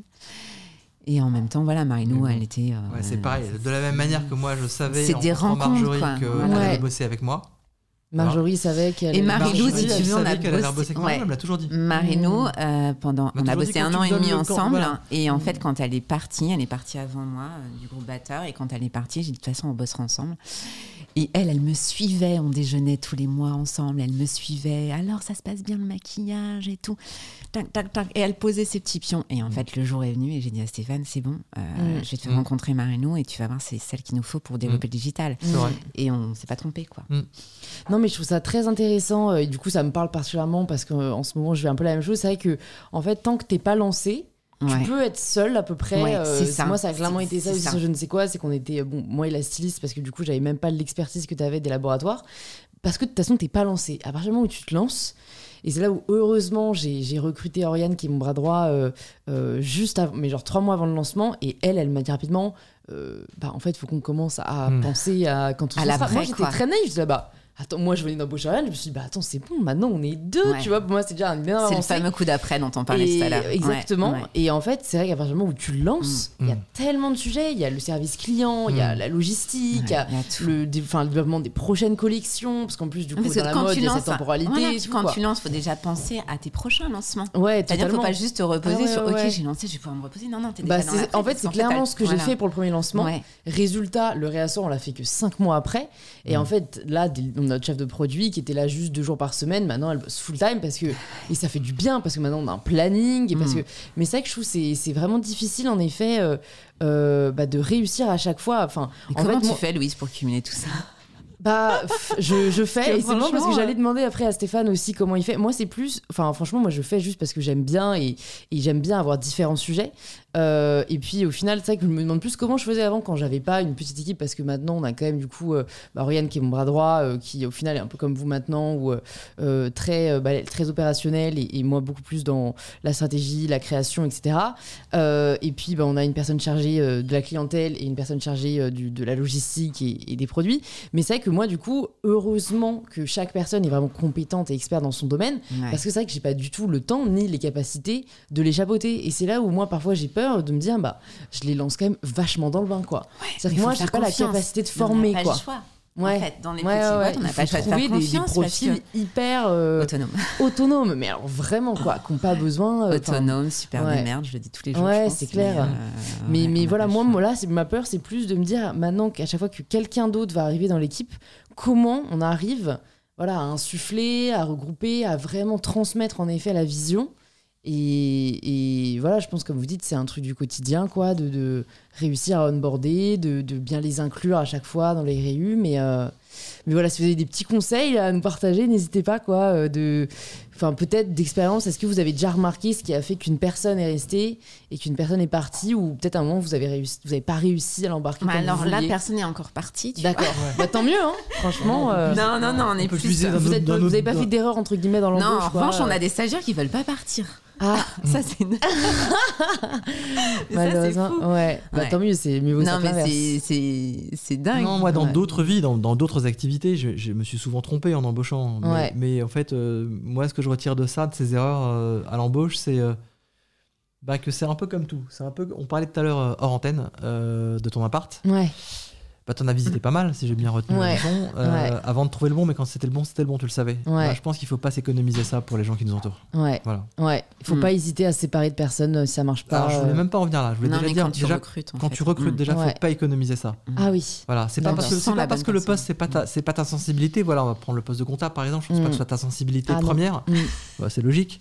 [SPEAKER 3] Et en même temps, voilà, Marinou, elle était... euh,
[SPEAKER 2] Ouais, c'est pareil. De la même manière que moi, je savais
[SPEAKER 3] C'est des rencontres,
[SPEAKER 2] Marjorie qu'elle
[SPEAKER 1] Ouais.
[SPEAKER 2] allait bosser avec moi.
[SPEAKER 1] Marjorie savait qu'elle.
[SPEAKER 3] Et
[SPEAKER 2] Marjorie,
[SPEAKER 3] si tu veux, on a bossé- ouais.
[SPEAKER 2] elle me l'a toujours dit.
[SPEAKER 3] Marino, euh, pendant,
[SPEAKER 2] On a
[SPEAKER 3] bossé un an et demi ensemble.
[SPEAKER 2] voilà.
[SPEAKER 3] Et en
[SPEAKER 1] Mm.
[SPEAKER 3] fait, quand elle est partie, elle est partie avant moi euh, du groupe batteur. Et quand elle est partie, j'ai dit de toute façon, on bossera ensemble. Et elle, elle me suivait. On déjeunait tous les mois ensemble. Elle me suivait. Alors, ça se passe bien le maquillage et tout. Tac, tac, tac. Et elle posait ses petits pions. Et en
[SPEAKER 2] Mm.
[SPEAKER 3] fait, le jour est venu et j'ai dit à Stéphane, c'est bon, euh,
[SPEAKER 1] Mm.
[SPEAKER 3] je vais te
[SPEAKER 2] Mm.
[SPEAKER 3] rencontrer Marino et tu vas voir, c'est celle qu'il nous faut pour développer le digital.
[SPEAKER 2] C'est vrai.
[SPEAKER 3] Et on s'est pas trompé, quoi.
[SPEAKER 1] Non, mais je trouve ça très intéressant. euh, Et du coup, ça me parle particulièrement parce qu'en ce moment, je fais un peu la même chose. C'est vrai que, en fait, tant que t'es pas lancé,
[SPEAKER 3] Ouais.
[SPEAKER 1] tu peux être seul à peu près.
[SPEAKER 3] Ouais,
[SPEAKER 1] euh,
[SPEAKER 3] c'est ça.
[SPEAKER 1] Moi, ça a clairement
[SPEAKER 3] C'est-
[SPEAKER 1] été ça
[SPEAKER 3] ça.
[SPEAKER 1] je ne sais quoi. C'est qu'on était, bon, moi et la styliste, parce que du coup, j'avais même pas l'expertise que tu avais des laboratoires. Parce que de toute façon, t'es pas lancé. À partir du moment où tu te lances, Et c'est là où, heureusement, j'ai recruté Oriane, qui est mon bras droit, euh, euh, juste avant, mais genre trois mois avant le lancement. Et elle, elle m'a dit rapidement, euh, bah, en fait, il faut qu'on commence à
[SPEAKER 2] Hmm.
[SPEAKER 1] penser à quand on
[SPEAKER 3] À l'après,
[SPEAKER 1] Moi, j'étais très naïve. Je disais, bah, attends, moi, je venais d'embaucher Oriane. Je me suis dit, bah, attends, c'est bon, maintenant, on est deux.
[SPEAKER 3] Ouais.
[SPEAKER 1] Tu vois, pour moi, c'est déjà un bien
[SPEAKER 3] C'est le fameux coup d'après dont on parlait
[SPEAKER 1] Et-
[SPEAKER 3] tout à l'heure.
[SPEAKER 1] Exactement.
[SPEAKER 3] ouais.
[SPEAKER 1] Et en fait, c'est vrai qu'à partir du moment où tu lances, il y a
[SPEAKER 2] Mm.
[SPEAKER 1] tellement de sujets. Il y a le service client, il y a
[SPEAKER 2] Mm.
[SPEAKER 1] la logistique, il y a le, dé- enfin, le développement des prochaines collections. Parce qu'en plus, du coup,
[SPEAKER 3] Parce
[SPEAKER 1] dans la
[SPEAKER 3] quand
[SPEAKER 1] mode, il y a cette temporalité.
[SPEAKER 3] voilà,
[SPEAKER 1] tout,
[SPEAKER 3] quand
[SPEAKER 1] quoi.
[SPEAKER 3] tu lances, faut déjà penser à tes prochains lancements.
[SPEAKER 1] Ouais,
[SPEAKER 3] C'est-à-dire, faut
[SPEAKER 1] totalement.
[SPEAKER 3] pas juste te reposer
[SPEAKER 1] Ah ouais,
[SPEAKER 3] sur
[SPEAKER 1] ouais,
[SPEAKER 3] OK, j'ai lancé, je vais pouvoir me reposer. Non, non, t'es
[SPEAKER 1] Bah,
[SPEAKER 3] déjà dans
[SPEAKER 1] en fait, c'est clairement ce que j'ai fait pour le premier lancement. Résultat, le réassort, on l'a fait que 5 mois après. Et
[SPEAKER 2] Mm.
[SPEAKER 1] en fait, là, notre chef de produit qui était là juste deux jours par semaine. Maintenant, elle bosse full time parce que. Et ça fait du bien parce que maintenant, on a un planning. Et parce
[SPEAKER 3] Mm.
[SPEAKER 1] que, mais c'est vrai que je trouve c'est c'est vraiment difficile, en effet, euh, euh, bah, de réussir à chaque fois. Enfin,
[SPEAKER 3] Et
[SPEAKER 1] en
[SPEAKER 3] comment
[SPEAKER 1] fait,
[SPEAKER 3] tu
[SPEAKER 1] moi-
[SPEAKER 3] fais, Louise, pour cumuler tout ça?
[SPEAKER 1] Bah, je, fais, et c'est marrant parce que j'allais demander après à Stéphane aussi comment il fait. Moi, c'est plus, enfin, franchement, moi, je fais juste parce que j'aime bien et, et j'aime bien avoir différents sujets. Euh, et puis, au final, c'est vrai que je me demande plus comment je faisais avant quand j'avais pas une petite équipe parce que maintenant, on a quand même, du coup, euh, bah, Oriane qui est mon bras droit, euh, qui au final est un peu comme vous maintenant, ou euh, très, bah, très opérationnel et, et moi beaucoup plus dans la stratégie, la création, etc. Et puis, bah, on a une personne chargée de la clientèle et une personne chargée du- de la logistique et, et des produits. Mais c'est vrai que moi, du coup, heureusement que chaque personne est vraiment compétente et experte dans son domaine,
[SPEAKER 3] Ouais.
[SPEAKER 1] parce que c'est vrai que j'ai pas du tout le temps ni les capacités de les chapeauter. Et c'est là où moi, parfois, j'ai peur de me dire, bah, je les lance quand même vachement dans le bain, quoi. C'est-à-dire que moi, j'ai pas la capacité de former, quoi. Ouais.
[SPEAKER 3] En fait, dans les
[SPEAKER 1] Ouais,
[SPEAKER 3] petites
[SPEAKER 1] ouais,
[SPEAKER 3] boîtes, on n'a pas choix de
[SPEAKER 1] des, des profils hyper euh,
[SPEAKER 3] Autonome.
[SPEAKER 1] autonomes, mais alors vraiment quoi, qui n'ont pas besoin. euh,
[SPEAKER 3] Autonome, super
[SPEAKER 1] ouais.
[SPEAKER 3] de merde, je le dis tous les jours.
[SPEAKER 1] Ouais, c'est clair.
[SPEAKER 3] Mais, euh,
[SPEAKER 1] Mais,
[SPEAKER 3] ouais,
[SPEAKER 1] mais voilà, moi, moi, là, c'est ma peur, c'est plus de me dire maintenant qu'à chaque fois que quelqu'un d'autre va arriver dans l'équipe, comment on arrive voilà, à insuffler, à regrouper, à vraiment transmettre en effet la vision. Et, voilà, je pense, comme vous dites, c'est un truc du quotidien, quoi, de, de réussir à onboarder, de, de bien les inclure à chaque fois dans les réus. Mais, euh, mais voilà, si vous avez des petits conseils à nous partager, n'hésitez pas, quoi, euh, de, enfin, peut-être d'expérience. Est-ce que vous avez déjà remarqué ce qui a fait qu'une personne est restée et qu'une personne est partie, ou peut-être à un moment vous avez réussi, vous avez pas réussi à l'embarquer
[SPEAKER 3] Bah alors
[SPEAKER 1] vous
[SPEAKER 3] là, personne n'est encore parti. tu vois.
[SPEAKER 1] D'accord. Bah, tant mieux, hein. Franchement. euh,
[SPEAKER 3] Non, non, non, on est plus.
[SPEAKER 1] vous
[SPEAKER 2] notre-
[SPEAKER 1] êtes-
[SPEAKER 2] d'un
[SPEAKER 1] vous
[SPEAKER 2] autre-
[SPEAKER 1] avez pas fait d'erreur entre guillemets dans
[SPEAKER 3] Non,
[SPEAKER 1] l'embauche.
[SPEAKER 3] en
[SPEAKER 1] quoi.
[SPEAKER 3] revanche, on a des stagiaires qui veulent pas partir.
[SPEAKER 1] Ah,
[SPEAKER 3] Ça, c'est. Mais ça, c'est
[SPEAKER 1] malheureusement.
[SPEAKER 3] fou.
[SPEAKER 1] Ouais. Bah,
[SPEAKER 3] Ouais.
[SPEAKER 1] tant mieux, c'est mieux vaut
[SPEAKER 3] Non, mais c'est- dingue.
[SPEAKER 2] Non, moi, dans
[SPEAKER 3] Ouais.
[SPEAKER 2] d'autres vies, dans dans d'autres activités, je, je me suis souvent trompé en embauchant. Mais,
[SPEAKER 1] Ouais.
[SPEAKER 2] mais en fait, euh, moi, ce que je retire de ça, de ces erreurs euh, à l'embauche, c'est euh, bah, que c'est un peu comme tout. C'est un peu. On parlait tout à l'heure hors antenne euh, de ton appart.
[SPEAKER 1] Ouais.
[SPEAKER 2] Bah, t'en as visité pas mal, si j'ai bien retenu
[SPEAKER 1] Ouais.
[SPEAKER 2] la leçon, euh,
[SPEAKER 1] Ouais.
[SPEAKER 2] avant de trouver le bon, mais quand c'était le bon, c'était le bon, tu le savais.
[SPEAKER 1] Ouais.
[SPEAKER 2] Bah, je pense qu'il faut pas s'économiser ça pour les gens qui nous entourent.
[SPEAKER 1] Ouais.
[SPEAKER 2] Voilà.
[SPEAKER 1] Ouais. Il faut
[SPEAKER 3] Mm.
[SPEAKER 1] pas hésiter à se séparer de personnes euh, si ça marche pas.
[SPEAKER 2] Alors, je voulais
[SPEAKER 1] euh.
[SPEAKER 2] même pas en venir là. Je voulais
[SPEAKER 3] Non,
[SPEAKER 2] déjà
[SPEAKER 3] mais
[SPEAKER 2] dire,
[SPEAKER 3] quand tu
[SPEAKER 2] déjà,
[SPEAKER 3] recrutes.
[SPEAKER 2] quand
[SPEAKER 3] fait.
[SPEAKER 2] tu recrutes,
[SPEAKER 3] Mm.
[SPEAKER 2] déjà,
[SPEAKER 1] Ouais.
[SPEAKER 2] faut pas économiser ça.
[SPEAKER 1] Ah oui.
[SPEAKER 2] Voilà, c'est pas parce que pas parce le poste c'est pas ta c'est pas ta sensibilité. Voilà, on va prendre le poste de comptable par exemple. Je pense pas
[SPEAKER 1] Mm.
[SPEAKER 2] que ce soit ta sensibilité
[SPEAKER 1] Ah
[SPEAKER 2] première.
[SPEAKER 1] Mm.
[SPEAKER 2] Bah, c'est logique.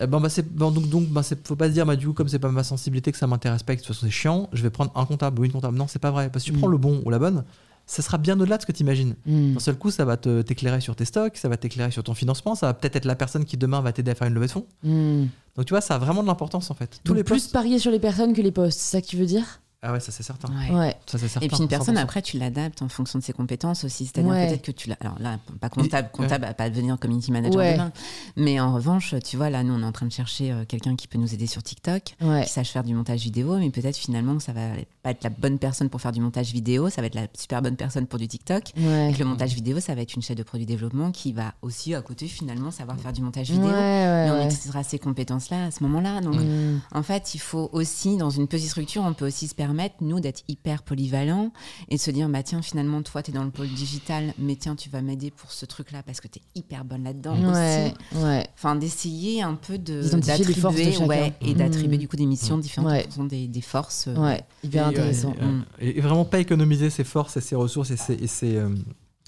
[SPEAKER 2] Eh ben, bah, c'est bon, donc donc bah, c'est- faut pas se dire bah du coup comme c'est pas ma sensibilité que ça m'intéresse pas et que de toute façon c'est chiant, je vais prendre un comptable ou une comptable. Non, c'est pas vrai parce que tu
[SPEAKER 1] Mm.
[SPEAKER 2] prends le bon ou la bonne, ça sera bien au-delà de ce que tu imagines.
[SPEAKER 1] Mm.
[SPEAKER 2] D'un seul coup, ça va te- t'éclairer sur tes stocks, ça va t'éclairer sur ton financement, ça va peut-être être la personne qui demain va t'aider à faire une levée de fonds.
[SPEAKER 1] Mm.
[SPEAKER 2] Donc tu vois, ça a vraiment de l'importance en fait. Tous
[SPEAKER 1] Donc
[SPEAKER 2] les
[SPEAKER 1] plus
[SPEAKER 2] postes.
[SPEAKER 1] parier sur les personnes que les postes, c'est ça que tu veux dire?
[SPEAKER 2] Ah ouais, ça c'est certain.
[SPEAKER 3] Ouais.
[SPEAKER 1] Ouais.
[SPEAKER 2] Ça c'est certain.
[SPEAKER 3] Et puis une personne,
[SPEAKER 2] 100%.
[SPEAKER 3] après, tu l'adaptes en fonction de ses compétences aussi. C'est-à-dire
[SPEAKER 1] Ouais.
[SPEAKER 3] peut-être que tu l'as. Alors là, pas comptable, comptable va pas devenir community manager
[SPEAKER 1] Ouais.
[SPEAKER 3] demain. Mais en revanche, tu vois, là, nous, on est en train de chercher euh, quelqu'un qui peut nous aider sur TikTok,
[SPEAKER 1] Ouais.
[SPEAKER 3] qui sache faire du montage vidéo, mais peut-être finalement que ça va pas être la bonne personne pour faire du montage vidéo, ça va être la super bonne personne pour du TikTok.
[SPEAKER 1] Ouais.
[SPEAKER 3] Et que le montage vidéo, ça va être une chef de produit développement qui va aussi, à côté, finalement, savoir faire du montage vidéo.
[SPEAKER 1] ouais,
[SPEAKER 3] Mais on
[SPEAKER 1] ouais.
[SPEAKER 3] utilisera ces compétences-là à ce moment-là. Donc,
[SPEAKER 1] Mm.
[SPEAKER 3] en fait, il faut aussi, dans une petite structure, on peut aussi se permettre, nous, d'être hyper polyvalents et de se dire, bah tiens, finalement, toi, tu es dans le pôle digital, mais tiens, tu vas m'aider pour ce truc-là parce que tu es hyper bonne là-dedans
[SPEAKER 1] Ouais.
[SPEAKER 3] aussi.
[SPEAKER 1] Ouais.
[SPEAKER 3] Enfin, d'essayer un peu de d'attribuer, ouais, et d'attribuer du coup des missions différentes
[SPEAKER 1] Ouais.
[SPEAKER 3] en fonction des, des forces. euh,
[SPEAKER 1] Ouais. Hyper
[SPEAKER 2] Et, euh,
[SPEAKER 1] intéressant.
[SPEAKER 2] et, euh, et- et vraiment pas économiser ses forces et ses ressources et, ses, et, ses, euh,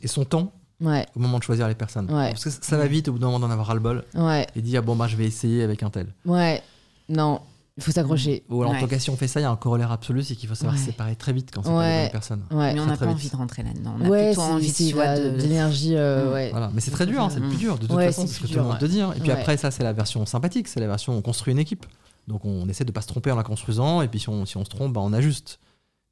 [SPEAKER 2] et son temps
[SPEAKER 1] Ouais.
[SPEAKER 2] au moment de choisir les personnes.
[SPEAKER 1] Ouais.
[SPEAKER 2] Parce que ça va vite au bout d'un moment d'en avoir ras-le-bol
[SPEAKER 1] Ouais.
[SPEAKER 2] et dire bon bah je vais essayer avec un tel.
[SPEAKER 1] Ouais. Non. Il faut s'accrocher.
[SPEAKER 2] Ou alors en
[SPEAKER 3] Ouais.
[SPEAKER 2] tout cas si on fait ça, il y a un corollaire absolu, c'est qu'il faut savoir
[SPEAKER 1] Ouais.
[SPEAKER 2] se séparer très vite quand c'est pas
[SPEAKER 1] Ouais.
[SPEAKER 2] bonnes personnes.
[SPEAKER 1] Ouais.
[SPEAKER 3] Mais on
[SPEAKER 2] Très,
[SPEAKER 3] n'a pas
[SPEAKER 2] vite.
[SPEAKER 3] envie de rentrer là-dedans. On a
[SPEAKER 1] Ouais,
[SPEAKER 3] plutôt
[SPEAKER 1] c'est
[SPEAKER 3] envie,
[SPEAKER 1] c'est
[SPEAKER 3] tu vois,
[SPEAKER 1] la-
[SPEAKER 3] de...
[SPEAKER 1] de l'énergie. euh,
[SPEAKER 3] Mm.
[SPEAKER 1] ouais.
[SPEAKER 2] Voilà, mais c'est très dur, hein, c'est le plus dur de toute
[SPEAKER 1] Ouais,
[SPEAKER 2] façon,
[SPEAKER 1] c'est
[SPEAKER 2] ce que tout le monde te dit. hein. Et puis
[SPEAKER 1] Ouais.
[SPEAKER 2] après ça c'est la version sympathique, c'est la version où on construit une équipe. Donc on essaie de pas se tromper en la construisant et puis si on, si on se trompe, bah, on ajuste.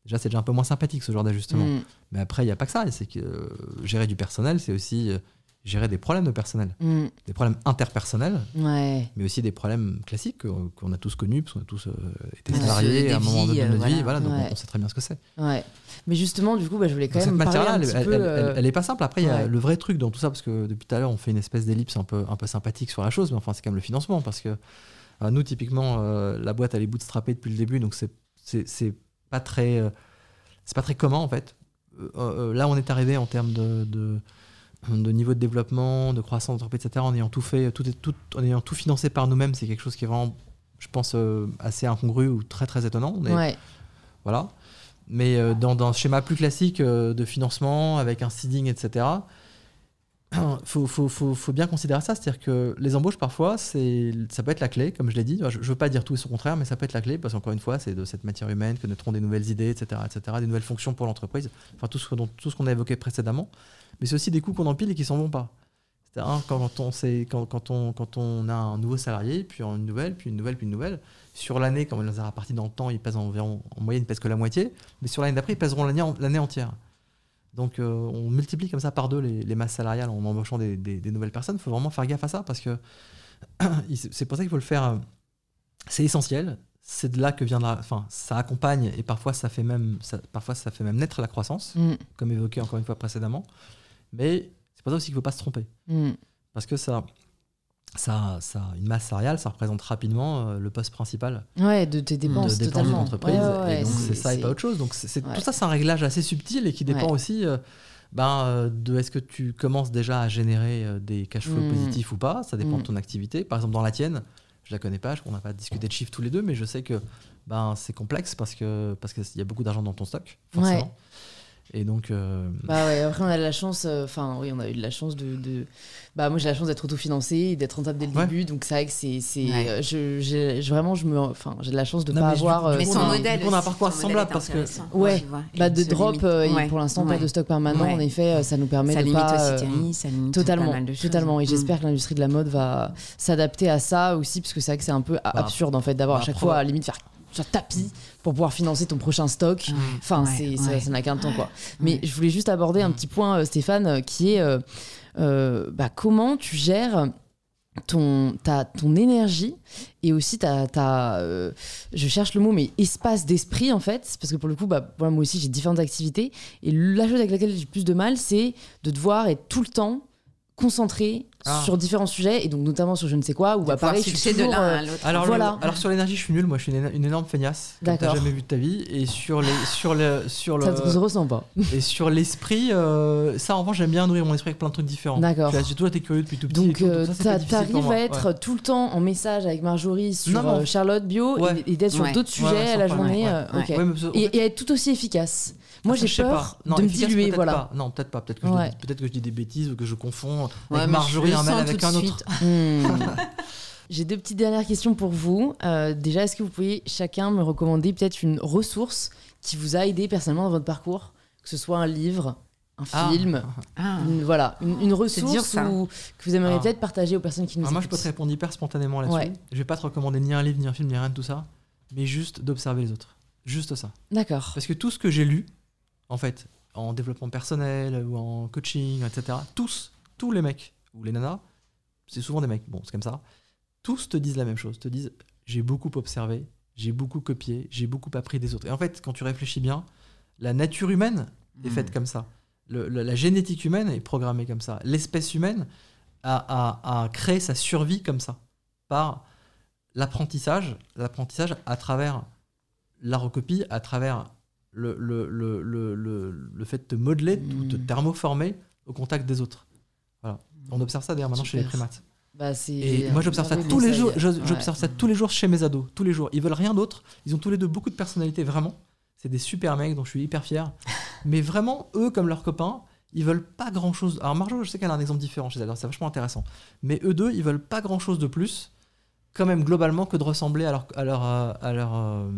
[SPEAKER 2] Déjà c'est déjà un peu moins sympathique ce genre d'ajustement.
[SPEAKER 1] Mm.
[SPEAKER 2] Mais après il y a pas que ça, c'est que euh, gérer du personnel c'est aussi euh, gérer des problèmes de personnel,
[SPEAKER 1] Mm.
[SPEAKER 2] des problèmes interpersonnels,
[SPEAKER 1] Ouais.
[SPEAKER 2] mais aussi des problèmes classiques que- qu'on a tous connus, parce qu'on a tous euh, été salariés à un moment de notre vie,
[SPEAKER 3] voilà.
[SPEAKER 2] donc on-
[SPEAKER 1] Ouais.
[SPEAKER 2] on, sait très bien ce que c'est.
[SPEAKER 1] Ouais. Mais justement, du coup, bah, je voulais quand
[SPEAKER 2] Donc, cette
[SPEAKER 1] même parler
[SPEAKER 2] matière-là, elle,
[SPEAKER 1] euh,
[SPEAKER 2] elle- elle est pas simple. Après, il y a le vrai truc dans tout ça, parce que depuis tout à l'heure, on fait une espèce d'ellipse un peu, un peu sympathique sur la chose, mais enfin, c'est quand même le financement, parce que euh, nous, typiquement, la boîte, elle est bootstrappée depuis le début, donc c'est pas très, c'est pas très commun en fait. Là, on est arrivé en termes de, de, de niveau de développement, de croissance d'entreprise, etc. En ayant tout fait, tout, en ayant tout financé par nous-mêmes, c'est quelque chose qui est vraiment, je pense, euh, assez incongru ou très très étonnant. On est-
[SPEAKER 1] Ouais.
[SPEAKER 2] voilà. Mais euh, dans, dans un schéma plus classique euh, de financement, avec un seeding, etc., faut, faut, faut, faut bien considérer ça. C'est-à-dire que les embauches, parfois, c'est, ça peut être la clé, comme je l'ai dit. Je ne veux pas dire tout et son contraire, mais ça peut être la clé, parce qu'encore une fois, c'est de cette matière humaine que naîtront des nouvelles idées, etc., etc., des nouvelles fonctions pour l'entreprise. Enfin, tout ce, dont- tout ce qu'on a évoqué précédemment. Mais c'est aussi des coûts qu'on empile et qui s'en vont pas. C'est-à-dire, hein, quand, on, sait- quand, quand, on, quand on a un nouveau salarié, puis une nouvelle, puis une nouvelle, puis une nouvelle, sur l'année, quand on les a répartis dans le temps, ils pèsent environ, en moyenne, ils pèsent que la moitié, mais sur l'année d'après, ils pèseront l'année, en- l'année entière. Donc euh, on multiplie comme ça par deux les, les masses salariales en embauchant des, des- des nouvelles personnes. Il faut vraiment faire gaffe à ça parce que c'est pour ça qu'il faut le faire. euh, C'est essentiel. C'est de là que viendra. Enfin, ça accompagne et parfois ça fait même, ça- parfois ça fait même naître la croissance,
[SPEAKER 1] Mm.
[SPEAKER 2] comme évoqué encore une fois précédemment. Mais c'est pour ça aussi qu'il ne faut pas se tromper
[SPEAKER 1] Mm.
[SPEAKER 2] parce que ça, ça, ça, une masse salariale, ça représente rapidement euh, le poste principal
[SPEAKER 1] Ouais, de tes
[SPEAKER 2] de
[SPEAKER 1] dépenses,
[SPEAKER 2] dépenses
[SPEAKER 1] totalement.
[SPEAKER 2] d'une entreprise.
[SPEAKER 1] Ouais, ouais, ouais,
[SPEAKER 2] et donc c'est ça et pas autre chose. Donc c'est tout ça, c'est un réglage assez subtil et qui dépend aussi euh, ben, euh, de est-ce que tu commences déjà à générer euh, des cash flows
[SPEAKER 1] Mm.
[SPEAKER 2] positifs ou pas. Ça dépend de ton activité. Par exemple, dans la tienne, je la connais pas, on n'a pas discuté de chiffres tous les deux, mais je sais que ben, c'est complexe parce que parce qu'il y a beaucoup d'argent dans ton stock, forcément. Et donc, euh,
[SPEAKER 1] Bah ouais, après on a de la chance, euh, enfin oui, on a eu de la chance de, de- bah moi j'ai la chance d'être autofinancé et d'être rentable dès le
[SPEAKER 2] Ouais.
[SPEAKER 1] début, donc c'est vrai que c'est, c'est,
[SPEAKER 3] Ouais.
[SPEAKER 1] euh, je, vraiment je me, enfin j'ai de la chance de
[SPEAKER 2] Non,
[SPEAKER 1] pas
[SPEAKER 2] mais
[SPEAKER 1] avoir,
[SPEAKER 2] coup,
[SPEAKER 1] euh,
[SPEAKER 3] Mais
[SPEAKER 2] on
[SPEAKER 3] son
[SPEAKER 2] a-
[SPEAKER 3] modèle.
[SPEAKER 2] on a un parcours semblable parce que-
[SPEAKER 1] Ouais.
[SPEAKER 3] vois.
[SPEAKER 1] Bah, de drop euh, et pour l'instant pas de stock permanent,
[SPEAKER 3] Ouais.
[SPEAKER 1] en effet, euh, ça nous permet
[SPEAKER 3] Ça
[SPEAKER 1] de
[SPEAKER 3] limite
[SPEAKER 1] pas,
[SPEAKER 3] aussi
[SPEAKER 1] euh,
[SPEAKER 3] Thierry, ça limite
[SPEAKER 1] Totalement,
[SPEAKER 3] pas mal de choses.
[SPEAKER 1] totalement. Et
[SPEAKER 3] Mm.
[SPEAKER 1] j'espère que l'industrie de la mode va s'adapter à ça aussi, parce que c'est vrai que c'est un peu a-
[SPEAKER 2] Bah,
[SPEAKER 1] absurde en fait d'avoir à
[SPEAKER 2] bah,
[SPEAKER 1] chaque fois à la limite faire sur tapis pour pouvoir financer ton prochain stock.
[SPEAKER 3] Ouais,
[SPEAKER 1] Enfin,
[SPEAKER 3] ouais,
[SPEAKER 1] c'est, ça-
[SPEAKER 3] ouais.
[SPEAKER 1] ça n'a qu'un temps quoi. Mais je voulais juste aborder un petit point, euh, Stéphane, euh, qui est euh, bah, comment tu gères ton, ta, ton énergie et aussi ta, ta euh, je cherche le mot, mais espace d'esprit en fait, parce que pour le coup, bah, voilà, moi aussi j'ai différentes activités et la chose avec laquelle j'ai le plus de mal, c'est de devoir être tout le temps concentré
[SPEAKER 2] Ah.
[SPEAKER 1] sur différents sujets et donc notamment sur je ne sais quoi ou
[SPEAKER 3] pouvoir
[SPEAKER 1] pareil je suis
[SPEAKER 3] de l'un
[SPEAKER 1] euh,
[SPEAKER 3] à l'autre.
[SPEAKER 2] Alors, le-
[SPEAKER 1] Voilà.
[SPEAKER 2] alors sur l'énergie, je suis nul. Moi, je suis une, éno- une énorme feignasse. Comme t'as
[SPEAKER 1] D'accord.
[SPEAKER 2] jamais vu de ta vie. Et sur les, sur le, sur le,
[SPEAKER 1] ça ne se ressent pas
[SPEAKER 2] et sur l'esprit, euh, ça en revanche, j'aime bien nourrir mon esprit avec plein de trucs différents.
[SPEAKER 1] D'accord.
[SPEAKER 2] J'ai toujours été curieux depuis tout petit. et
[SPEAKER 1] Donc, euh, t'arrives à être
[SPEAKER 2] Ouais.
[SPEAKER 1] tout le temps en message avec Marjorie sur
[SPEAKER 2] Non, non.
[SPEAKER 1] euh, Charlotte Bio
[SPEAKER 2] Ouais.
[SPEAKER 1] et, et d'être sur
[SPEAKER 3] Ouais.
[SPEAKER 1] d'autres
[SPEAKER 2] Ouais,
[SPEAKER 1] sujets à la journée. euh, et être tout aussi efficace. Moi, j'ai peur
[SPEAKER 2] pas. Non,
[SPEAKER 1] de me diluer. Voilà.
[SPEAKER 2] pas. Non, peut-être pas. Peut-être que, je
[SPEAKER 1] Ouais.
[SPEAKER 2] dis- peut-être que je dis des bêtises ou que je confonds
[SPEAKER 3] Ouais,
[SPEAKER 2] avec Marjorie
[SPEAKER 3] sens
[SPEAKER 2] avec un autre.
[SPEAKER 1] Hmm. J'ai deux petites dernières questions pour vous. Euh, déjà, est-ce que vous pouvez chacun me recommander peut-être une ressource qui vous a aidé personnellement dans votre parcours Que ce soit un livre, un
[SPEAKER 2] Ah.
[SPEAKER 1] film,
[SPEAKER 3] Ah.
[SPEAKER 1] une, voilà, une, une ressource
[SPEAKER 3] dur, ça.
[SPEAKER 1] ou- que vous aimeriez
[SPEAKER 2] Ah.
[SPEAKER 1] peut-être partager aux personnes qui nous
[SPEAKER 2] Alors moi, je peux
[SPEAKER 1] écoutent.
[SPEAKER 2] te répondre hyper spontanément là-dessus.
[SPEAKER 1] Ouais.
[SPEAKER 2] Je vais pas te recommander ni un livre, ni un film, ni rien de tout ça, mais juste d'observer les autres. Juste ça.
[SPEAKER 1] D'accord.
[SPEAKER 2] Parce que tout ce que j'ai lu, en fait, en développement personnel ou en coaching, etc., tous, tous les mecs ou les nanas, c'est souvent des mecs, bon, c'est comme ça, tous te disent la même chose, te disent j'ai beaucoup observé, j'ai beaucoup copié, j'ai beaucoup appris des autres. Et en fait, quand tu réfléchis bien, la nature humaine est
[SPEAKER 3] Mm.
[SPEAKER 2] faite comme ça. Le- le- la génétique humaine est programmée comme ça. L'espèce humaine a, a- a créé sa survie comme ça, par l'apprentissage, l'apprentissage à travers la recopie, à travers le, le, le, le, fait de te modeler, de te
[SPEAKER 1] Mm.
[SPEAKER 2] thermoformer au contact des autres. Voilà. On observe ça d'ailleurs maintenant chez les primates.
[SPEAKER 1] Bah,
[SPEAKER 2] Et moi j'observe ça tous les jours.
[SPEAKER 1] Ouais.
[SPEAKER 2] J'observe ça tous les jours chez mes ados, tous les jours. Ils veulent rien d'autre. Ils ont tous les deux beaucoup de personnalité, vraiment. C'est des super mecs dont je suis hyper fier. Mais vraiment, eux comme leurs copains, ils veulent pas grand chose. Alors Marjo, je sais qu'elle a un exemple différent chez elle, alors c'est vachement intéressant. Mais eux deux, ils veulent pas grand chose de plus, quand même globalement, que de ressembler à leur à leur euh, à leur euh,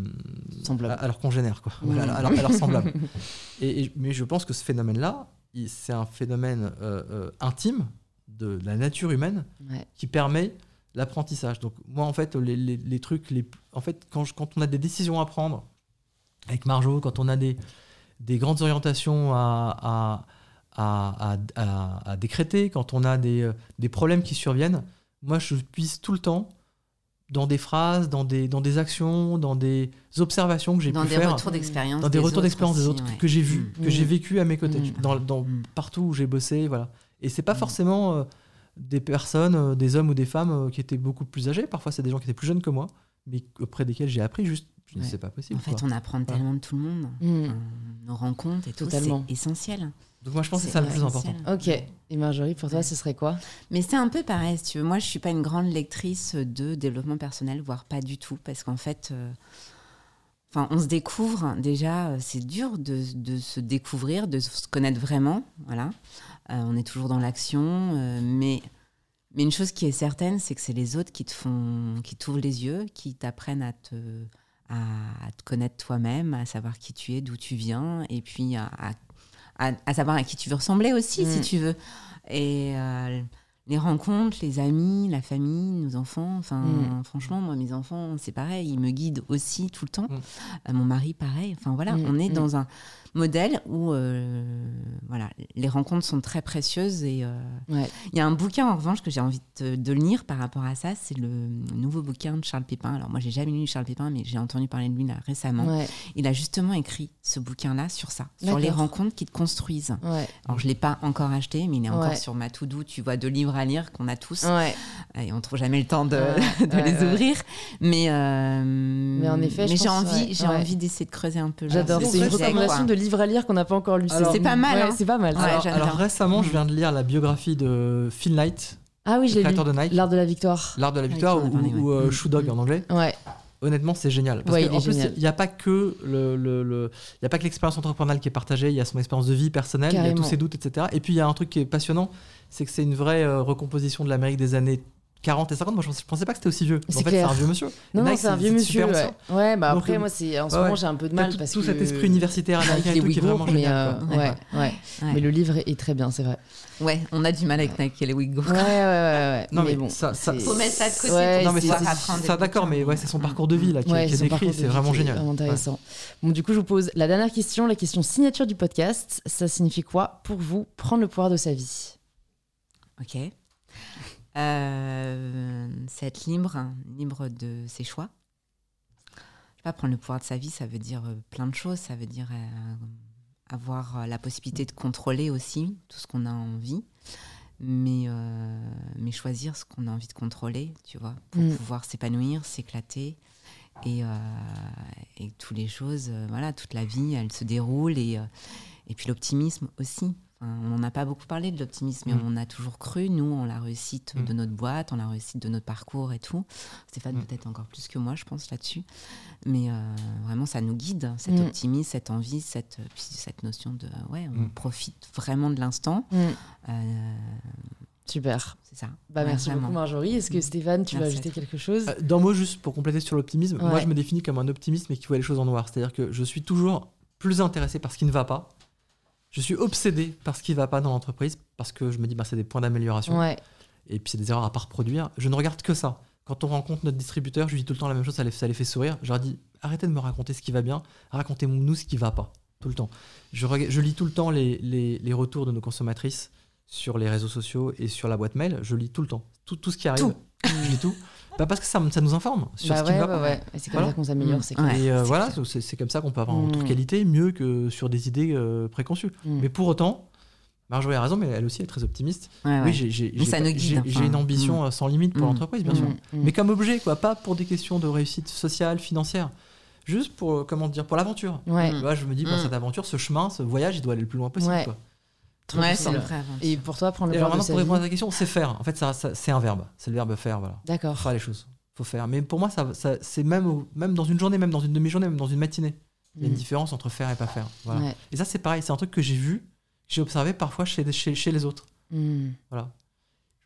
[SPEAKER 1] Semblable.
[SPEAKER 2] à, leurs congénères, quoi. À, leur- à semblables. Et, et- mais je pense que ce phénomène-là, il- c'est un phénomène euh, euh, intime de la nature humaine
[SPEAKER 1] Ouais.
[SPEAKER 2] qui permet l'apprentissage. Donc moi en fait les, les- les trucs les en fait quand, je- quand on a des décisions à prendre avec Marjo, quand on a des, des grandes orientations à, à, à, décréter, quand on a des, des problèmes qui surviennent, moi je puise tout le temps dans des phrases, dans des, dans des actions, dans des observations que j'ai
[SPEAKER 3] Dans
[SPEAKER 2] pu
[SPEAKER 3] des
[SPEAKER 2] faire,
[SPEAKER 3] retours d'expérience.
[SPEAKER 2] dans des, retours d'expérience des autres
[SPEAKER 3] ouais.
[SPEAKER 2] que j'ai vus,
[SPEAKER 1] Mm.
[SPEAKER 2] que j'ai vécu à mes côtés,
[SPEAKER 1] Mm.
[SPEAKER 2] dans, dans-
[SPEAKER 3] Mm.
[SPEAKER 2] partout où j'ai bossé, voilà. Et c'est pas
[SPEAKER 3] Mm.
[SPEAKER 2] forcément euh, des personnes, euh, des hommes ou des femmes euh, qui étaient beaucoup plus âgés. Parfois, c'est des gens qui étaient plus jeunes que moi, mais auprès desquels j'ai appris juste.
[SPEAKER 1] Ouais.
[SPEAKER 2] c'est pas possible.
[SPEAKER 3] En fait,
[SPEAKER 2] quoi.
[SPEAKER 3] on apprend tellement de tout le monde.
[SPEAKER 1] Mm.
[SPEAKER 3] Nos rencontres et tout,
[SPEAKER 1] Totalement.
[SPEAKER 3] c'est essentiel.
[SPEAKER 2] Donc moi, je pense que c'est ça le plus important.
[SPEAKER 1] Ok. Et Marjorie, pour toi, ce serait quoi?
[SPEAKER 3] Mais c'est un peu pareil, si tu veux. Moi, je suis pas une grande lectrice de développement personnel, voire pas du tout, parce qu'en fait, euh, enfin, on se découvre. Déjà, euh, c'est dur de, de se découvrir, de se connaître vraiment. Voilà. Euh, on est toujours dans l'action, euh, mais mais une chose qui est certaine, c'est que c'est les autres qui te font, qui t'ouvrent les yeux, qui t'apprennent à te à, à te connaître toi-même, à savoir qui tu es, d'où tu viens, et puis à, à- à- à savoir à qui tu veux ressembler aussi,
[SPEAKER 1] Mm.
[SPEAKER 3] si tu veux. Et euh, les rencontres, les amis, la famille, nos enfants, enfin,
[SPEAKER 1] Mm.
[SPEAKER 3] franchement, moi, mes enfants, c'est pareil, ils me guident aussi tout le temps.
[SPEAKER 2] Mm.
[SPEAKER 3] Euh, mon mari, pareil. Enfin, voilà,
[SPEAKER 1] Mm,
[SPEAKER 3] on est
[SPEAKER 1] mm.
[SPEAKER 3] dans un modèle où, euh, voilà, les rencontres sont très précieuses et euh,
[SPEAKER 1] Ouais.
[SPEAKER 3] il y a un bouquin en revanche que j'ai envie de, de lire par rapport à ça, c'est le nouveau bouquin de Charles Pépin. Alors moi j'ai jamais lu Charles Pépin, mais j'ai entendu parler de lui là récemment.
[SPEAKER 1] Ouais.
[SPEAKER 3] Il a justement écrit ce bouquin-là sur ça, sur les rencontres qui te construisent.
[SPEAKER 1] Ouais.
[SPEAKER 3] Alors je l'ai pas encore acheté, mais il est encore sur ma to-do, tu vois, de livres à lire qu'on a tous. Et on trouve jamais le temps de, les ouvrir. Mais, euh, mais
[SPEAKER 1] en effet, je
[SPEAKER 3] j'ai envie, j'ai envie d'essayer de creuser un peu.
[SPEAKER 1] J'adore. C'est une recommandation de livre à lire qu'on n'a pas encore lu.
[SPEAKER 3] C'est pas mal,
[SPEAKER 1] Ouais,
[SPEAKER 3] hein.
[SPEAKER 1] c'est pas mal.
[SPEAKER 3] Ouais,
[SPEAKER 2] alors, récemment, je viens de lire la biographie de Phil Knight,
[SPEAKER 1] Ah oui, je l'ai lu.
[SPEAKER 2] de Nike,
[SPEAKER 1] L'art de la victoire.
[SPEAKER 2] L'art de la victoire ou, ou, euh,
[SPEAKER 3] Mm.
[SPEAKER 2] Shoe Dog en anglais.
[SPEAKER 1] Ouais.
[SPEAKER 2] Honnêtement, c'est génial. Parce
[SPEAKER 1] Ouais,
[SPEAKER 2] que,
[SPEAKER 1] il est
[SPEAKER 2] en plus, il n'y a pas que le, le- le- il y a pas que l'expérience entrepreneuriale qui est partagée. Il y a son expérience de vie personnelle, il y a tous ses doutes, etc. Et puis il y a un truc qui est passionnant, c'est que c'est une vraie euh, recomposition de l'Amérique des années 40 et 50. Moi, je pensais, je pensais pas que c'était aussi vieux.
[SPEAKER 1] C'est
[SPEAKER 2] en fait, c'est un vieux monsieur.
[SPEAKER 1] Non, c'est un vieux monsieur. Ouais. bah après,
[SPEAKER 2] euh,
[SPEAKER 1] moi, c'est en ce
[SPEAKER 2] ouais,
[SPEAKER 1] moment,
[SPEAKER 2] ouais.
[SPEAKER 1] j'ai un peu de mal
[SPEAKER 2] tout,
[SPEAKER 1] parce
[SPEAKER 2] tout
[SPEAKER 1] que
[SPEAKER 2] cet esprit universitaire américain
[SPEAKER 1] les
[SPEAKER 2] et tout qui est vraiment
[SPEAKER 1] mais
[SPEAKER 2] génial.
[SPEAKER 1] euh,
[SPEAKER 2] quoi.
[SPEAKER 1] ouais, ouais.
[SPEAKER 3] Ouais.
[SPEAKER 1] Mais le livre est, très bien, c'est vrai.
[SPEAKER 3] Ouais, on a du mal avec Nike et les Ouïghours.
[SPEAKER 1] Ouais, ouais, ouais, ouais.
[SPEAKER 2] Non,
[SPEAKER 1] mais,
[SPEAKER 2] mais
[SPEAKER 1] bon,
[SPEAKER 2] ça- ça-
[SPEAKER 3] Faut mettre ça de côté
[SPEAKER 2] Non, mais ça, d'accord, mais ouais, c'est son parcours de vie là, qui, est décrit, c'est vraiment génial.
[SPEAKER 1] Intéressant. Bon, du coup, je vous pose la dernière question, la question signature du podcast. Ça signifie quoi pour vous prendre le pouvoir de sa vie?
[SPEAKER 3] Ok. Euh, c'est être libre, hein, libre de ses choix. Je sais pas, prendre le pouvoir de sa vie, ça veut dire euh, plein de choses. Ça veut dire euh, avoir la possibilité de contrôler aussi tout ce qu'on a envie, mais, euh, mais choisir ce qu'on a envie de contrôler, tu vois, pour
[SPEAKER 1] Mm.
[SPEAKER 3] pouvoir s'épanouir, s'éclater. Et, et toutes les choses, voilà, toute la vie, elle se déroule. Et, et puis l'optimisme aussi. On n'en a pas beaucoup parlé de l'optimisme, mais
[SPEAKER 2] Mm.
[SPEAKER 3] on a toujours cru, nous, en la réussite
[SPEAKER 2] Mm.
[SPEAKER 3] de notre boîte, en la réussite de notre parcours et tout. Stéphane,
[SPEAKER 2] Mm.
[SPEAKER 3] peut-être encore plus que moi, je pense, là-dessus. Mais euh, vraiment, ça nous guide, cet optimisme, cette envie, cette, puis cette notion de, ouais, on profite vraiment de l'instant. Euh,
[SPEAKER 1] Super.
[SPEAKER 3] c'est ça.
[SPEAKER 1] Bah,
[SPEAKER 3] Ouais,
[SPEAKER 1] merci
[SPEAKER 3] vraiment.
[SPEAKER 1] beaucoup, Marjorie. Est-ce que. Stéphane, tu veux
[SPEAKER 3] Merci
[SPEAKER 1] ajouter quelque chose?
[SPEAKER 2] Euh, D'un mot juste pour compléter sur l'optimisme, moi je me définis comme un optimiste mais qui voit les choses en noir. C'est-à-dire que je suis toujours plus intéressé par ce qui ne va pas. Je suis obsédé par ce qui ne va pas dans l'entreprise parce que je me dis bah, c'est des points d'amélioration
[SPEAKER 1] Ouais.
[SPEAKER 2] et puis c'est des erreurs à pas reproduire. Je ne regarde que ça. Quand on rencontre notre distributeur, je lui dis tout le temps la même chose, ça les, ça les fait sourire. Je leur dis arrêtez de me raconter ce qui va bien, racontez-nous ce qui va pas. Tout le temps. Je, lis tout le temps les, les- les retours de nos consommatrices sur les réseaux sociaux et sur la boîte mail. Je lis tout le temps. Tout, tout ce qui arrive.
[SPEAKER 1] Tout.
[SPEAKER 2] Je lis tout. Bah, parce que ça, nous informe sur
[SPEAKER 1] Bah
[SPEAKER 2] ce qui
[SPEAKER 1] ouais,
[SPEAKER 2] va pas.
[SPEAKER 1] ouais. Et c'est comme
[SPEAKER 2] Voilà.
[SPEAKER 1] ça qu'on s'améliore,
[SPEAKER 3] Mm.
[SPEAKER 1] c'est.
[SPEAKER 2] Et euh, voilà, c'est c'est comme ça qu'on peut avoir en
[SPEAKER 1] Mm.
[SPEAKER 2] toute qualité mieux que sur des idées euh, préconçues.
[SPEAKER 1] Mm.
[SPEAKER 2] Mais pour autant, Marjorie a raison, mais elle aussi est très optimiste.
[SPEAKER 3] Ouais, ouais.
[SPEAKER 2] Oui, j'ai
[SPEAKER 3] guide, enfin.
[SPEAKER 2] une ambition euh, sans limite pour
[SPEAKER 3] Mm.
[SPEAKER 2] l'entreprise, bien
[SPEAKER 1] Mm,
[SPEAKER 2] sûr.
[SPEAKER 1] mm.
[SPEAKER 2] Mais comme objet, quoi, pas pour des questions de réussite sociale, financière. Juste pour, euh, comment dire, pour l'aventure.
[SPEAKER 1] Ouais.
[SPEAKER 3] Mm.
[SPEAKER 2] Je me dis, bah,
[SPEAKER 1] Mm.
[SPEAKER 2] cette aventure, ce chemin, ce voyage, il doit aller le plus loin possible.
[SPEAKER 1] Ouais.
[SPEAKER 2] quoi.
[SPEAKER 3] Ouais, c'est une vraie aventure.
[SPEAKER 1] Et pour toi, prendre le pouvoir de
[SPEAKER 2] maintenant,
[SPEAKER 1] sa
[SPEAKER 2] pour répondre à ta question, c'est faire. En fait, ça, ça- c'est un verbe. C'est le verbe faire, voilà.
[SPEAKER 1] D'accord.
[SPEAKER 2] Faut faire les choses. Faut faire. Mais pour moi, ça, ça- c'est même, même dans une journée, même dans une demi-journée, même dans une matinée. Il y a une
[SPEAKER 1] Mm.
[SPEAKER 2] différence entre faire et pas faire. Voilà.
[SPEAKER 1] Ouais.
[SPEAKER 2] Et ça, c'est pareil. C'est un truc que j'ai vu, que j'ai observé parfois chez, chez, chez les autres.
[SPEAKER 1] Mm.
[SPEAKER 2] Voilà.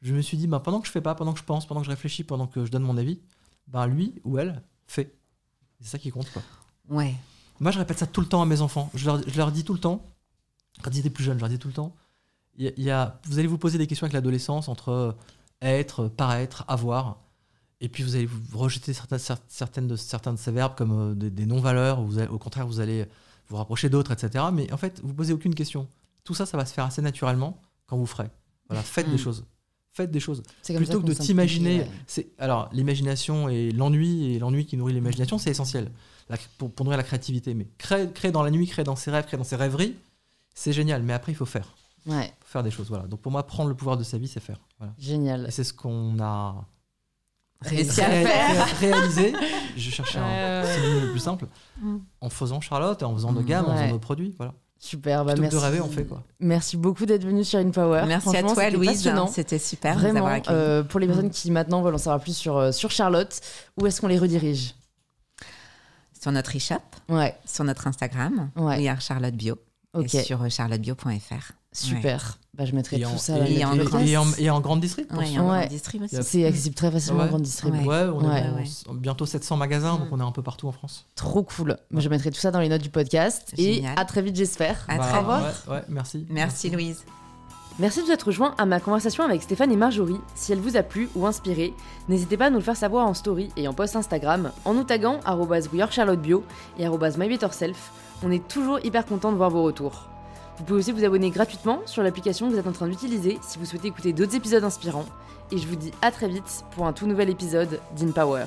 [SPEAKER 2] Je me suis dit, bah, pendant que je fais pas, pendant que je pense, pendant que je réfléchis, pendant que je donne mon avis, bah, lui ou elle fait. C'est ça qui compte. Quoi.
[SPEAKER 3] Ouais.
[SPEAKER 2] Moi, je répète ça tout le temps à mes enfants. Je leur, je leur dis tout le temps, quand ils étaient plus jeunes, je leur dis tout le temps, il y a- y a, vous allez vous poser des questions avec l'adolescence entre euh, être, paraître, avoir. Et puis vous allez vous rejeter certaines, cer- certaines de, certains de ces verbes comme euh, des, des non-valeurs, ou au contraire, vous allez vous rapprocher d'autres, etc. Mais en fait, vous posez aucune question. tout ça, ça va se faire assez naturellement quand vous ferez. Voilà, faites des
[SPEAKER 3] Mm.
[SPEAKER 2] choses. Faites des choses. Plutôt que de t'imaginer.
[SPEAKER 1] ouais.
[SPEAKER 2] c'est Alors, l'imagination et l'ennui, et l'ennui qui nourrit l'imagination, c'est essentiel La- pour, pour nourrir la créativité. Mais créer, créer dans la nuit, créer dans ses rêves, créer dans ses rêveries, c'est génial. Mais après, il faut faire.
[SPEAKER 1] Ouais,
[SPEAKER 2] faut faire des choses. Voilà. Donc, pour moi, prendre le pouvoir de sa vie, c'est faire. Voilà.
[SPEAKER 1] génial.
[SPEAKER 2] Et c'est ce qu'on a
[SPEAKER 3] Réussi à faire.
[SPEAKER 2] ré- réalisé. Je cherchais un
[SPEAKER 1] Euh,
[SPEAKER 2] synonyme le plus simple.
[SPEAKER 3] Mm.
[SPEAKER 2] En faisant Charlotte, en faisant nos gammes, en faisant nos produits. Voilà.
[SPEAKER 1] Super, bah merci.
[SPEAKER 2] de rêver, on fait quoi.
[SPEAKER 1] Merci beaucoup d'être venu sur InPower.
[SPEAKER 3] Merci à toi,
[SPEAKER 1] c'était
[SPEAKER 3] Louise.
[SPEAKER 1] passionnant.
[SPEAKER 3] C'était super de vous
[SPEAKER 1] Vraiment,
[SPEAKER 3] avoir
[SPEAKER 1] euh, pour les personnes qui maintenant veulent en savoir plus sur, euh, sur Charlotte, où est-ce qu'on les redirige?
[SPEAKER 3] Sur notre e-shop,
[SPEAKER 1] Ouais,
[SPEAKER 3] sur notre Instagram,
[SPEAKER 1] Ouais.
[SPEAKER 3] We are Charlotte Bio, et sur euh, charlottebio.fr.
[SPEAKER 1] super. Bah, je mettrai
[SPEAKER 2] Et
[SPEAKER 1] tout
[SPEAKER 2] en,
[SPEAKER 1] ça dans
[SPEAKER 3] et en
[SPEAKER 1] notes
[SPEAKER 3] grand-
[SPEAKER 1] du
[SPEAKER 2] et en,
[SPEAKER 1] podcast.
[SPEAKER 2] et en grande distrib.
[SPEAKER 3] Ouais, distrib
[SPEAKER 1] C'est accessible très facilement
[SPEAKER 2] Ouais.
[SPEAKER 1] en grande distrib.
[SPEAKER 3] Ouais.
[SPEAKER 2] Ouais, on
[SPEAKER 1] Ouais.
[SPEAKER 2] est bientôt 700 magasins, donc on est un peu partout en France.
[SPEAKER 1] Trop cool. Je mettrai tout ça dans les notes du podcast. Et à très vite, j'espère.
[SPEAKER 3] À
[SPEAKER 2] Bah,
[SPEAKER 3] très vite.
[SPEAKER 2] ouais, ouais, merci.
[SPEAKER 3] Merci Louise.
[SPEAKER 1] Merci de vous être rejoint à ma conversation avec Stéphane et Marjorie. Si elle vous a plu ou inspiré, n'hésitez pas à nous le faire savoir en story et en post Instagram en nous taguant @wearcharlottebio et @mybetterself. On est toujours hyper content de voir vos retours. Vous pouvez aussi vous abonner gratuitement sur l'application que vous êtes en train d'utiliser si vous souhaitez écouter d'autres épisodes inspirants. Et je vous dis à très vite pour un tout nouvel épisode d'InPower.